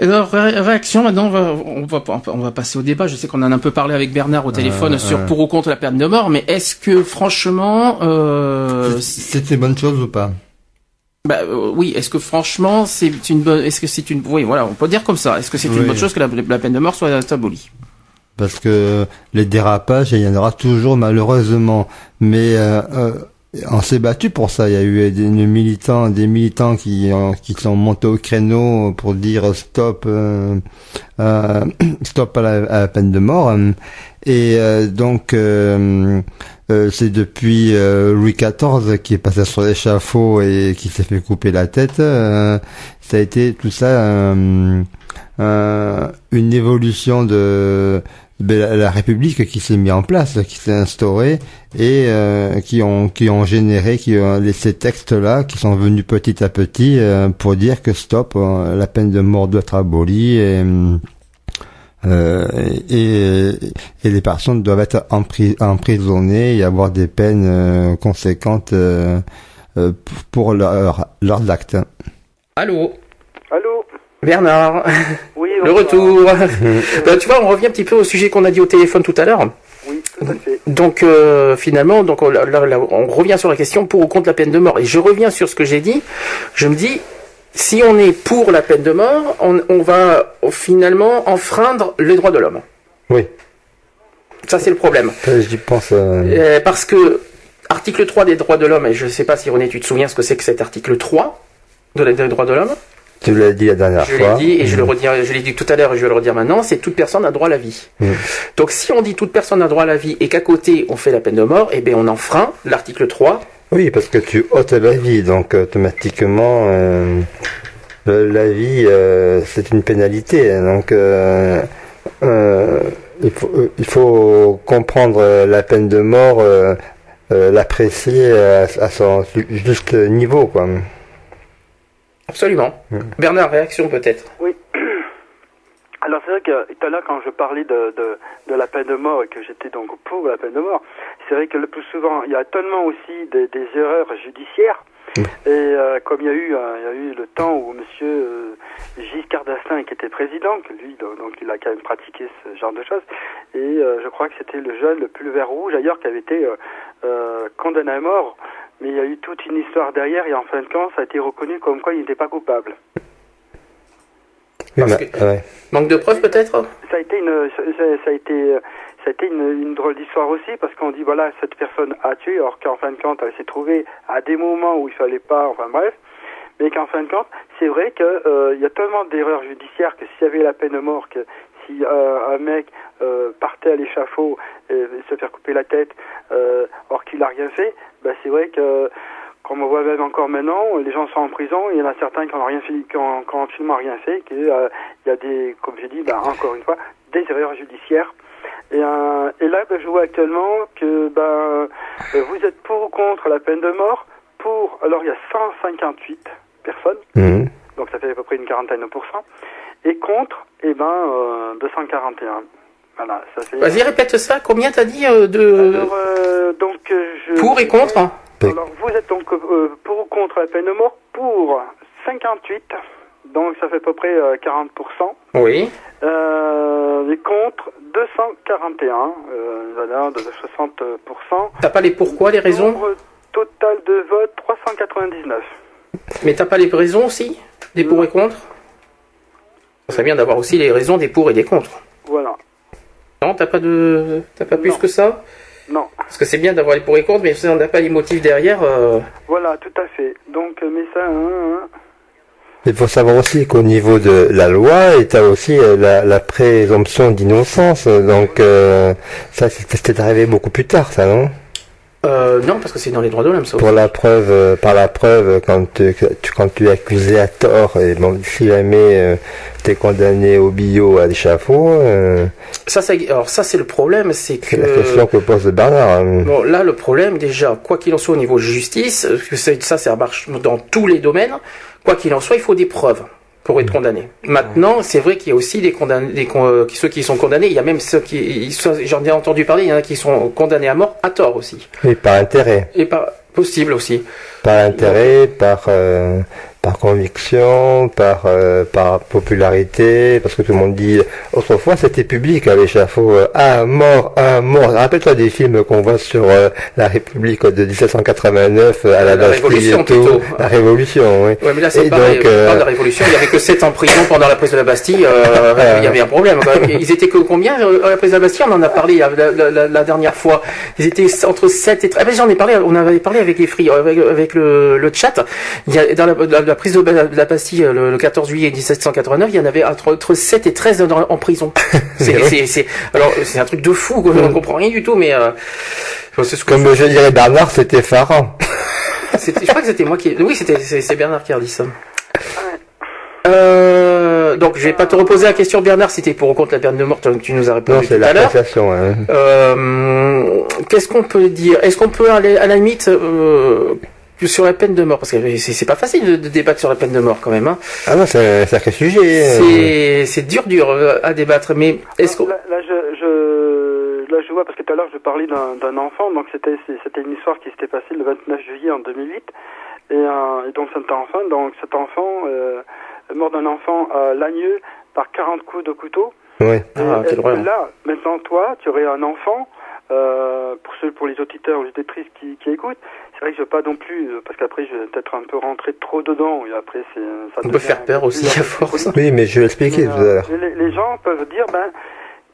Alors, réaction, maintenant, on va, on va, passer au débat. Je sais qu'on en a un peu parlé avec Bernard au téléphone sur pour ou contre la peine de mort, mais est-ce que, franchement... Euh, une bonne chose ou pas? Bah, euh, oui, est-ce que franchement c'est une bonne, est-ce que c'est une, oui, voilà, on peut dire comme ça. Est-ce que c'est une bonne chose que la, peine de mort soit abolie? Parce que les dérapages, il y en aura toujours malheureusement, mais euh, euh on s'est battu pour ça. Il y a eu des militants, des militants qui qui sont montés au créneau pour dire stop, euh, [clears throat] stop à la, peine de mort. Et donc euh, c'est depuis euh, Louis XIV qui est passé sur l'échafaud et qui s'est fait couper la tête. Euh, ça a été tout ça une évolution de, la, République qui s'est mise en place, qui s'est instaurée et qui ont qui ont généré qui ont ces textes là qui sont venus petit à petit pour dire que stop, la peine de mort doit être abolie et euh, et, et, les personnes doivent être emprisonnées et avoir des peines euh, conséquentes euh, pour leur, leurs actes. Allô? Bernard Oui, le retour. ben, tu vois, on revient un petit peu au sujet qu'on a dit au téléphone tout à l'heure. Oui, tout à fait. Donc finalement, donc on, on revient sur la question pour ou contre la peine de mort. Et je reviens sur ce que j'ai dit. Je me dis, si on est pour la peine de mort, on, va finalement enfreindre les droits de l'homme. Oui. Ça, c'est le problème. J'y pense. Euh, euh, parce que, article 3 des droits de l'homme, et je ne sais pas si René, tu te souviens ce que c'est que cet article 3 de des droits de l'homme? Tu l'as dit la dernière fois. Je l'ai dit, et je, le mmh. je l'ai dit tout à l'heure, et je vais le redire maintenant, c'est toute personne a droit à la vie. Mmh. Donc, si on dit toute personne a droit à la vie, et qu'à côté, on fait la peine de mort, eh bien, on enfreint l'article 3 oui, parce que tu ôtes la vie, donc automatiquement, euh, la vie, euh, c'est une pénalité. Donc, euh, il, faut, il faut comprendre la peine de mort, l'apprécier à, son juste niveau, quoi. Absolument. Bernard, réaction peut-être? Oui. [clears throat] Alors c'est vrai que tout à l'heure quand je parlais de, de, de, la peine de mort et que j'étais donc pour la peine de mort, c'est vrai que le plus souvent il y a tellement aussi des, des erreurs judiciaires et euh, comme il y a eu euh, il y a eu le temps où Monsieur euh, Giscard d'Estaing qui était président, que lui donc il a quand même pratiqué ce genre de choses et je crois que c'était le jeune le plus vert rouge d'ailleurs qui avait été condamné à mort, mais il y a eu toute une histoire derrière et en fin de compte ça a été reconnu comme quoi il n'était pas coupable. Manque de preuves peut-être Ça a été une, ça, a été, ça a été une, drôle d'histoire aussi parce qu'on dit voilà cette personne a tué alors qu'en fin de compte elle s'est trouvée à des moments où il fallait pas, enfin bref, mais qu'en fin de compte c'est vrai qu'il euh, y a tellement d'erreurs judiciaires que s'il y avait la peine de mort, que si euh, un mec euh, partait à l'échafaud et, se faire couper la tête alors qu'il a rien fait, bah c'est vrai que comme on voit même encore maintenant, les gens sont en prison, il y en a certains qui n'ont rien fait, qui ont, absolument rien fait, qu'il euh, y a des, comme j'ai dit, bah, encore une fois, des erreurs judiciaires. Et, euh, et là, bah, je vois actuellement que bah, euh, vous êtes pour ou contre la peine de mort. Pour, alors il y a 158 personnes, mmh. donc ça fait à peu près une quarantaine de pourcents, et contre, eh ben, euh, 241. Voilà, ça. Vas-y, répète ça. Combien t'as dit de... Alors, donc, je... Pour et contre alors, vous êtes donc euh, pour ou contre la peine de mort? Pour 58, donc ça fait à peu près 40%. Euh, oui. Euh, et contre 241, euh, de 60%. T'as pas les pourquoi, les raisons? Nombre total de vote 399. Mais t'as pas les raisons aussi Des pour et contre? Ça serait bien d'avoir aussi les raisons des pour et des contre. Voilà. Non, t'as pas de, t'as pas plus que ça? Non. Parce que c'est bien d'avoir les pour et contre, mais si on n'a pas les motifs derrière. Euh, voilà, tout à fait. Donc, euh, mais ça. Hein, hein. Il faut savoir aussi qu'au niveau de la loi, il y a aussi euh, la, présomption d'innocence. Donc, ça, c'était arrivé beaucoup plus tard, ça, non? Euh, non, parce que c'est dans les droits de l'homme, ça. Pour la preuve, euh, par la preuve, quand tu, quand tu es accusé à tort, et bon, si jamais tu es condamné au bio à l'échafaud. ça, alors ça, c'est le problème, c'est que. C'est la question que pose Bernard. Hein. Bon, là, le problème, déjà, quoi qu'il en soit au niveau justice, que ça, ça marche dans tous les domaines. Quoi qu'il en soit, il faut des preuves pour être condamné. Maintenant, c'est vrai qu'il y a aussi des condamnés, des, euh, ceux qui sont condamnés. Il y a même ceux qui, j'en ai entendu parler, il y en a qui sont condamnés à mort à tort aussi. Et par intérêt. Et par possible aussi. Par intérêt, par euh, par conviction, par euh, par popularité, parce que tout le monde dit autrefois c'était public à l'échafaud, euh, un mort, un mort. Rappelle-toi des films qu'on voit sur euh, la République de 1789 à la, la Révolution plutôt. La Révolution, oui. Ouais, mais là c'est pareil. Donc, la Révolution, il y avait que 7 en prison pendant la prise de la Bastille. il y avait un problème. Ils étaient que combien à la prise de la Bastille? On en a parlé la, dernière fois. Ils étaient entre 7 et 13. Ah j'en ai parlé. On avait parlé avec les fris, avec, avec le, le chat. Il y a, dans la la prise de la Bastille le, 14 juillet 1789, il y en avait entre, 7 et 13 en prison. [laughs] c'est, alors c'est un truc de fou, on ne comprend rien du tout, mais euh, comme je dirais Bernard, c'était phare. je crois que c'était moi qui, oui, c'était c'est Bernard qui a dit ça. Euh, donc je vais pas te reposer la question Bernard, c'était pour ou contre la peine de mort que tu nous as répondu tout à l'heure. Hein. Euh, Qu'est-ce qu'on peut dire? Est-ce qu'on peut aller à la limite euh, sur la peine de mort Parce que c'est pas facile de, débattre sur la peine de mort quand même. Hein. Ah non, c'est un sacré sujet. Euh. C'est dur, dur euh, à débattre. Mais est-ce que là, là, je, je, là, je vois parce que tout à l'heure je parlais d'un enfant, donc c'était c'était une histoire qui s'était passée le 29 juillet en 2008, et, euh, et donc cet enfant, donc cet enfant euh, mort d'un enfant à Lagneux par 40 coups de couteau. Oui. Ah, et, là, maintenant toi, tu aurais un enfant. Euh, pour ceux, pour les auditeurs ou les auditrices qui, qui écoutent, c'est vrai que je veux pas non plus, euh, parce qu'après je vais peut-être un peu rentrer trop dedans, et après c'est... Ça On peut faire peur aussi à force. Oui, mais je vais expliquer tout à l'heure. Les, gens peuvent dire, ben,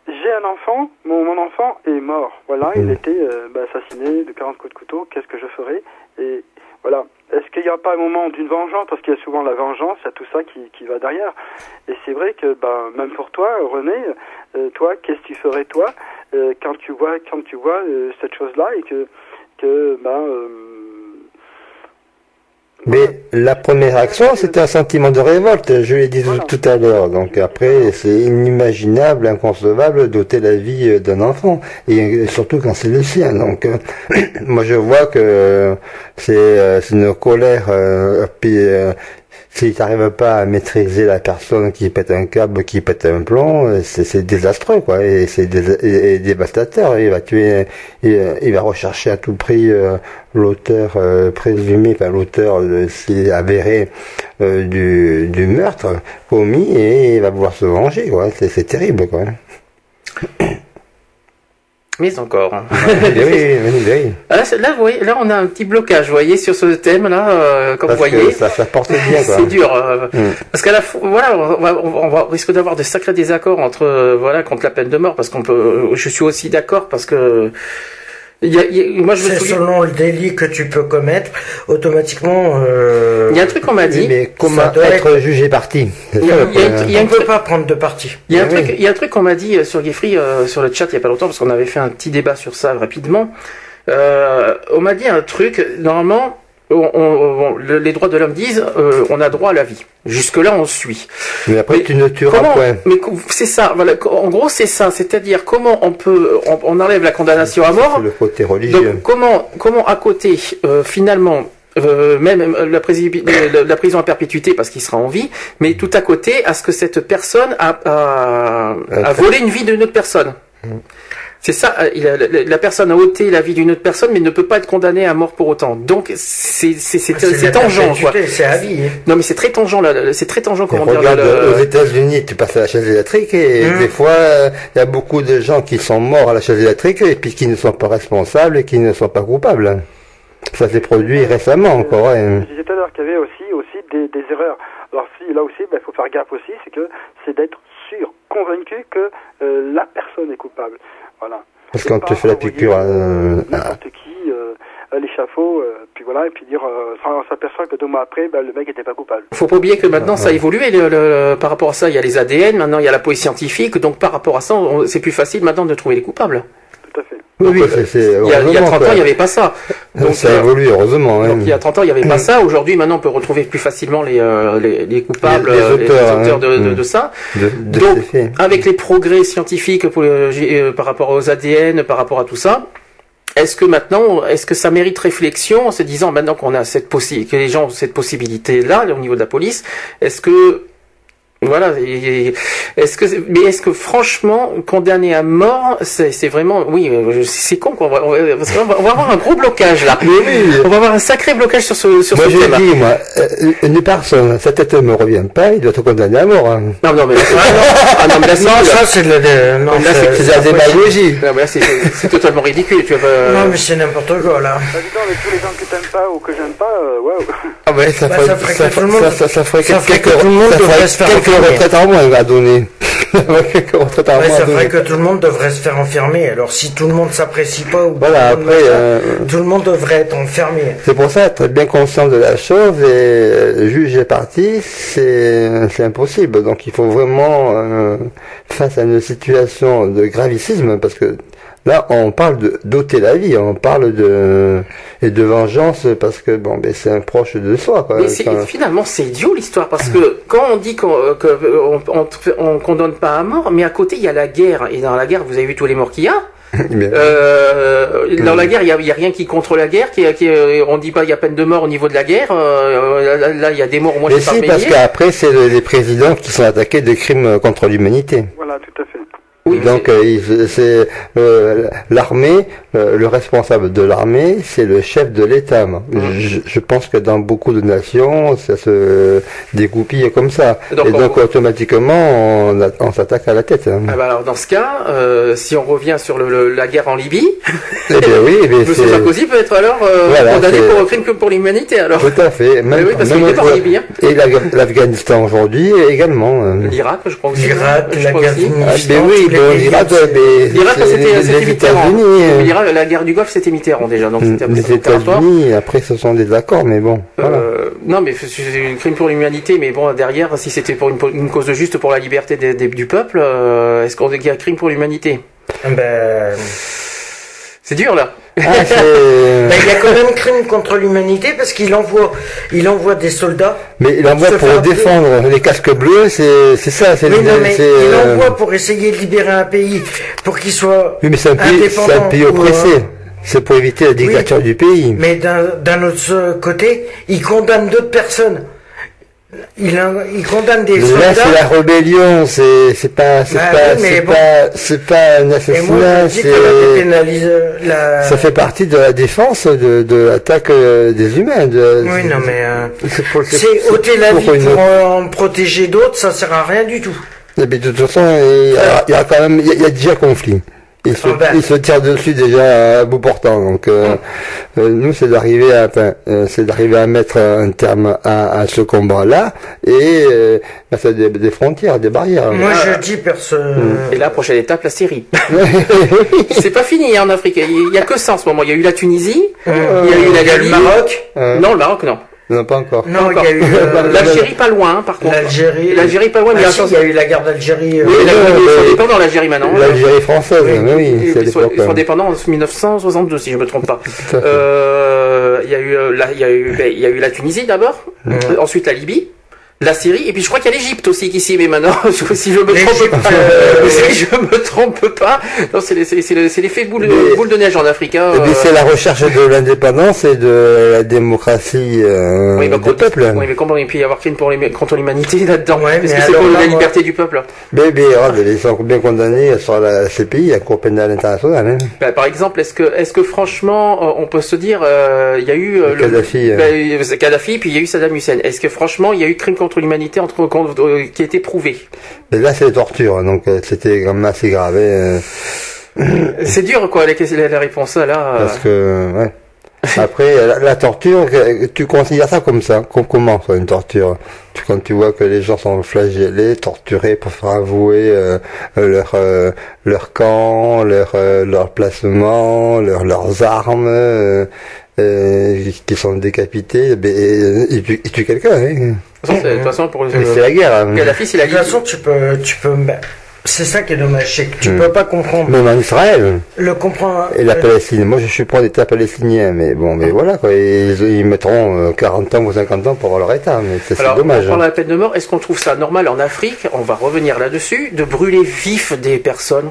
j'ai un enfant, mon, mon enfant est mort. Voilà, il mm. était euh, ben, assassiné de 40 coups de couteau, qu'est-ce que je ferai? Et voilà. Est-ce qu'il n'y a pas un moment d'une vengeance? Parce qu'il y a souvent la vengeance, il y a tout ça qui, qui va derrière. Et c'est vrai que, ben, même pour toi, René, euh, toi, qu'est-ce que tu ferais toi quand tu vois, quand tu vois cette chose-là et que, que ben, mais la première action, c'était un sentiment de révolte, je l'ai dit tout à l'heure. Donc après, c'est inimaginable, inconcevable d'ôter la vie d'un enfant, et surtout quand c'est le sien. Donc euh, [clears throat] moi je vois que c'est euh, une colère, euh, puis si tu n'arrives pas à maîtriser la personne qui pète un câble, qui pète un plomb, c'est désastreux, quoi, et c'est dévastateur. Il va tuer, il, va rechercher à tout prix euh, l'auteur euh, présumé, enfin l'auteur euh, avéré du, du meurtre commis, et il va pouvoir se venger, quoi. C'est terrible, quoi mais encore. Hein. oui, oui, ah, là, vous voyez, là, on a un petit blocage, vous voyez, sur ce thème-là, euh, comme vous voyez. Ça, ça porte bien, C'est dur. Euh, mm. Parce qu'à la voilà, on va, on va risque d'avoir des sacrés désaccords entre, euh, voilà, contre la peine de mort, parce qu'on peut, je suis aussi d'accord, parce que, il y a, moi je C'est selon le délit que tu peux commettre, automatiquement. Euh... Il y a un truc qu'on m'a dit. mais comment être, jugé parti Il y a, y a, peut pas prendre de parti. Il y a un truc, il y a un truc qu'on m'a dit euh, sur Geoffrey euh, sur le chat il y a pas longtemps parce qu'on avait fait un petit débat sur ça rapidement. Euh, on m'a dit un truc. Normalement, on, les droits de l'homme disent euh, on a droit à la vie. Jusque là on suit. Mais après tu ne tueras point. Mais c'est ça. Voilà. En gros c'est ça. C'est-à-dire comment on peut on, enlève la condamnation à mort. Le côté religieux. Donc, comment comment à côté euh, finalement euh, même la, la, prison à perpétuité parce qu'il sera en vie, mais tout à côté à ce que cette personne a, a, a volé une vie d'une autre personne. Mmh. C'est ça, euh, la, personne a ôté la vie d'une autre personne, mais ne peut pas être condamnée à mort pour autant. Donc c'est c'est c'est tangent C'est à vie. Hein. Non mais c'est très tangent là, c'est très tangent comment dire. Aux États-Unis, tu passes à la chaise électrique et hum. des fois il y a beaucoup de gens qui sont morts à la chaise électrique et puis qui ne sont pas responsables et qui ne sont pas coupables. Ça s'est produit récemment encore. Je disais tout à l'heure qu'il y avait aussi aussi des, des erreurs. Alors si là aussi, il ben, faut faire gaffe aussi, c'est que c'est d'être sûr, convaincu que euh, la personne est coupable. Voilà. Parce que quand tu fais la piqûre euh, n'importe qui euh, à l'échafaud, euh, puis voilà, et puis dire, euh, on s'aperçoit que deux mois après, ben, le mec n'était pas coupable. Faut pas oublier que maintenant ça a évolué le, par rapport à ça. Il y a les ADN, maintenant il y a la police scientifique, donc par rapport à ça, c'est plus facile maintenant de trouver les coupables. Tout à fait. Oui, il, y a, il y a 30 ans, il n'y avait pas ça. Donc, ça évolue, heureusement. Donc, il y a 30 ans, il n'y avait pas ça. Aujourd'hui, maintenant, on peut retrouver plus facilement les, les, les, coupables, les, auteurs, hein. de, de, de, ça. donc, avec les progrès scientifiques pour, par rapport aux ADN, par rapport à tout ça, est-ce que maintenant, est-ce que ça mérite réflexion en se disant maintenant qu'on a cette possibilité, que les gens ont cette possibilité là au niveau de la police, est-ce que voilà. Est-ce que, mais est-ce que franchement, condamner à mort, c'est vraiment, oui, c'est con quoi. On va, on va, avoir un gros blocage là. On va avoir un sacré blocage sur ce, sur moi, ce thème. Moi, je dis, moi, euh, une personne, sa tête ne me revient pas, il doit être condamné à mort. Hein. Non, non, mais là, ah, non, mais là, non, ça c'est de, non, là, c'est la démagogie. Non, mais là, c'est totalement ridicule. Tu vas Non, mais c'est n'importe quoi là. Bah, dis donc, avec tous les gens que t'aimes pas ou que j'aime pas, euh, ouais. Ah ouais, ça, bah, ferait, ça ferait le monde, ça, ça ferait que tout le monde devrait se faire quelques retraites en moins à donner. [laughs] c'est vrai que tout le monde devrait se faire enfermer. Alors si tout le monde s'apprécie pas ou voilà, après, euh, tout le monde devrait être enfermé. C'est pour ça être bien conscient de la chose et euh, juger parti, c'est c'est impossible. Donc il faut vraiment euh, face à une situation de gravicisme parce que Là, on parle d'ôter la vie, on parle de et de vengeance parce que bon, ben c'est un proche de soi. Quoi, mais finalement, c'est idiot l'histoire parce que quand on dit qu'on on, on, condamne pas à mort, mais à côté il y a la guerre et dans la guerre, vous avez vu tous les morts qu'il y a. [laughs] Euh, dans la guerre, il y a, rien qui contre la guerre. Qui, qui on dit pas il y a peine de mort au niveau de la guerre. Euh, là, il y a des morts au moins. Mais si, parce qu'après, c'est les présidents qui sont attaqués de crimes contre l'humanité. Voilà, tout à fait. Oui, donc euh, c'est euh, l'armée, euh, le responsable de l'armée, c'est le chef de l'État. Mmh. Je, pense que dans beaucoup de nations, ça se dégoupille comme ça. Donc, Et donc automatiquement, on, on s'attaque à la tête. Hein. Ah bah alors dans ce cas, si on revient sur le, la guerre en Libye, eh bien oui, [laughs] eh M. Sarkozy peut être alors condamné pour crime pour l'humanité. Alors. Tout à fait. Même, oui, parce qu'il est en Libye. Hein. Et l'Afghanistan aujourd'hui également. L'Irak, je crois aussi. L'Irak, l'Afghanistan. Ah, oui, l'Irak, c'était Mitterrand. L'Irak, la guerre du Golfe, c'était Mitterrand déjà. Donc c'était les États-Unis, après, ce sont des accords, mais bon. Euh, non, mais c'est un crime pour l'humanité, mais bon, derrière, si c'était pour une, cause juste pour la liberté du peuple, euh, est-ce qu'on dit qu'il y a un crime pour l'humanité? Ben. C'est dur là. Ah, [laughs] ben, il y a quand même crime contre l'humanité parce qu'il envoie, il envoie des soldats. Mais il envoie pour défendre les casques bleus, c'est ça. Oui, non, mais il euh, envoie pour essayer de libérer un pays, pour qu'il soit. Oui, mais c'est un pays, un pays oppressé. Euh, c'est pour éviter la dictature du pays. Mais d'un autre côté, il condamne d'autres personnes il, il, condamne des soldats. Là, c'est la rébellion, c'est c'est pas c'est bah pas c'est pas c'est pas un assassinat, c'est la... ça fait partie de la défense de, de l'attaque euh, des humains. De, oui, non mais euh, c'est ôter la vie pour, en protéger d'autres, ça sert à rien du tout. Mais de toute façon, il y a, il y a quand même il y a déjà conflit. Il se, ah ben. il se tire dessus déjà à bout portant. Donc euh, euh nous, c'est d'arriver à, enfin, euh, c'est d'arriver à mettre un terme à, à ce combat-là et euh, mettre des, des, frontières, des barrières. Moi, je dis personne. Et la prochaine étape, la Syrie. [laughs] c'est pas fini hein, en Afrique. Il y a que ça en ce moment. Il y a eu la Tunisie, il y a eu la, le Maroc. Non, le Maroc, non. Non, pas encore. Non, il y a eu euh, l'Algérie pas loin, hein, par contre. L'Algérie. L'Algérie pas loin, mais ah, si, il y a eu la guerre d'Algérie. Euh, oui, ils sont dans l'Algérie maintenant. L'Algérie française, oui, oui, ils, sont, ils sont indépendants en 1962, si je me trompe pas. [laughs] Euh, il y a eu, il y a eu, ben, il y a eu la Tunisie d'abord, ensuite la Libye la Syrie et puis je crois qu'il y a l'Égypte aussi qui s'y met maintenant [laughs] si je me trompe pas. euh, [laughs] si je me trompe pas. Non c'est l'effet boule, boule de neige en Afrique hein, et puis c'est la recherche de l'indépendance et de la démocratie euh, oui, bah, des peuples. oui mais comment il peut y avoir crime pour les, contre l'humanité [laughs] là-dedans? Ouais, parce que c'est pour la liberté du peuple. Mais, mais regarde, ils sont bien condamnés sur la CPI la Cour pénale internationale hein. bah, par exemple est-ce que est-ce que franchement euh, on peut se dire euh, il y a eu le, Kadhafi, bah, Kadhafi puis il y a eu Saddam Hussein. Est-ce que franchement il y a eu crime contre contre l'humanité entre, euh, qui a été prouvé. Mais là, c'est torture, hein, donc euh, c'était quand même assez grave. Hein. c'est dur, quoi, la, la réponse là. Parce que, ouais. Après, la, torture, tu considères ça comme ça Comment ça, une torture? Quand tu vois que les gens sont flagellés, torturés pour faire avouer euh, leur leur camp, leur leur placement, leur, leurs armes, qui sont décapités, ben, ils tuent, quelqu'un. Hein. De toute façon, pour c'est la guerre. Hein. la fille, c'est la De toute façon, tu peux, tu peux, C'est ça qui est dommage, c'est que tu hmm. peux pas comprendre. Même en Israël. Le comprendre. Et la Palestine. Moi, je suis pour l'État palestinien, mais bon, mais voilà, quoi. Ils, mettront 40 euh, ans ou 50 ans pour avoir leur État, mais c'est dommage. Pour la peine de mort, est-ce qu'on trouve ça normal en Afrique? On va revenir là-dessus, de brûler vif des personnes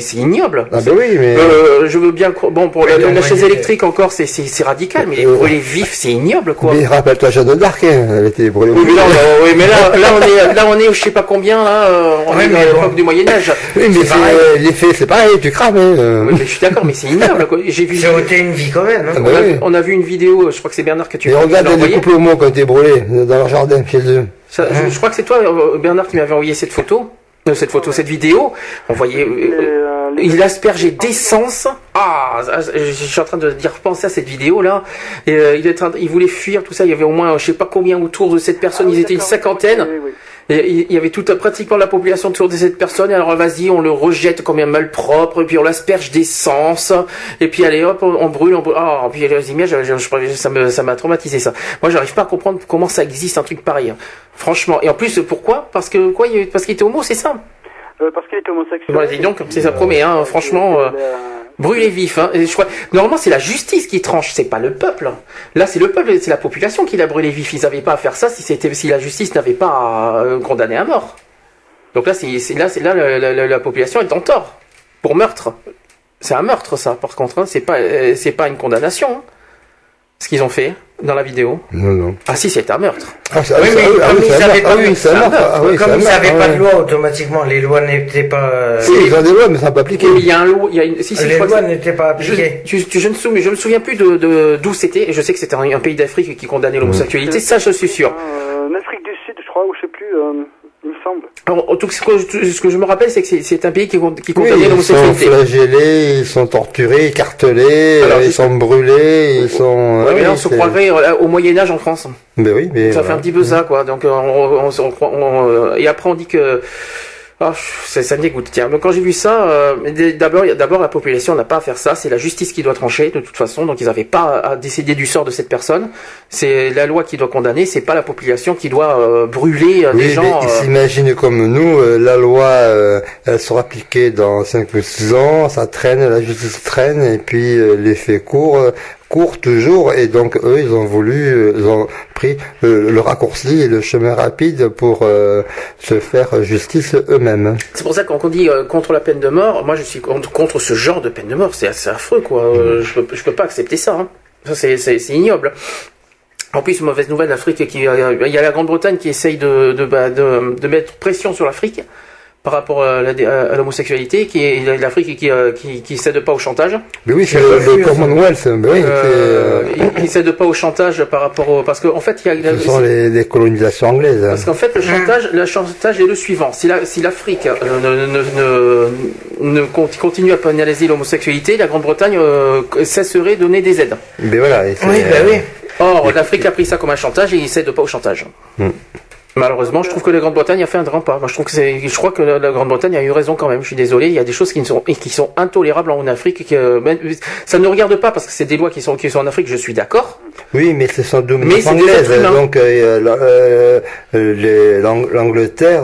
c'est ignoble. Ah ben oui, mais euh, je veux bien. Bon, pour la, chaise électrique encore, c'est radical, mais les euh, brûler vifs, c'est ignoble, quoi. Mais rappelle-toi Jeanne d'Arc, hein, elle était brûlée. Oui, mais, là, oui, mais là, là, on est, là, on est, je sais pas combien, là, euh, on est à l'époque du Moyen Âge. Oui, mais l'effet, c'est pareil, tu crames. Hein. Oui, mais je suis d'accord, mais c'est ignoble, quoi. J'ai vu. C'est ôté une vie quand même. Hein. Ah ben on, a, vu une vidéo, je crois que c'est Bernard que tu. Et regarde les couples homo quand t'es brûlé dans leur jardin chez eux. je crois que c'est toi, Bernard, qui m'avait envoyé cette photo cette photo, cette vidéo, on voyait, euh, il aspergeait d'essence. Ah, je suis en train de dire penser à cette vidéo là. Et, euh, il, était, il voulait fuir tout ça. Il y avait au moins, je sais pas combien autour de cette personne. Ah ils étaient une cinquantaine. Et il y avait toute pratiquement la population autour de cette personne. Alors vas-y, on le rejette comme un malpropre, et puis on l'asperge d'essence, et puis allez hop, on, brûle, on brûle. Ah, puis les images, ça me, ça m'a traumatisé ça. Moi, j'arrive pas à comprendre comment ça existe un truc pareil. Franchement. Et en plus, pourquoi? Parce que quoi Parce qu'il était homo, c'est ça? Euh, Parce qu'il était homosexuel. Voilà, dis donc, c'est ça promet, hein. Franchement. Euh, brûler vif. Hein. je crois, normalement, c'est la justice qui tranche, c'est pas le peuple. Hein. Là, c'est le peuple, c'est la population qui l'a brûlé vif. Ils n'avaient pas à faire ça si c'était, si la justice n'avait pas à euh, condamner à mort. Donc là, c'est, là, c'est là, la, population est en tort pour meurtre. C'est un meurtre, ça. Par contre, hein. c'est pas, euh, c'est pas une condamnation. Ce qu'ils ont fait dans la vidéo. Non, non. Ah si, c'est un meurtre. Ah, oui, mais comme ils n'avaient pas, comme ils n'avaient pas de loi automatiquement, les lois n'étaient pas. Euh, si, ils ont des lois, mais ça n'a pas appliqué. il y a un loi, il y a une. Si, si, les lois n'étaient pas appliquées. Je, je, je, ne souviens, je me souviens plus de d'où c'était. Et je sais que c'était un, pays d'Afrique qui condamnait l'homosexualité. Ça, je suis sûr. Euh, en Afrique du Sud, je crois, ou je sais plus. Euh il me semble. Alors, tout ce, que, ce que je me rappelle, c'est que c'est un pays qui, qui condamne l'homosexualité. Ils sont flagellés, ils sont torturés, écartelés, ils sont brûlés, ils sont. Ouais, mais là, on se croirait euh, au Moyen Âge en France. Ben oui, mais ça fait un petit peu ça, quoi. Donc, on, on, on, on, et après, on dit que Oh, ça, ça me dégoûte. Tiens, mais quand j'ai vu ça, euh, d'abord, d'abord la population n'a pas à faire ça. C'est la justice qui doit trancher de toute façon. Donc ils n'avaient pas à décider du sort de cette personne. C'est la loi qui doit condamner. C'est pas la population qui doit euh, brûler euh, des gens. Ils s'imaginent comme nous. la loi, elle sera appliquée dans 5 ou 6 ans. Ça traîne, la justice traîne, et puis l'effet court court toujours et donc eux ils ont voulu ils ont pris le, raccourci et le chemin rapide pour euh, se faire justice eux-mêmes. C'est pour ça qu'on dit euh, contre la peine de mort, moi je suis contre, ce genre de peine de mort, c'est assez affreux quoi. Euh, je, peux, je peux pas accepter ça. Hein. Ça c'est ignoble. En plus, mauvaise nouvelle, l'Afrique qui, il y a la Grande-Bretagne qui essaye de, de, bah, de, de mettre pression sur l'Afrique par rapport à l'homosexualité, qui est l'Afrique qui, euh, qui, qui, cède pas au chantage. Mais oui, c'est le, Commonwealth. oui, euh, il, cède pas au chantage par rapport au, parce qu'en en fait, il y a. Ce sont les, les, colonisations anglaises. Parce qu'en fait, le chantage, le chantage est le suivant. Si l'Afrique la, si euh, ne, ne, ne, ne, continue à pénaliser l'homosexualité, la Grande-Bretagne euh, cesserait de donner des aides. Mais voilà. oui, bah oui. Or, l'Afrique a pris ça comme un chantage et il cède pas au chantage. Hmm. Malheureusement, je trouve que la Grande-Bretagne a fait un grand pas. Moi, je trouve que je crois que la, Grande-Bretagne a eu raison quand même. Je suis désolé, il y a des choses qui sont qui sont intolérables en Afrique. Que, euh, ça ne regarde pas parce que c'est des lois qui sont qui sont en Afrique. Je suis d'accord. Oui, mais c'est sans domination anglaise. Donc, euh, euh, l'Angleterre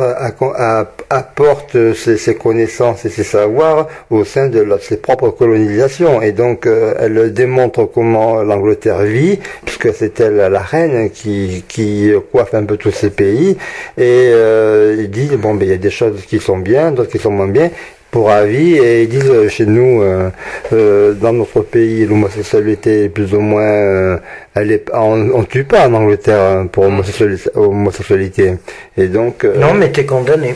apporte ses, connaissances et ses savoirs au sein de ses propres colonisations, et donc elle démontre comment l'Angleterre vit, puisque c'est elle la reine qui qui coiffe un peu tous ces pays. Et euh, ils disent bon ben il y a des choses qui sont bien, d'autres qui sont moins bien pour avis et ils disent euh, chez nous euh, dans notre pays l'homosexualité est plus ou moins elle est on, on, tue pas en Angleterre hein, pour mm. homosexualité et donc non mais t'es condamné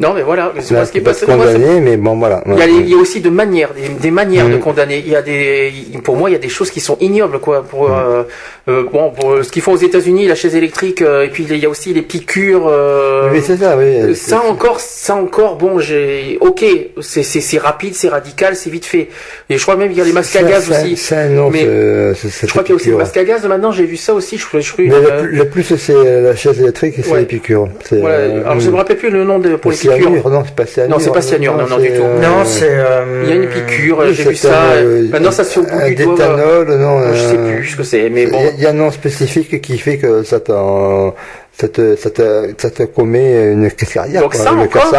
non, mais voilà, c'est ce qui est passé. Condamné, mais bon, voilà. Il y, a, il y a aussi de manières, des, manières de mm. condamner. Il y a des, pour moi, il y a des choses qui sont ignobles, quoi. Pour, mm. euh, euh, bon, pour ce qu'ils font aux États-Unis, la chaise électrique, euh, et puis il y a aussi les piqûres. Euh, oui, c'est ça, oui. Ça encore, ça encore, bon, j'ai, ok, c'est, c'est, c'est rapide, c'est radical, c'est vite fait. Et je crois même qu'il y a les masques à gaz aussi. Ça, non, mais je crois qu'il y a aussi les masques à gaz. Maintenant, j'ai vu ça aussi. Je, je, mais le, plus, c'est la chaise électrique et c'est les piqûres. Voilà. Alors, je me rappelle plus le nom de pour les non, c'est pas cyanure. Non, c'est pas cyanure, non, non, du tout. Euh, non, c'est. Euh, il y a une piqûre, j'ai vu ça. Maintenant, ça se fait au bout du doigt. non. Je sais plus ce que c'est, mais bon. Il y a un nom spécifique qui fait que ça t'en ça te, ça te, ça te commet une crise cardiaque. Donc ça encore,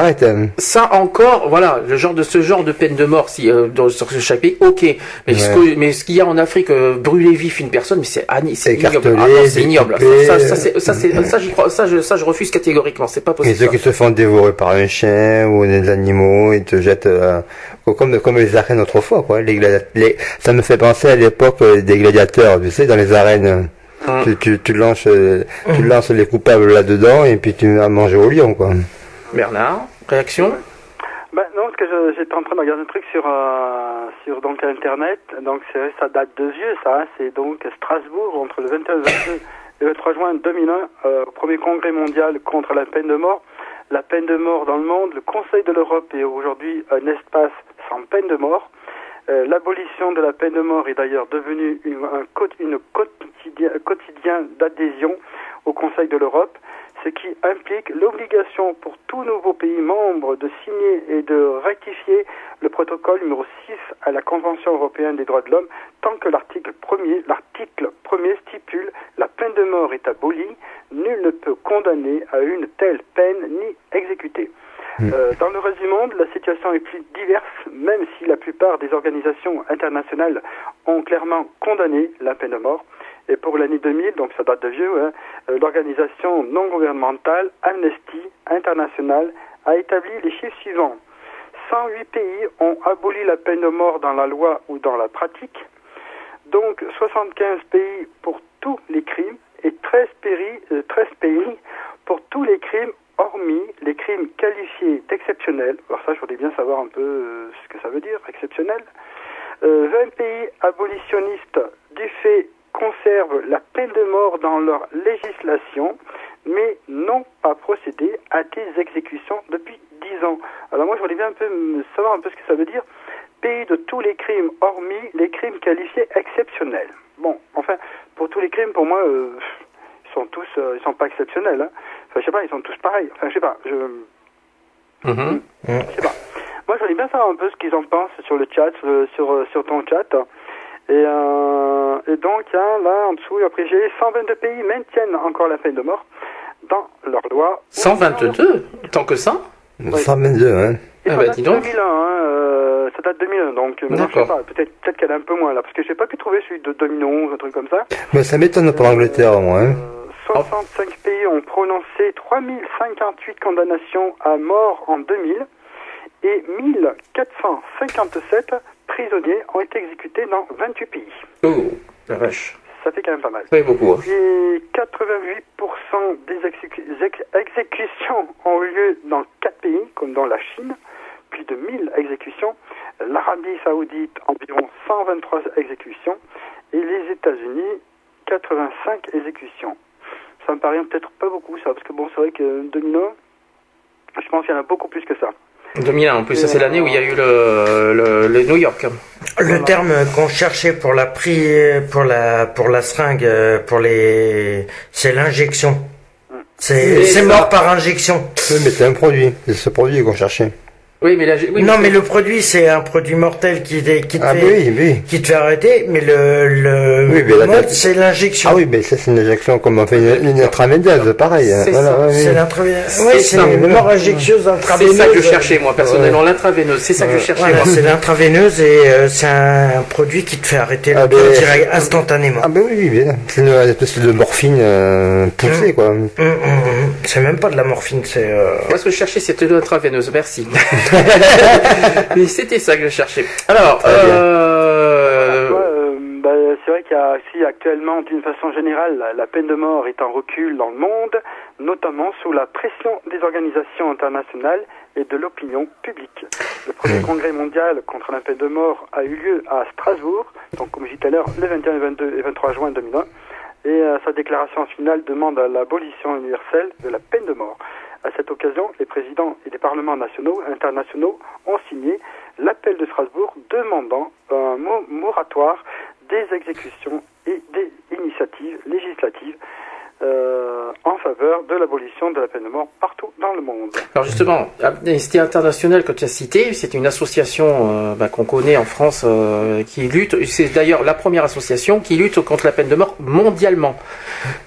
ça encore, voilà, le genre de ce genre de peine de mort, si euh, dans, sur ce chapitre, ok. Mais ce mais ce qu'il y a en Afrique, euh, brûler vif une personne, mais c'est c'est ignoble. Ah, c'est ignoble. Ça, ça, ça, ça, ça, j'y crois, ça, je, ça, je refuse catégoriquement. C'est pas possible. Et ceux qui se font dévorer par un chien ou des animaux, ils te jettent euh, comme comme les arènes autrefois, quoi. Les, les, ça me fait penser à l'époque des gladiateurs, tu sais, dans les arènes. Hein. Tu, tu, tu, lances, euh, tu lances les coupables là-dedans et puis tu vas manger au lion, quoi. Bernard, réaction? Ben, non, parce que j'étais en train de regarder un truc sur euh, sur donc internet. Donc c'est ça date de vieux, ça. Hein. c'est donc Strasbourg entre le 21 et le 23 juin 2001, euh, au premier congrès mondial contre la peine de mort. La peine de mort dans le monde, le Conseil de l'Europe est aujourd'hui un espace sans peine de mort. Euh, l'abolition de la peine de mort est d'ailleurs devenue une, un, quotidien, d'adhésion au Conseil de l'Europe, ce qui implique l'obligation pour tout nouveau pays membre de signer et de rectifier le protocole numéro 6 à la Convention européenne des droits de l'homme tant que l'article 1er, l'article 1er stipule la peine de mort est abolie, nul ne peut condamner à une telle peine ni exécuter. Mm. Euh, dans le reste du monde, la situation est plus diverse, même si la plupart des organisations internationales ont clairement condamné la peine de mort. Et pour l'année 2000, donc ça date de vieux, hein, euh, l'organisation non gouvernementale Amnesty International a établi les chiffres suivants. 108 pays ont aboli la peine de mort dans la loi ou dans la pratique, donc 75 pays pour tous les crimes et 13 pays, 13 euh, pays pour tous les crimes hormis les crimes qualifiés d'exceptionnels, alors ça je voudrais bien savoir un peu euh, ce que ça veut dire, exceptionnel, 20 euh, pays abolitionnistes du fait conservent la peine de mort dans leur législation, mais n'ont pas procédé à des exécutions depuis 10 ans. Alors moi je voudrais bien un peu savoir un peu ce que ça veut dire, pays de tous les crimes hormis les crimes qualifiés exceptionnels. Bon, enfin, pour tous les crimes, pour moi, euh, ils sont tous, sont pas exceptionnels. Hein. Enfin, je sais pas, ils sont tous pareils. Enfin, je sais pas. Je. Mm Je sais pas. Moi, je voulais bien savoir un peu ce qu'ils en pensent sur le chat, sur, euh, sur, ton chat. Et, euh, et donc, hein, là, en dessous, après, j'ai 122 pays maintiennent encore la peine de mort dans leur loi. 122 Tant que ça? 122, hein. Et ah ça bah, date 2001, hein, euh, ça date 2001, donc je sais pas, peut-être peut qu'elle est un peu moins là, parce que j'ai pas pu trouver celui de 2011, un truc comme ça. Mais ça m'étonne pour l'Angleterre au moins. Hein. 65 pays ont prononcé 3058 condamnations à mort en 2000 et 1457 prisonniers ont été exécutés dans 28 pays. Oh, la vache. Ça fait quand même pas mal. Ça beaucoup. Hein. Et 88% des exécutions ont eu lieu dans 4 pays, comme dans la Chine, plus de 1000 exécutions, l'Arabie saoudite environ 123 exécutions, et les États-Unis 85 exécutions ça me paraît peut-être pas beaucoup ça, parce que bon, c'est vrai que 2001, je pense qu'il y en a beaucoup plus que ça. 2001, en plus, ça c'est l'année où il y a eu le, le, New York. Le terme qu'on cherchait pour la prix, pour la, pour la seringue, pour les, c'est l'injection. Hmm. C'est mort par injection. Oui, mais c'est un produit. C'est ce produit qu'on cherchait. Oui, mais là, non, mais le produit, c'est un produit mortel qui, qui, te, ah, fait, oui, qui te fait arrêter, mais le, le oui, mode, c'est l'injection. Ah oui, mais ça, c'est une injection comme on fait une, une intraveineuse, pareil. C'est voilà, C'est l'intraveineuse. Oui, c'est une mort injectieuse intraveineuse. C'est ça que je cherchais, moi, personnellement, l'intraveineuse. C'est ça que je cherchais, voilà, c'est l'intraveineuse et euh, c'est un produit qui te fait arrêter le ah, cœur direct, instantanément. Ah ben oui, bien. C'est une espèce de morphine euh, poussée, mmh. quoi. Mmh, mmh, c'est même pas de la morphine, c'est... Euh... Moi, ce que je cherchais, c'était l'intraveineuse. Merci. [laughs] [laughs] Mais c'était ça que je cherchais. Alors, euh, euh, bah, c'est vrai qu'il y a aussi actuellement, d'une façon générale, la, peine de mort est en recul dans le monde, notamment sous la pression des organisations internationales et de l'opinion publique. Le premier congrès mondial contre la peine de mort a eu lieu à Strasbourg, donc comme je disais tout à l'heure, le 21, 22 et 23 juin 2001, et euh, sa déclaration finale demande à l'abolition universelle de la peine de mort. À cette occasion, les présidents et les parlements nationaux et internationaux ont signé l'appel de Strasbourg demandant un moratoire des exécutions et des initiatives législatives en faveur de l'abolition de la peine de mort partout dans le monde. Alors justement, Amnesty International que tu as cité, c'est une association bah, qu'on connaît en France qui lutte, c'est d'ailleurs la première association qui lutte contre la peine de mort mondialement.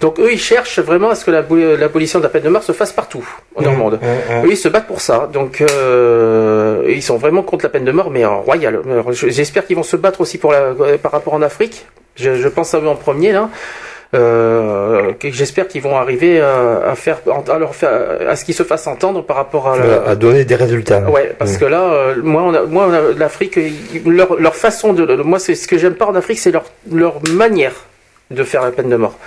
Donc eux, ils cherchent vraiment à ce que l'abolition de la peine de mort se fasse partout dans le monde. Mmh, mmh. Eux, ils se battent pour ça. Donc euh, ils sont vraiment contre la peine de mort, mais en royal. J'espère qu'ils vont se battre aussi pour la, par rapport en Afrique. Je, je pense à eux en premier là. Euh, j'espère qu'ils vont arriver à, faire à, leur faire, à ce qu'ils se fassent entendre par rapport à, à donner des résultats. Ouais, parce que là, euh, moi, on a, moi, l'Afrique, leur, leur façon de, moi, c'est ce que j'aime pas en Afrique, c'est leur leur manière de faire la peine de mort.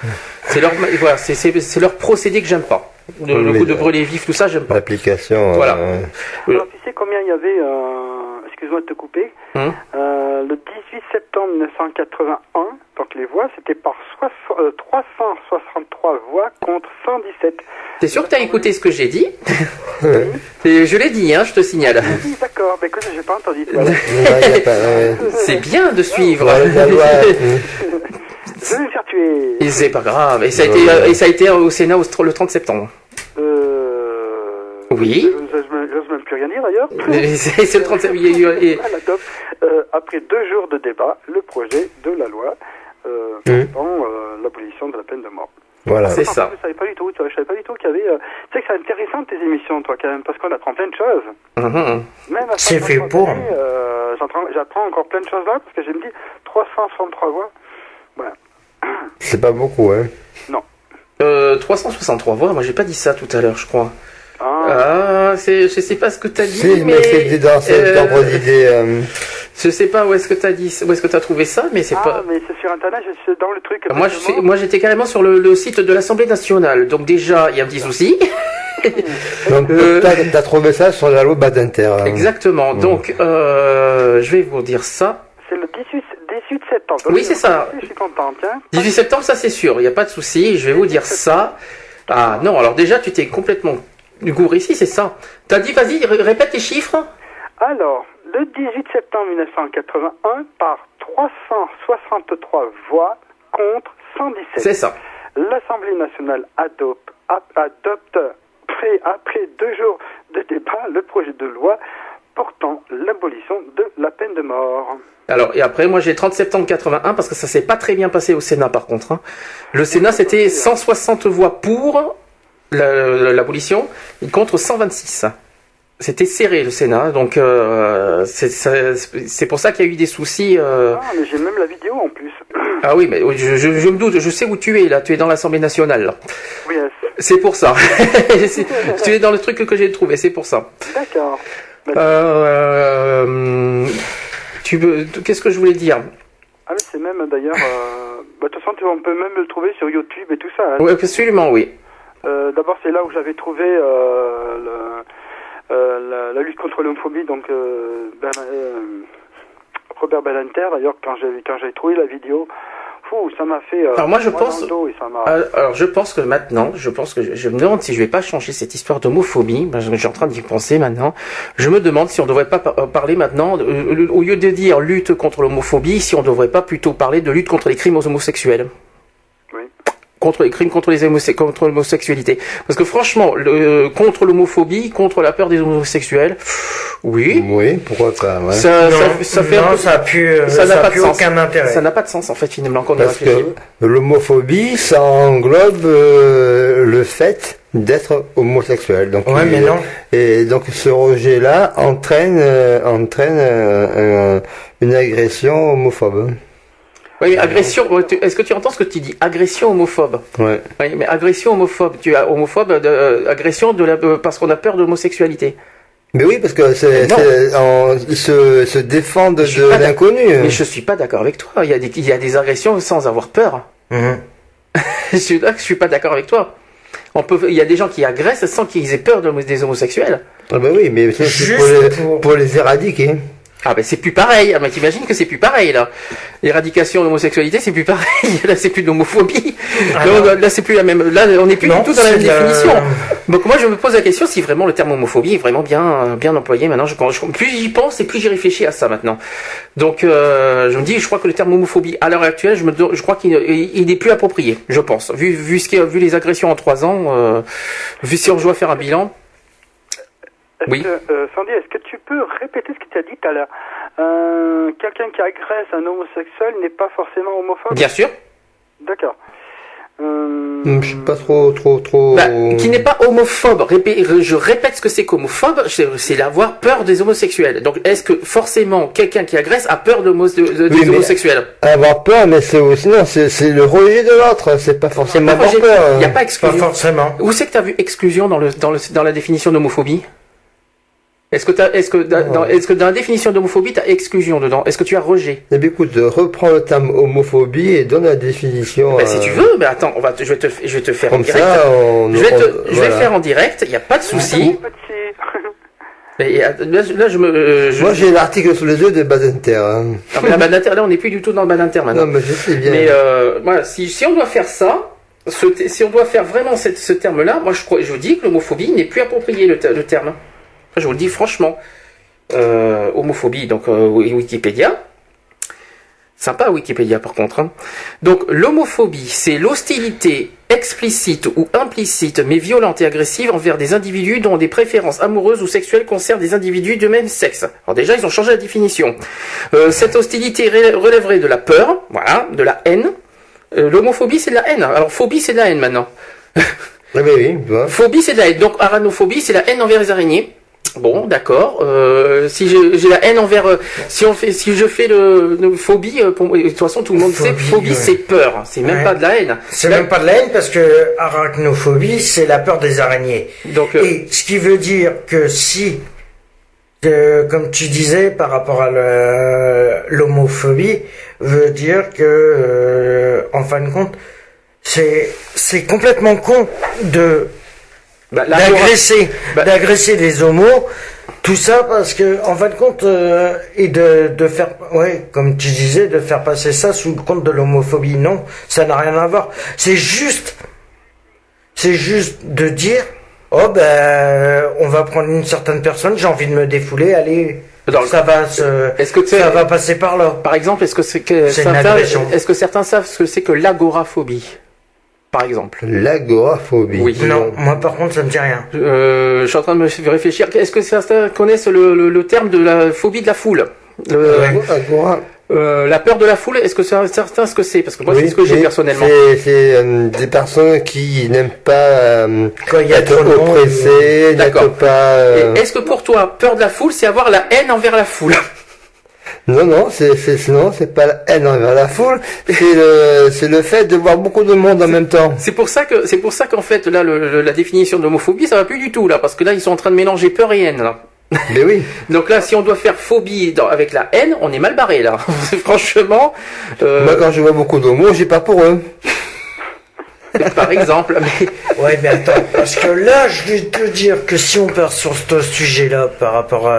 C'est leur, voilà, c'est leur procédé que j'aime pas. Le, coup de brûler vif, tout ça, j'aime pas. L'application. Voilà. Euh, Alors, tu sais combien il y avait, euh, excuse-moi de te couper, hum. euh, le 18 septembre 1981, donc les voix, c'était par 363 voix contre 117. T'es sûr que t'as écouté ce que j'ai dit [laughs] Je l'ai dit, hein, je te signale. Oui, d'accord, mais écoute, j'ai pas entendu. [laughs] C'est bien de suivre. Je vais me faire tuer. Et c'est pas grave. Et ça a, été, et ça a été au Sénat le 30 septembre. Euh... Oui. J'ose même plus rien dire d'ailleurs. [laughs] c'est le 30 septembre. Euh, après deux jours de débat, le projet de la loi euh, mmh. euh, l'abolition de la peine de mort. Voilà. C'est ça. Je savais pas du tout, tu vois, je savais pas du tout qu'il y avait. Euh... Tu sais que c'est intéressant tes émissions, toi, quand même, parce qu'on apprend plein de choses. Mmh. Même c'est fait pour. Euh, J'apprends encore plein de choses là, parce que j'ai me dit 363 voix. Voilà. C'est pas beaucoup, hein Non. Euh, 363 voix, moi j'ai pas dit ça tout à l'heure, je crois. Ah, ah c'est, je sais pas ce que t'as dit. C'est, mais, c'est dans cette ordre d'idée. Euh... Je sais pas où est-ce que t'as dit, où est-ce que t'as trouvé ça, mais c'est ah, pas. mais c'est sur internet, je suis dans le truc. Moi, je suis, moi, j'étais carrément sur le, le, site de l'Assemblée nationale, donc déjà, il y a un petit souci. [laughs] donc, euh... t'as, as trouvé ça sur la loi Badinter. Hein. Exactement. Donc, euh, je vais vous dire ça. C'est le 18 18 septembre. Oui, c'est ça. Je suis content, tiens. 18 septembre, ça c'est sûr, il n'y a pas de souci. Je vais vous dire ça. Ah non, alors déjà, tu t'es complètement du gouré ici, c'est ça. T'as dit, vas-y, répète les chiffres. Alors, le 18 septembre 1981, par 363 voix contre 117. C'est ça. L'Assemblée nationale adopte, adopte après, après deux jours de débat le projet de loi portant l'abolition de la peine de mort. Alors, et après, moi j'ai 30 septembre 81 parce que ça s'est pas très bien passé au Sénat par contre. Hein. Le Sénat c'était 160 voix pour l'abolition contre 126. C'était serré le Sénat, donc euh, c'est pour ça qu'il y a eu des soucis. Euh... Ah, mais j'ai même la vidéo en plus. Ah oui, mais je, je, je, me doute, je sais où tu es là, tu es dans l'Assemblée nationale. Oui. C'est pour ça. [laughs] tu es dans le truc que j'ai trouvé, c'est pour ça. D'accord. Euh, tu veux, qu'est-ce que je voulais dire? Ah mais c'est même d'ailleurs, euh, bah, de toute façon on peut même le trouver sur YouTube et tout ça. Hein. Oui, absolument, oui. Euh, D'abord c'est là où j'avais trouvé euh, le, euh, la, la, lutte contre l'homophobie, donc ben, Robert Ballanter d'ailleurs quand j'ai quand j'ai trouvé la vidéo, ça m'a fait. Euh, alors moi je pense. alors, je pense que maintenant, je pense que je, me demande si je vais pas changer cette histoire d'homophobie. Ben, je, suis en train d'y penser maintenant. Je me demande si on devrait pas parler maintenant, euh, au lieu de dire lutte contre l'homophobie, si on devrait pas plutôt parler de lutte contre les crimes aux homosexuels contre les crimes contre les contre l'homosexualité. Parce que franchement, le, contre l'homophobie, contre la peur des homosexuels, oui. Oui, pourquoi. Ouais. Ça, ça, ça, fait non, ça a plus, ça n'a pas de sens. aucun intérêt. Ça n'a pas de sens en fait finalement quand Parce que l'homophobie, ça englobe euh, le fait d'être homosexuel. Donc, ouais, mais non. Et donc ce rejet-là entraîne euh, entraîne euh, une agression homophobe. Oui, mais agression. Est-ce que tu entends ce que tu dis? Agression homophobe. Ouais. Oui, mais agression homophobe. Tu as homophobe, de, euh, agression de la, euh, parce qu'on a peur de l'homosexualité. Mais oui, parce que c'est, ils se, se défendent de l'inconnu. Mais je suis pas d'accord avec toi. Il y a des, il y a des agressions sans avoir peur. Mhm. [laughs] je suis je suis pas d'accord avec toi. On peut, il y a des gens qui agressent sans qu'ils aient peur de, des homosexuels. Ah bah oui, mais c'est pour, pour les éradiquer. Ah ben c'est plus pareil. Ah, mais t'imagines que c'est plus pareil là. L'éradication de l'homosexualité, c'est plus pareil. [laughs] Là, c'est plus de l'homophobie. Là, c'est plus la même. Là, on n'est plus du tout dans la même définition. Donc moi, je me pose la question si vraiment le terme homophobie est vraiment bien bien employé maintenant. Je, plus j'y pense et plus j'y réfléchis à ça maintenant. Donc euh, je me dis, je crois que le terme homophobie à l'heure actuelle, je me je crois qu'il il est plus approprié. Je pense. Vu vu ce qui vu les agressions en trois ans, euh, vu si on doit faire un bilan. Oui. Euh, Sandy, est-ce que tu peux répéter ce que tu as dit tout à l'heure? Euh, Quelqu'un qui agresse un homosexuel n'est pas forcément homophobe? Bien sûr. D'accord. Euh... Je suis pas trop, trop, trop. Bah, qui n'est pas homophobe. je répète ce que c'est qu'homophobe, c'est d'avoir peur des homosexuels. Donc, est-ce que forcément quelqu'un qui agresse a peur de, des homosexuels? Avoir peur, mais c'est aussi non, c'est le rejet de l'autre. C'est pas forcément avoir peur. Il n'y a pas exclusion. Pas forcément. Où c'est que tu as vu exclusion dans le dans le dans la définition d'homophobie? Est-ce que, est-ce que, dans, est-ce que dans la définition d'homophobie, tu as exclusion dedans? Est-ce que tu as rejet? Eh bien, écoute, reprends le terme homophobie et donne la définition. Ben, Si tu veux, mais attends, on va, je vais te, je vais te faire en direct. Ça, je vais, te, je vais faire en direct. Il n'y a pas de souci. Et [laughs] là, je me. Moi, j'ai l'article sous les yeux de Badinter. Hein. Ah, mais la Badinter, là, on n'est plus du tout dans le Badinter maintenant. Non, mais je sais bien. Mais euh, voilà, si, si on doit faire ça, ce, si on doit faire vraiment cette, ce terme-là, moi, je, je dis que l'homophobie n'est plus approprié le, le terme. Je vous le dis franchement. Euh, homophobie, donc euh, Wikipédia. Sympa Wikipédia par contre. Hein. Donc l'homophobie, c'est l'hostilité explicite ou implicite mais violente et agressive envers des individus dont des préférences amoureuses ou sexuelles concernent des individus de même sexe. Alors déjà ils ont changé la définition. Euh, cette hostilité relèverait de la peur, voilà, de la haine. L'homophobie c'est de la haine. Alors phobie c'est de la haine maintenant. oui, oui, Phobie c'est de la haine. Donc aranophobie c'est la haine envers les araignées. Bon, d'accord. Euh, si j'ai la haine envers, euh, si on fait, si je fais le, phobie, euh, pour, de toute façon tout le monde sait, phobie c'est peur. C'est même pas de la haine. C'est même pas de la haine parce que arachnophobie c'est la peur des araignées. Donc, et ce qui veut dire que si, comme tu disais par rapport à l'homophobie, veut dire que en fin de compte, c'est c'est complètement con de bah, d'agresser bah, d'agresser les homos tout ça parce que en fin de compte euh, et de, de faire ouais comme tu disais de faire passer ça sous le compte de l'homophobie non ça n'a rien à voir. C'est juste c'est juste de dire oh ben on va prendre une certaine personne j'ai envie de me défouler allez ça va se, est-ce que ça va passer par là. par exemple est-ce que c'est que certains, est-ce que certains savent ce que c'est que l'agoraphobie? Par exemple. L'agoraphobie. Oui. Non, moi par contre ça me dit rien. Euh, je suis en train de me réfléchir. Est-ce que certains connaissent le, le, terme de la phobie de la foule? Euh, la peur de la foule, est-ce que certains ce que c'est? Parce que moi, c'est ce que j'ai personnellement. C'est euh, des personnes qui n'aiment pas Quand il y a être oppressées, D'accord. pas. Est-ce que pour toi, peur de la foule, c'est avoir la haine envers la foule? Non, non, c'est, c'est, non, c'est pas la haine envers la foule, c'est le, c'est le fait de voir beaucoup de monde en même temps. C'est pour ça que, c'est pour ça qu'en fait, là, le, la définition de l'homophobie, ça va plus du tout, là, parce que là, ils sont en train de mélanger peur et haine, là. Mais oui. [laughs] Donc là, si on doit faire phobie avec la haine, on est mal barré, là. [laughs] Franchement. Euh... Moi, quand je vois beaucoup d'homos, j'ai pas pour eux. [laughs] par exemple. Mais... [laughs] Ouais, mais attends, parce que là, je vais te dire que si on part sur ce sujet-là par rapport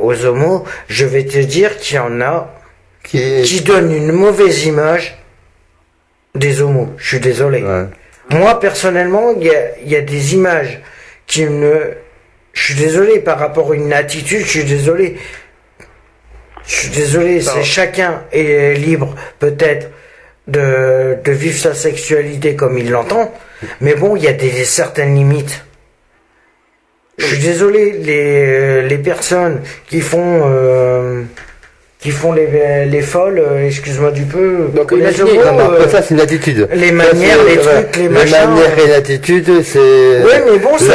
aux homos, je vais te dire qu'il y en a qui, qui donnent une mauvaise image des homos. Je suis désolé. Moi, personnellement, il y a, y a des images qui ne... Je suis désolé par rapport à une attitude, je suis désolé. Je suis désolé, c'est chacun est libre, peut-être de, de vivre sa sexualité comme il l'entend, mais bon, il y a des certaines limites. Je suis désolé, les, les personnes qui font euh, qui font les, les folles, euh, excuse-moi du peu. Donc attitude, euh, ça c'est une attitude. Les manières, les trucs, les machins. Les manières et l'attitude, c'est. Oui, mais bon, ça.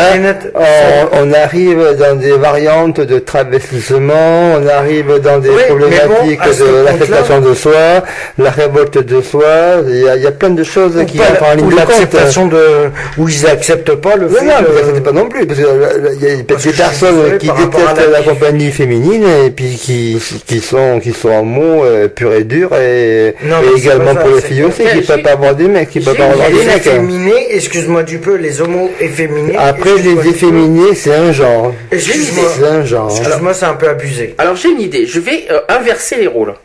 on, on, arrive dans des variantes de travestissement, on arrive dans des problématiques de l'acceptation de soi, la révolte de soi. Il y a, il y a plein de choses qui entrent en ligne de l'acceptation de où ils acceptent pas le fait. Non, non, pas non plus, parce qu'il y a des personnes qui détestent la compagnie féminine et puis qui qui sont donc ils sont en mots euh, pur et dur et, également pour les filles aussi qui peuvent pas avoir des mecs, qui peuvent pas avoir des mecs. efféminés, excuse-moi du peu, les homos efféminés. Après les efféminés, c'est un genre. Excuse-moi, c'est un genre. Excuse-moi, c'est un peu abusé. Alors j'ai une idée, je vais euh, inverser les rôles.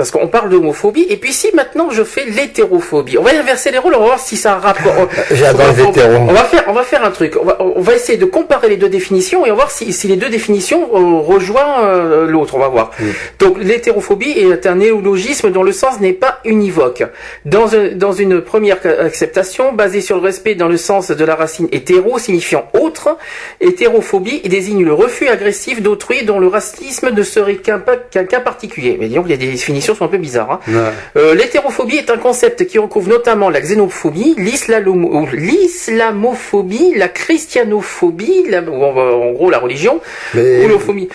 Parce qu'on parle d'homophobie, et puis si maintenant je fais l'hétérophobie, on va inverser les rôles, on va voir si ça a un rapport. [laughs] J'adore les hétéros. On va faire, on va faire un truc. On va, on va essayer de comparer les deux définitions et on va voir si, si les deux définitions euh, rejoignent euh, l'autre. On va voir. Donc l'hétérophobie est un néologisme dont le sens n'est pas univoque. Dans, dans une première acceptation basée sur le respect dans le sens de la racine hétéro signifiant autre, hétérophobie désigne le refus agressif d'autrui dont le racisme ne serait qu'un cas particulier. Mais disons qu'il y a des définitions sont un peu bizarres. Hein. Euh, l'hétérophobie est un concept qui recouvre notamment la xénophobie, l'islamophobie, la christianophobie, en gros la religion, ou l'homophobie.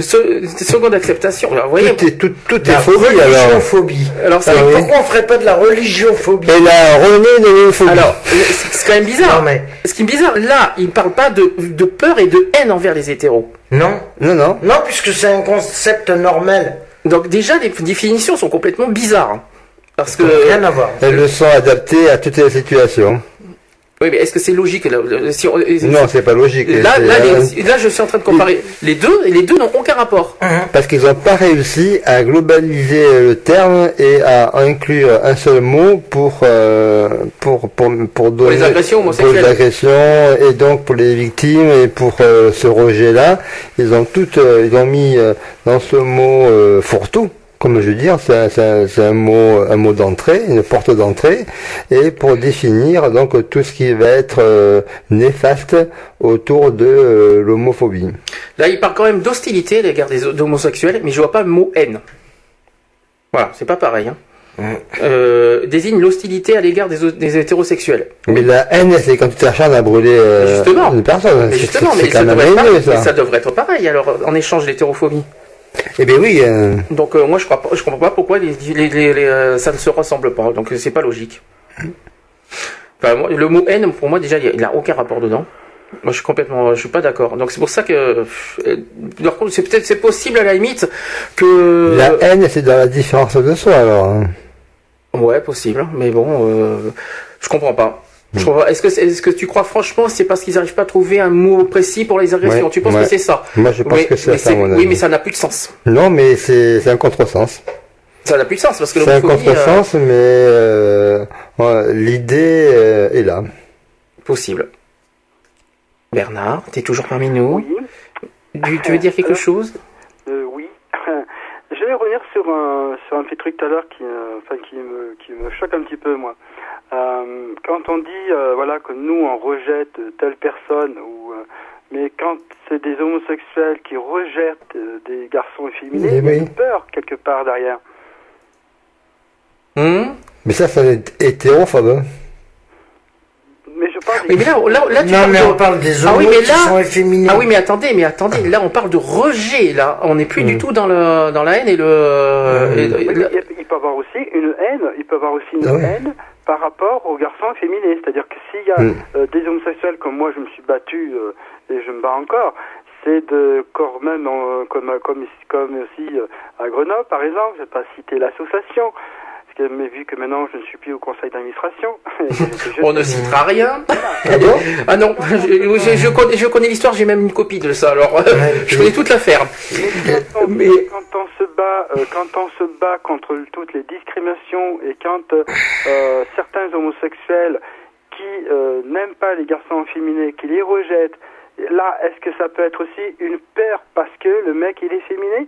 seconde acceptation. Alors, vous voyez, tout est, tout, tout est phobie alors. Alors, ah pourquoi on ferait pas de la religiophobie? Et la. Alors, c'est quand même bizarre. mais... Ce qui est bizarre, là, il ne parle pas de, de peur et de haine envers les hétéros. Non. Non, non. Non, puisque c'est un concept normal. Donc déjà, les définitions sont complètement bizarres. Parce que... Rien à voir. Elles le sont adaptées à toutes les situations. Oui, mais est-ce que c'est logique si Non, c'est pas logique. Là, là, je suis en train de comparer les deux, et les deux n'ont aucun rapport. Mhm. Parce qu'ils n'ont pas réussi à globaliser le terme et à inclure un seul mot pour euh, pour, pour pour donner les agressions pour les agressions et donc pour les victimes et pour euh, ce rejet-là, ils ont tout, euh, ils ont mis dans ce mot fourre-tout comme je veux dire, c'est un, mot, un mot d'entrée, une porte d'entrée, et pour définir donc tout ce qui va être euh, néfaste autour de euh, l'homophobie. Là, il parle quand même d'hostilité à l'égard des homosexuels, mais je vois pas le mot haine. Voilà, c'est pas pareil. Hein. Euh, désigne l'hostilité à l'égard des, hétérosexuels. Mais la haine, c'est quand tu t'acharnes à brûler une personne. Mais justement, mais ça, devrait ça. ça devrait être pareil alors en échange l'hétérophobie. Eh bien oui. Euh. Donc euh, moi je crois pas, je comprends pas pourquoi les, euh, ça ne se ressemble pas. Donc c'est pas logique. le mot haine pour moi déjà il n'a aucun rapport dedans. Moi je suis complètement, je suis pas d'accord. Donc c'est pour ça que, c'est peut-être c'est possible à la limite que la haine c'est dans la différence de soi alors. Hein. Ouais possible, mais bon, je comprends pas. Est-ce que, est-ce que tu crois franchement c'est parce qu'ils n'arrivent pas à trouver un mot précis pour les agressions? Tu penses que c'est ça? Moi je pense que c'est ça. oui, mais ça n'a plus de sens. Non, mais c'est un contresens. Ça n'a plus de sens parce que c'est un contresens, euh, mais euh, l'idée euh, est là. Possible. Bernard, tu es toujours parmi nous? Oui. Tu, veux dire quelque chose? Oui. [laughs] Je vais revenir sur un, sur un petit truc tout à l'heure qui, enfin, qui, me, qui me choque un petit peu, moi. Euh, quand on dit euh, voilà que nous on rejette telle personne ou euh, mais quand c'est des homosexuels qui rejettent des garçons efféminés, il y a une peur quelque part derrière. Hmm? Mais ça, ça est hétérophobe. Hein. Mais je parle. Mais, là, là, là, tu non, mais on parle des homos ah oui, mais là... qui sont efféminés. Ah oui, mais attendez, mais attendez, là on parle de rejet. Là, on n'est plus du hmm. tout dans le dans la haine et le. Il peut y avoir aussi une haine. Il peut y avoir aussi une ah haine par rapport aux garçons féminins. C'est-à-dire que s'il y a mm. euh, des homosexuels comme moi, je me suis battu euh, et je me bats encore, c'est de même comme, comme, comme aussi euh, à Grenoble par exemple, je vais pas citer l'association, mais vu que maintenant je ne suis plus au conseil d'administration. [laughs] On ne citera [laughs] rien. Ah, ah non, je, connais, je connais l'histoire, j'ai même une copie de ça, alors je connais toute l'affaire. Mais, quand on se bat, euh, quand on se bat contre toutes les discriminations et quand euh, certains homosexuels qui euh, n'aiment pas les garçons féminins, qui les rejettent, là, est-ce que ça peut être aussi une peur parce que le mec il est féminin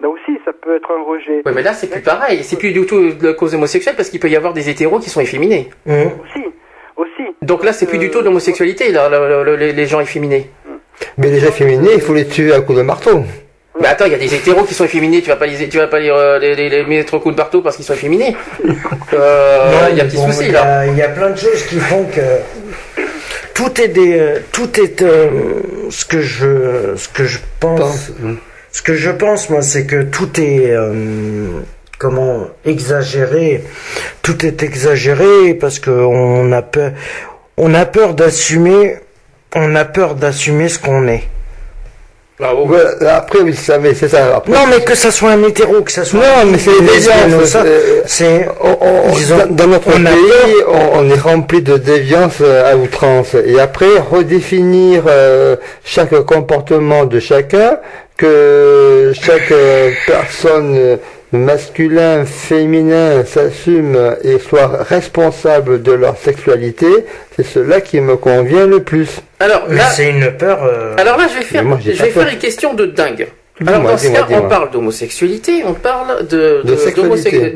Là aussi, ça peut être un rejet. Ouais, mais là, c'est plus pareil. C'est plus du tout la cause homosexuelle parce qu'il peut y avoir des hétéros qui sont efféminés. Mmh. Aussi, aussi. Donc là, c'est plus du tout de l'homosexualité, là, les, gens efféminés. Mmh. Mais les efféminés, il faut les tuer à coups de marteau. Mais attends, il y a des hétéros qui sont efféminés, tu vas pas les, tu vas pas les, euh, les, mettre au coup de marteau parce qu'ils sont efféminés. [laughs] Euh, il y a un petit souci là. Il y a plein de choses qui font que tout est des, euh, tout est ce que je, ce que je pense. Ce que je pense, moi, c'est que tout est euh, comment exagéré. Tout est exagéré parce qu'on a peur, on a peur d'assumer, on a peur d'assumer ce qu'on est. après, oui, ça, mais c'est ça. non, mais que ça soit un hétéro, que ça soit. Non, mais c'est déviance. Ça, c'est. Dans notre pays, on, est rempli de déviance euh, à outrance. Et après, redéfinir euh, chaque comportement de chacun, que chaque euh, personne masculin, féminin s'assument et soient responsables de leur sexualité, c'est cela qui me convient le plus. Alors là, c'est une peur. Euh, Alors là, je vais faire, je vais faire une question de dingue. Alors dans ce cas, on parle d'homosexualité, on parle de,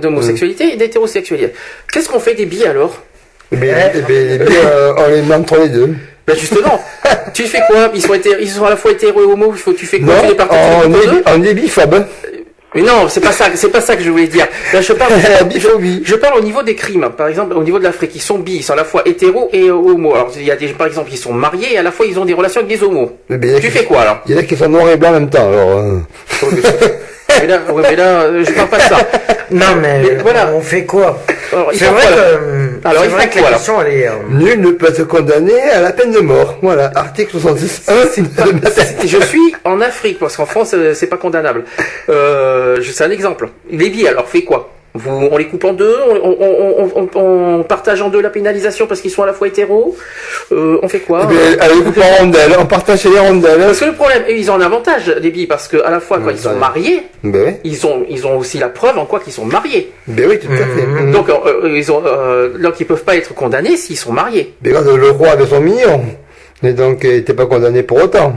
d'homosexualité et d'hétérosexualité. Qu'est-ce qu'on fait des billes alors eh eh les euh, on les met entre les deux. Ben justement, tu fais quoi? Ils sont, ils sont à la fois hétéro et homo, tu fais quoi? Non, tu on, est, on est biphobe. Mais non, c'est pas ça, c'est pas ça que je voulais dire. je parle, [laughs] je, parle au niveau des crimes. Par exemple, au niveau de l'Afrique, ils sont bi, ils sont à la fois hétéros et homo. Alors, il y a des, par exemple, ils sont mariés et à la fois ils ont des relations avec des homos. tu fais quoi alors? Il y en a qui sont noirs et blancs en même temps. Alors. Euh. Mais là, mais là, euh, je parle pas de ça. Non, mais, voilà. on fait quoi? C'est vrai que, alors, il vrai que la question, elle est... Euh, Nul ne peut se condamner à la peine de mort. Voilà, article 66. je suis en Afrique, parce qu'en France, euh, c'est pas condamnable. Euh, c'est un exemple. Lévi, alors, fait quoi? On les coupe en deux, on, partage en deux la pénalisation parce qu'ils sont à la fois hétéros. Euh, on fait quoi eh Allez, coupe en rondelles, on partage les rondelles. Parce que le problème, ils ont un avantage, les billes, parce qu'à la fois quand ils sont mariés, ben ils ont ils ont aussi la preuve en quoi qu'ils sont mariés. Ben oui, tout à fait. Mmh. Donc euh, euh, ils ont donc ils peuvent pas être condamnés s'ils sont mariés. Mais le roi de son million, et donc il n'était pas condamné pour autant.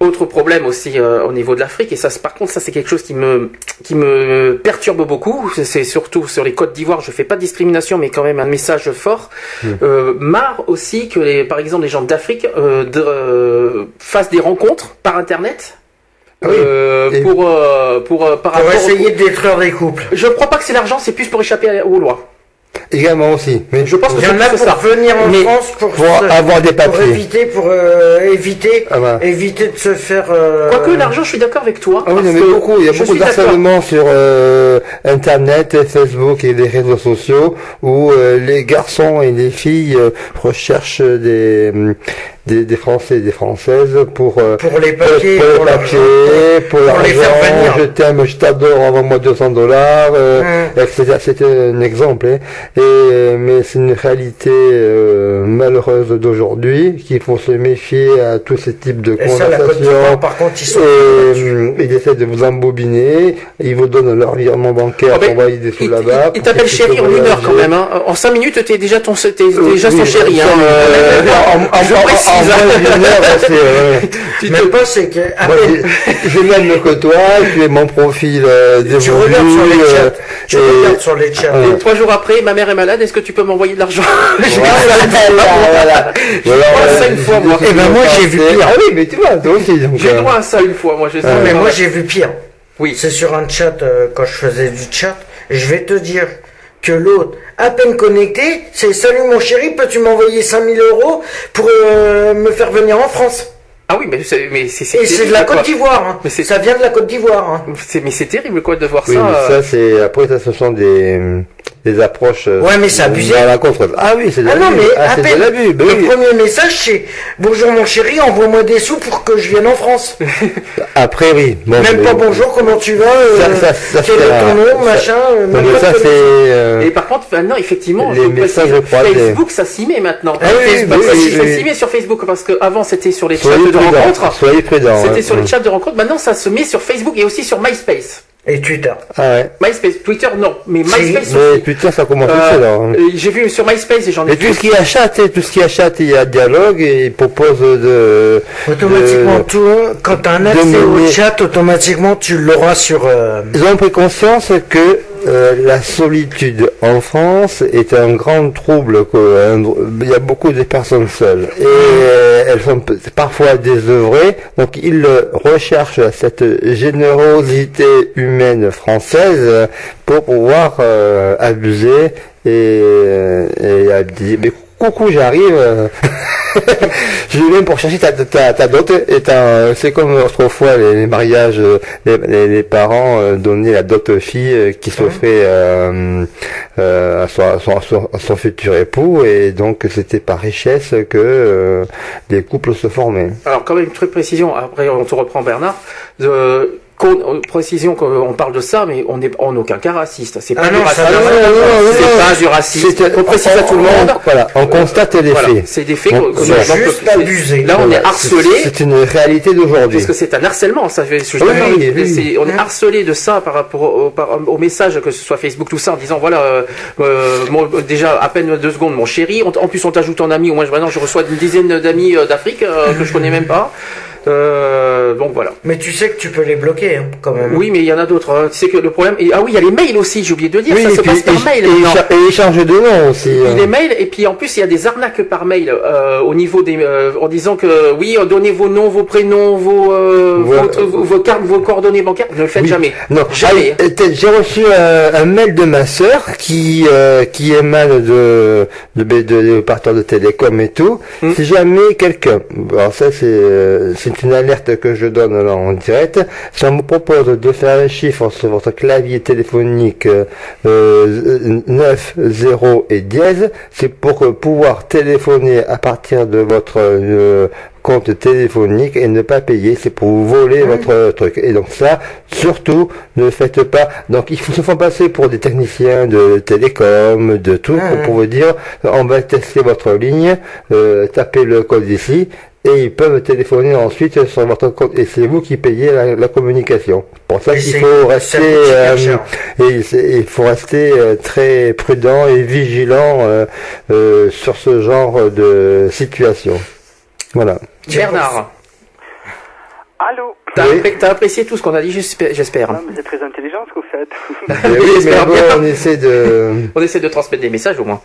Autre problème aussi euh, au niveau de l'Afrique, et ça, par contre, ça c'est quelque chose qui me qui me perturbe beaucoup. C'est surtout sur les Côtes d'Ivoire. Je fais pas de discrimination, mais quand même un message fort. Mmh. Euh, marre aussi que, les, par exemple, les gens d'Afrique euh, euh fassent des rencontres par Internet. Ah pour pour par pour essayer de détruire des couples. Je crois pas que c'est l'argent, c'est plus pour échapper aux lois. Également aussi. Mais je pense que y en a pour venir en France pour, avoir des papiers. Pour éviter, pour euh, éviter, ah bah. éviter de se faire. Euh... Quoique l'argent, je suis d'accord avec toi. Ah oui, mais beaucoup. Il y a beaucoup d'harcèlement sur euh, Internet, Facebook et les réseaux sociaux où euh, les garçons et les filles euh, recherchent des des, des, Français et des Françaises pour, euh, pour les papiers, pour, les papiers, pour, pour les faire venir. Je t'aime, je t'adore, envoie-moi 200 dollars, euh, mmh. etc. C'était un exemple, hein. et, mais c'est une réalité euh, malheureuse d'aujourd'hui qu'il faut se méfier à tous ces types de conversations. par contre, ils sont et, ils essaient de vous embobiner, ils vous donnent leur virement bancaire oh, pour envoyer des sous là-bas. Ils t'appellent chéri en une heure quand même. Hein. En cinq minutes, t'es déjà ton, t'es déjà son chéri. Hein. [laughs] en, en tu te penses c'est que je même que toi, tu es mon profil euh, Tu regardes sur les chats. Tu regardes sur les chats. Et trois jours après, ma mère est malade. Est-ce que tu peux m'envoyer de l'argent? [laughs] Voilà. J'ai droit à ça une fois moi. Et ben moi j'ai vu pire. Ah oui, mais tu vois, toi aussi. J'ai droit à ça une fois moi. Mais moi j'ai vu pire. Oui. C'est sur un chat quand je faisais du chat. Je vais te dire que l'autre, à peine connecté, c'est salut mon chéri, peux-tu m'envoyer 5000 euros pour euh, me faire venir en France? Ah oui, mais c'est mais c'est Et c'est de la Côte d'Ivoire. Hein. Mais ça vient de la Côte d'Ivoire. Hein. Mais c'est terrible quoi de voir oui, ça. Mais ça c'est après ça ce sont des des approches. Euh, ouais, mais c'est abusé. la contre. Ah oui, c'est de l'abus. Ah non, mais ah, à peine, ben le premier message c'est bonjour mon chéri, envoie-moi des sous pour que je vienne en France. [laughs] Après oui. Même pas bonjour, comment tu vas euh, ça, ça, ça, Quel est ton nom, machin. Euh, ça c'est. Et par contre, maintenant effectivement, les messages Facebook, ça s'y met maintenant. Ah Facebook, ça s'y met sur Facebook parce qu'avant c'était sur les chats de rencontres. Soyez prudents. C'était sur les chats de rencontres. Maintenant, ça se met sur Facebook et aussi sur MySpace. Et Twitter. Ah ouais. MySpace, Twitter non, mais MySpace. Mais Twitter ça commence euh, là. Hein. J'ai vu sur MySpace et j'en ai. Mais tout ce qui achète, tout ce qui achète, il y a dialogue et il propose de. Automatiquement, tout, quand tu as un accès au chat, automatiquement tu l'auras sur. Euh... Ils ont pris conscience que euh, la solitude en France est un grand trouble. Il y a beaucoup de personnes seules et euh, elles sont parfois désœuvrées. Donc ils recherchent cette générosité humaine française pour pouvoir euh, abuser et, et, coucou, j'arrive. [laughs] je viens pour chercher ta, ta, ta dot. C'est comme autrefois les, mariages, les, les, parents euh, donnaient la dot fille euh, qui s'offrait euh, euh, à, son, à, son, futur époux. Et donc c'était par richesse que des couples se formaient. Alors quand même une truc précision, après on te reprend Bernard. Euh, précision qu'on parle de ça, mais on n'est en aucun cas raciste. C'est pas, ah du racisme. C'est pas du racisme. On précise à tout le monde. Voilà, on constate les faits. C'est des faits qu'on juste abusé. Là, on est harcelé. C'est une réalité d'aujourd'hui. Parce que c'est un harcèlement. Ça fait. on est harcelé de ça par rapport au, au, message que ce soit Facebook tout ça en disant voilà euh, euh déjà à peine deux secondes mon chéri. en plus on t'ajoute en ami. Au moins maintenant je reçois une dizaine d'amis euh, d'Afrique que je connais même pas. Euh, donc voilà. Mais tu sais que tu peux les bloquer hein, quand même. Oui, mais il y en a d'autres. Hein. Tu sais que le problème. Ah oui, il y a les mails aussi. J'ai oublié de dire. ça se passe par mail. Et, et échange de noms aussi. Hein. Les mails et puis en plus il y a des arnaques par mail euh, au niveau des euh, en disant que oui, donnez vos noms, vos prénoms, vos euh, vos, cartes, vos coordonnées bancaires. Ne le faites jamais. Non, jamais. Ah, j'ai reçu un, mail de ma sœur qui qui émane de de, de, de, de, de télécom et tout. Hmm. Si jamais quelqu'un, alors ça c'est c'est une alerte que je donne là en direct. Si on vous propose de faire un chiffre sur votre clavier téléphonique euh, 9, 0 et dièse, c'est pour pouvoir téléphoner à partir de votre euh, compte téléphonique et ne pas payer, c'est pour vous voler votre truc. Et donc ça, surtout, ne faites pas. Donc il faut se faire passer pour des techniciens de télécom, de tout, pour vous dire, on va tester votre ligne, euh, tapez le code ici, et ils peuvent téléphoner ensuite sur votre compte et c'est vous qui payez la, communication. Pour ça qu'il faut rester euh, et il faut rester euh, très prudent et vigilant euh, sur ce genre de situation. Voilà. Bernard. Allô T'as apprécié tout ce qu'on a dit, j'espère. C'est très intelligent ce que vous faites. [laughs] oui, mais bon, on essaie de... on essaie de transmettre des messages au moins.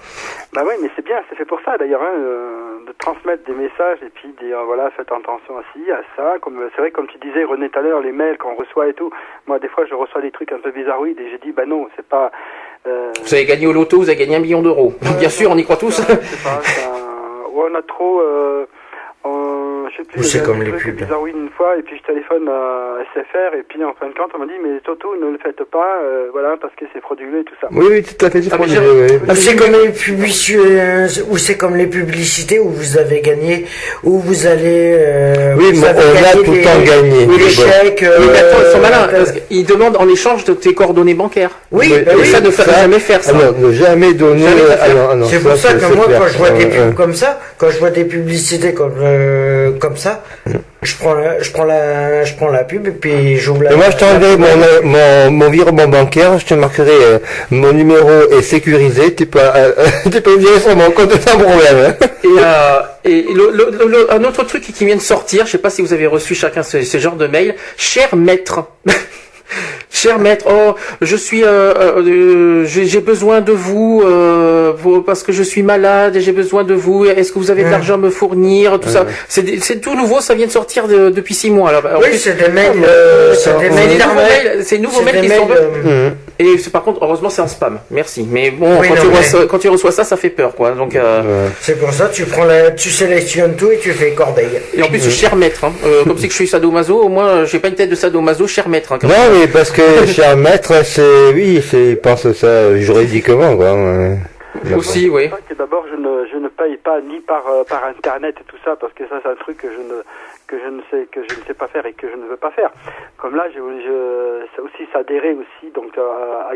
Bah oui, mais c'est bien, c'est fait pour ça d'ailleurs, hein, euh, de transmettre des messages et puis dire voilà, faites attention à ci, à ça. Comme c'est vrai, comme tu disais René tout à l'heure, les mails qu'on reçoit et tout. Moi, des fois, je reçois des trucs un peu bizarroïdes et j'ai dit bah non, c'est pas. Euh... Vous avez gagné au loto, vous avez gagné un million d'euros. bien sûr, on y croit tous. pas, on a trop. Euh c'est comme les pubs. oui une fois, et puis je téléphone à SFR, et puis en fin de compte, on m'a dit, mais surtout, ne le faites pas, euh, voilà, parce que c'est frauduleux et tout ça. Oui, oui, tout à fait, c'est ah, C'est comme les publicités, euh, ou c'est comme les publicités où vous avez gagné, où vous allez, euh, oui, mais on a tout le temps gagné. les chèques, oui, mais attends, ils sont malins, parce qu'ils demandent en échange de tes coordonnées bancaires. Oui, oui, bah ça ne faut jamais faire ça. ne jamais donner. c'est pour ça que moi, quand je vois des pubs comme ça, quand je vois des publicités comme, comme ça, je prends la, je prends la, je prends la pub et puis j'ouvre la. moi, je t'enverrai mon, mon, mon virement bancaire, je te marquerai euh, mon numéro est sécurisé, tu peux, euh, [laughs] tu peux virer sur mon compte sans problème. et, euh, et le, un autre truc qui vient de sortir, je sais pas si vous avez reçu chacun ce, ce genre de mail, cher maître. [laughs] Cher maître, oh, je suis, euh, euh, j'ai besoin de vous euh, parce que je suis malade et j'ai besoin de vous. Est-ce que vous avez de l'argent à me fournir Tout ça, c'est tout nouveau. Ça vient de sortir depuis six mois. oui, c'est des mails. c'est des mails. C'est nouveaux mails qui sont. Et par contre, heureusement, c'est en spam. Merci. Mais bon, quand, tu reçois, quand, tu reçois, ça, ça fait peur, quoi. Donc. C'est pour ça, tu prends la, tu sélectionnes tout et tu fais corbeille. Et en plus, cher maître. Hein. comme c'est que je suis sadomaso, au moins, j'ai pas une tête de sadomaso, cher maître. Hein, non, mais parce que [laughs] cher maître, c'est oui, c'est pense ça juridiquement quoi. Aussi, oui. D'abord, je ne je ne paye pas ni par euh, par internet et tout ça parce que ça c'est un truc que je ne que je ne sais que je ne sais pas faire et que je ne veux pas faire. Comme là, je, je ça aussi s'adhérer aussi donc à, à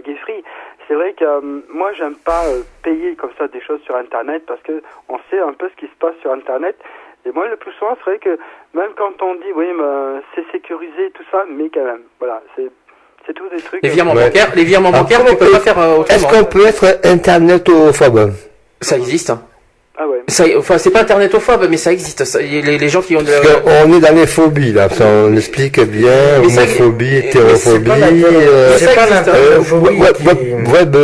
C'est vrai que euh, moi j'aime pas euh, payer comme ça des choses sur internet parce que on sait un peu ce qui se passe sur internet. Et moi, le plus souvent, c'est vrai que même quand on dit, oui, c'est sécurisé, tout ça, mais quand même, voilà, c'est c'est tous des trucs. Les virements bancaires, les virements bancaires, on peut pas faire euh, autrement. Est-ce qu'on peut être internetophobe Ça existe. Hein. Ah ouais. Ça, enfin, c'est pas internetophobe, mais ça existe. Ça, les, les, gens qui ont de... On est dans les phobies, là. Ça, on explique bien. homophobie, hétérophobie. C'est pas l'internetophobie. Web,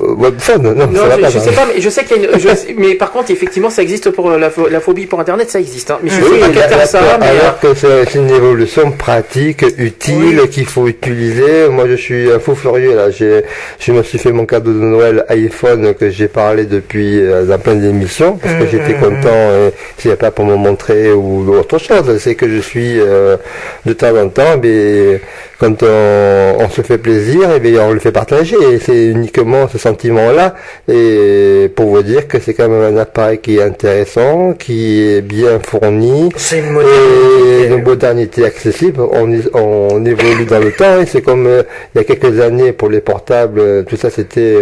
webphone. Non, non je, je sais pas, mais je sais qu'il y a une, je, mais par contre, effectivement, ça existe pour la, la phobie pour Internet, ça existe, hein. Mais je oui, sais pas quel ça, mais... Alors que c'est une évolution pratique, utile, qu'il faut utiliser. Moi, je suis un fou furieux, là. J'ai, je me suis fait mon cadeau de Noël iPhone que j'ai parlé depuis, dans plein d'émissions. Parce que j'étais content et c'est pas pour me montrer ou autre chose. C'est que je suis de temps en temps, mais quand on, se fait plaisir, et bien on le fait partager. Et c'est uniquement ce sentiment-là. Et pour vous dire que c'est quand même un appareil qui est intéressant, qui est bien fourni. C'est une modernité. Et une modernité accessible. On, on évolue dans le temps. Et c'est comme euh, il y a quelques années pour les portables, euh, tout ça c'était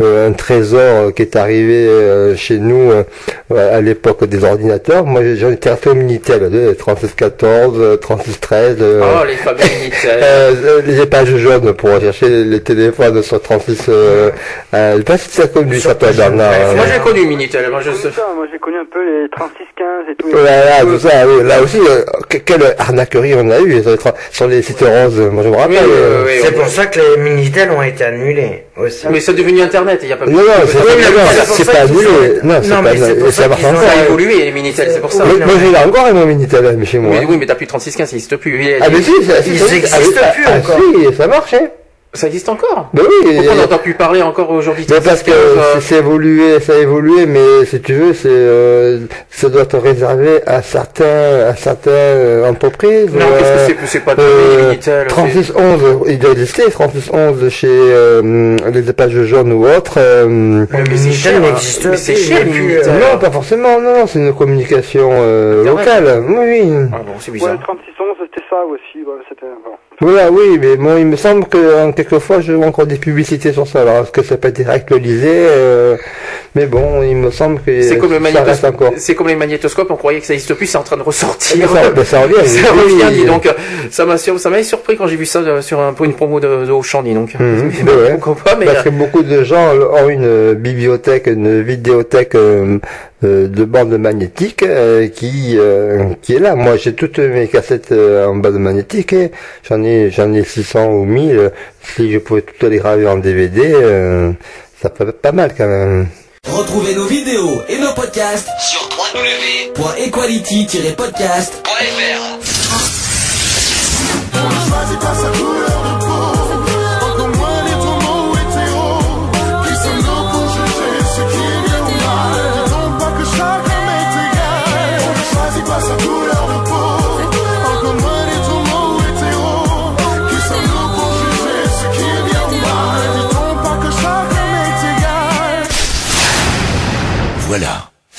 euh, un trésor qui est arrivé chez nous à l'époque des ordinateurs. Moi j'en étais resté au Minitel, 3614, 3613. oh les fameux Minitel. Euh, les pages jaunes pour chercher les téléphones sur 36. Euh, euh, je sais pas si tu as connu ça, toi, Bernard. Moi, j'ai connu Minitel. Moi, je sais. moi, j'ai connu un peu les 3615 et tout. Voilà, tout ça. Oui. Là aussi, euh, quelle arnaquerie on a eu sur les, sites roses. Moi, je me rappelle. Oui, c'est pour ça que les Minitel ont été annulés. Aussi. Mais c'est devenu Internet, il n'y a pas Non, non, c'est pas annulé. Non, c'est pas Ça a évolué, les Minitel, c'est pour ça. Moi, j'ai encore mon Minitel, mais chez moi. Oui, mais t'as plus 3615, ça n'existe plus. Ah, mais si, ça existe plus ah, encore. Si, ça marche, hein. Ça existe encore Ben oui. Pourquoi on n'entend plus parler encore aujourd'hui ben Parce que c'est évolué, ça a évolué, mais si tu veux, c'est euh, ça doit être réservé à certains, à certaines euh, entreprises. Non, qu'est-ce que c'est C'est pas de euh, Minitel 3611, il doit exister 3611 chez euh, les épages jaunes ou autres. Euh, mais c'est cher, n'existe mais c'est cher. Non, pas forcément. Non, non, c'est une communication locale. Oui, oui. Ah bon, c'est bizarre. Ouais, 3611, c'était ça aussi. Ouais, c'était. Bon. Voilà, oui, mais bon, il me semble que quelquefois je vois encore des publicités sur ça. Alors, est-ce que ça peut être actualisé euh, Mais bon, il me semble que c'est comme le. C'est comme les magnétoscopes. On croyait que ça n'existe plus, c'est en train de ressortir. Ça, ben, ça revient. [laughs] ça revient. Dis donc, ça m'a ça m'a surpris quand j'ai vu ça euh, sur un, pour une promo de, de Auchan. Dis donc. Mmh, [laughs] mais pas, mais Parce que beaucoup de gens ont une bibliothèque, une vidéothèque euh, euh, de bande magnétique euh, qui euh, qui est là. Moi, j'ai toutes mes cassettes en bande magnétique. J'en ai j'en ai 600 ou 1000. Si je pouvais toutes les graver en DVD, ça peut être pas mal quand même. Retrouvez nos vidéos et nos podcasts sur www.equality-podcast.fr.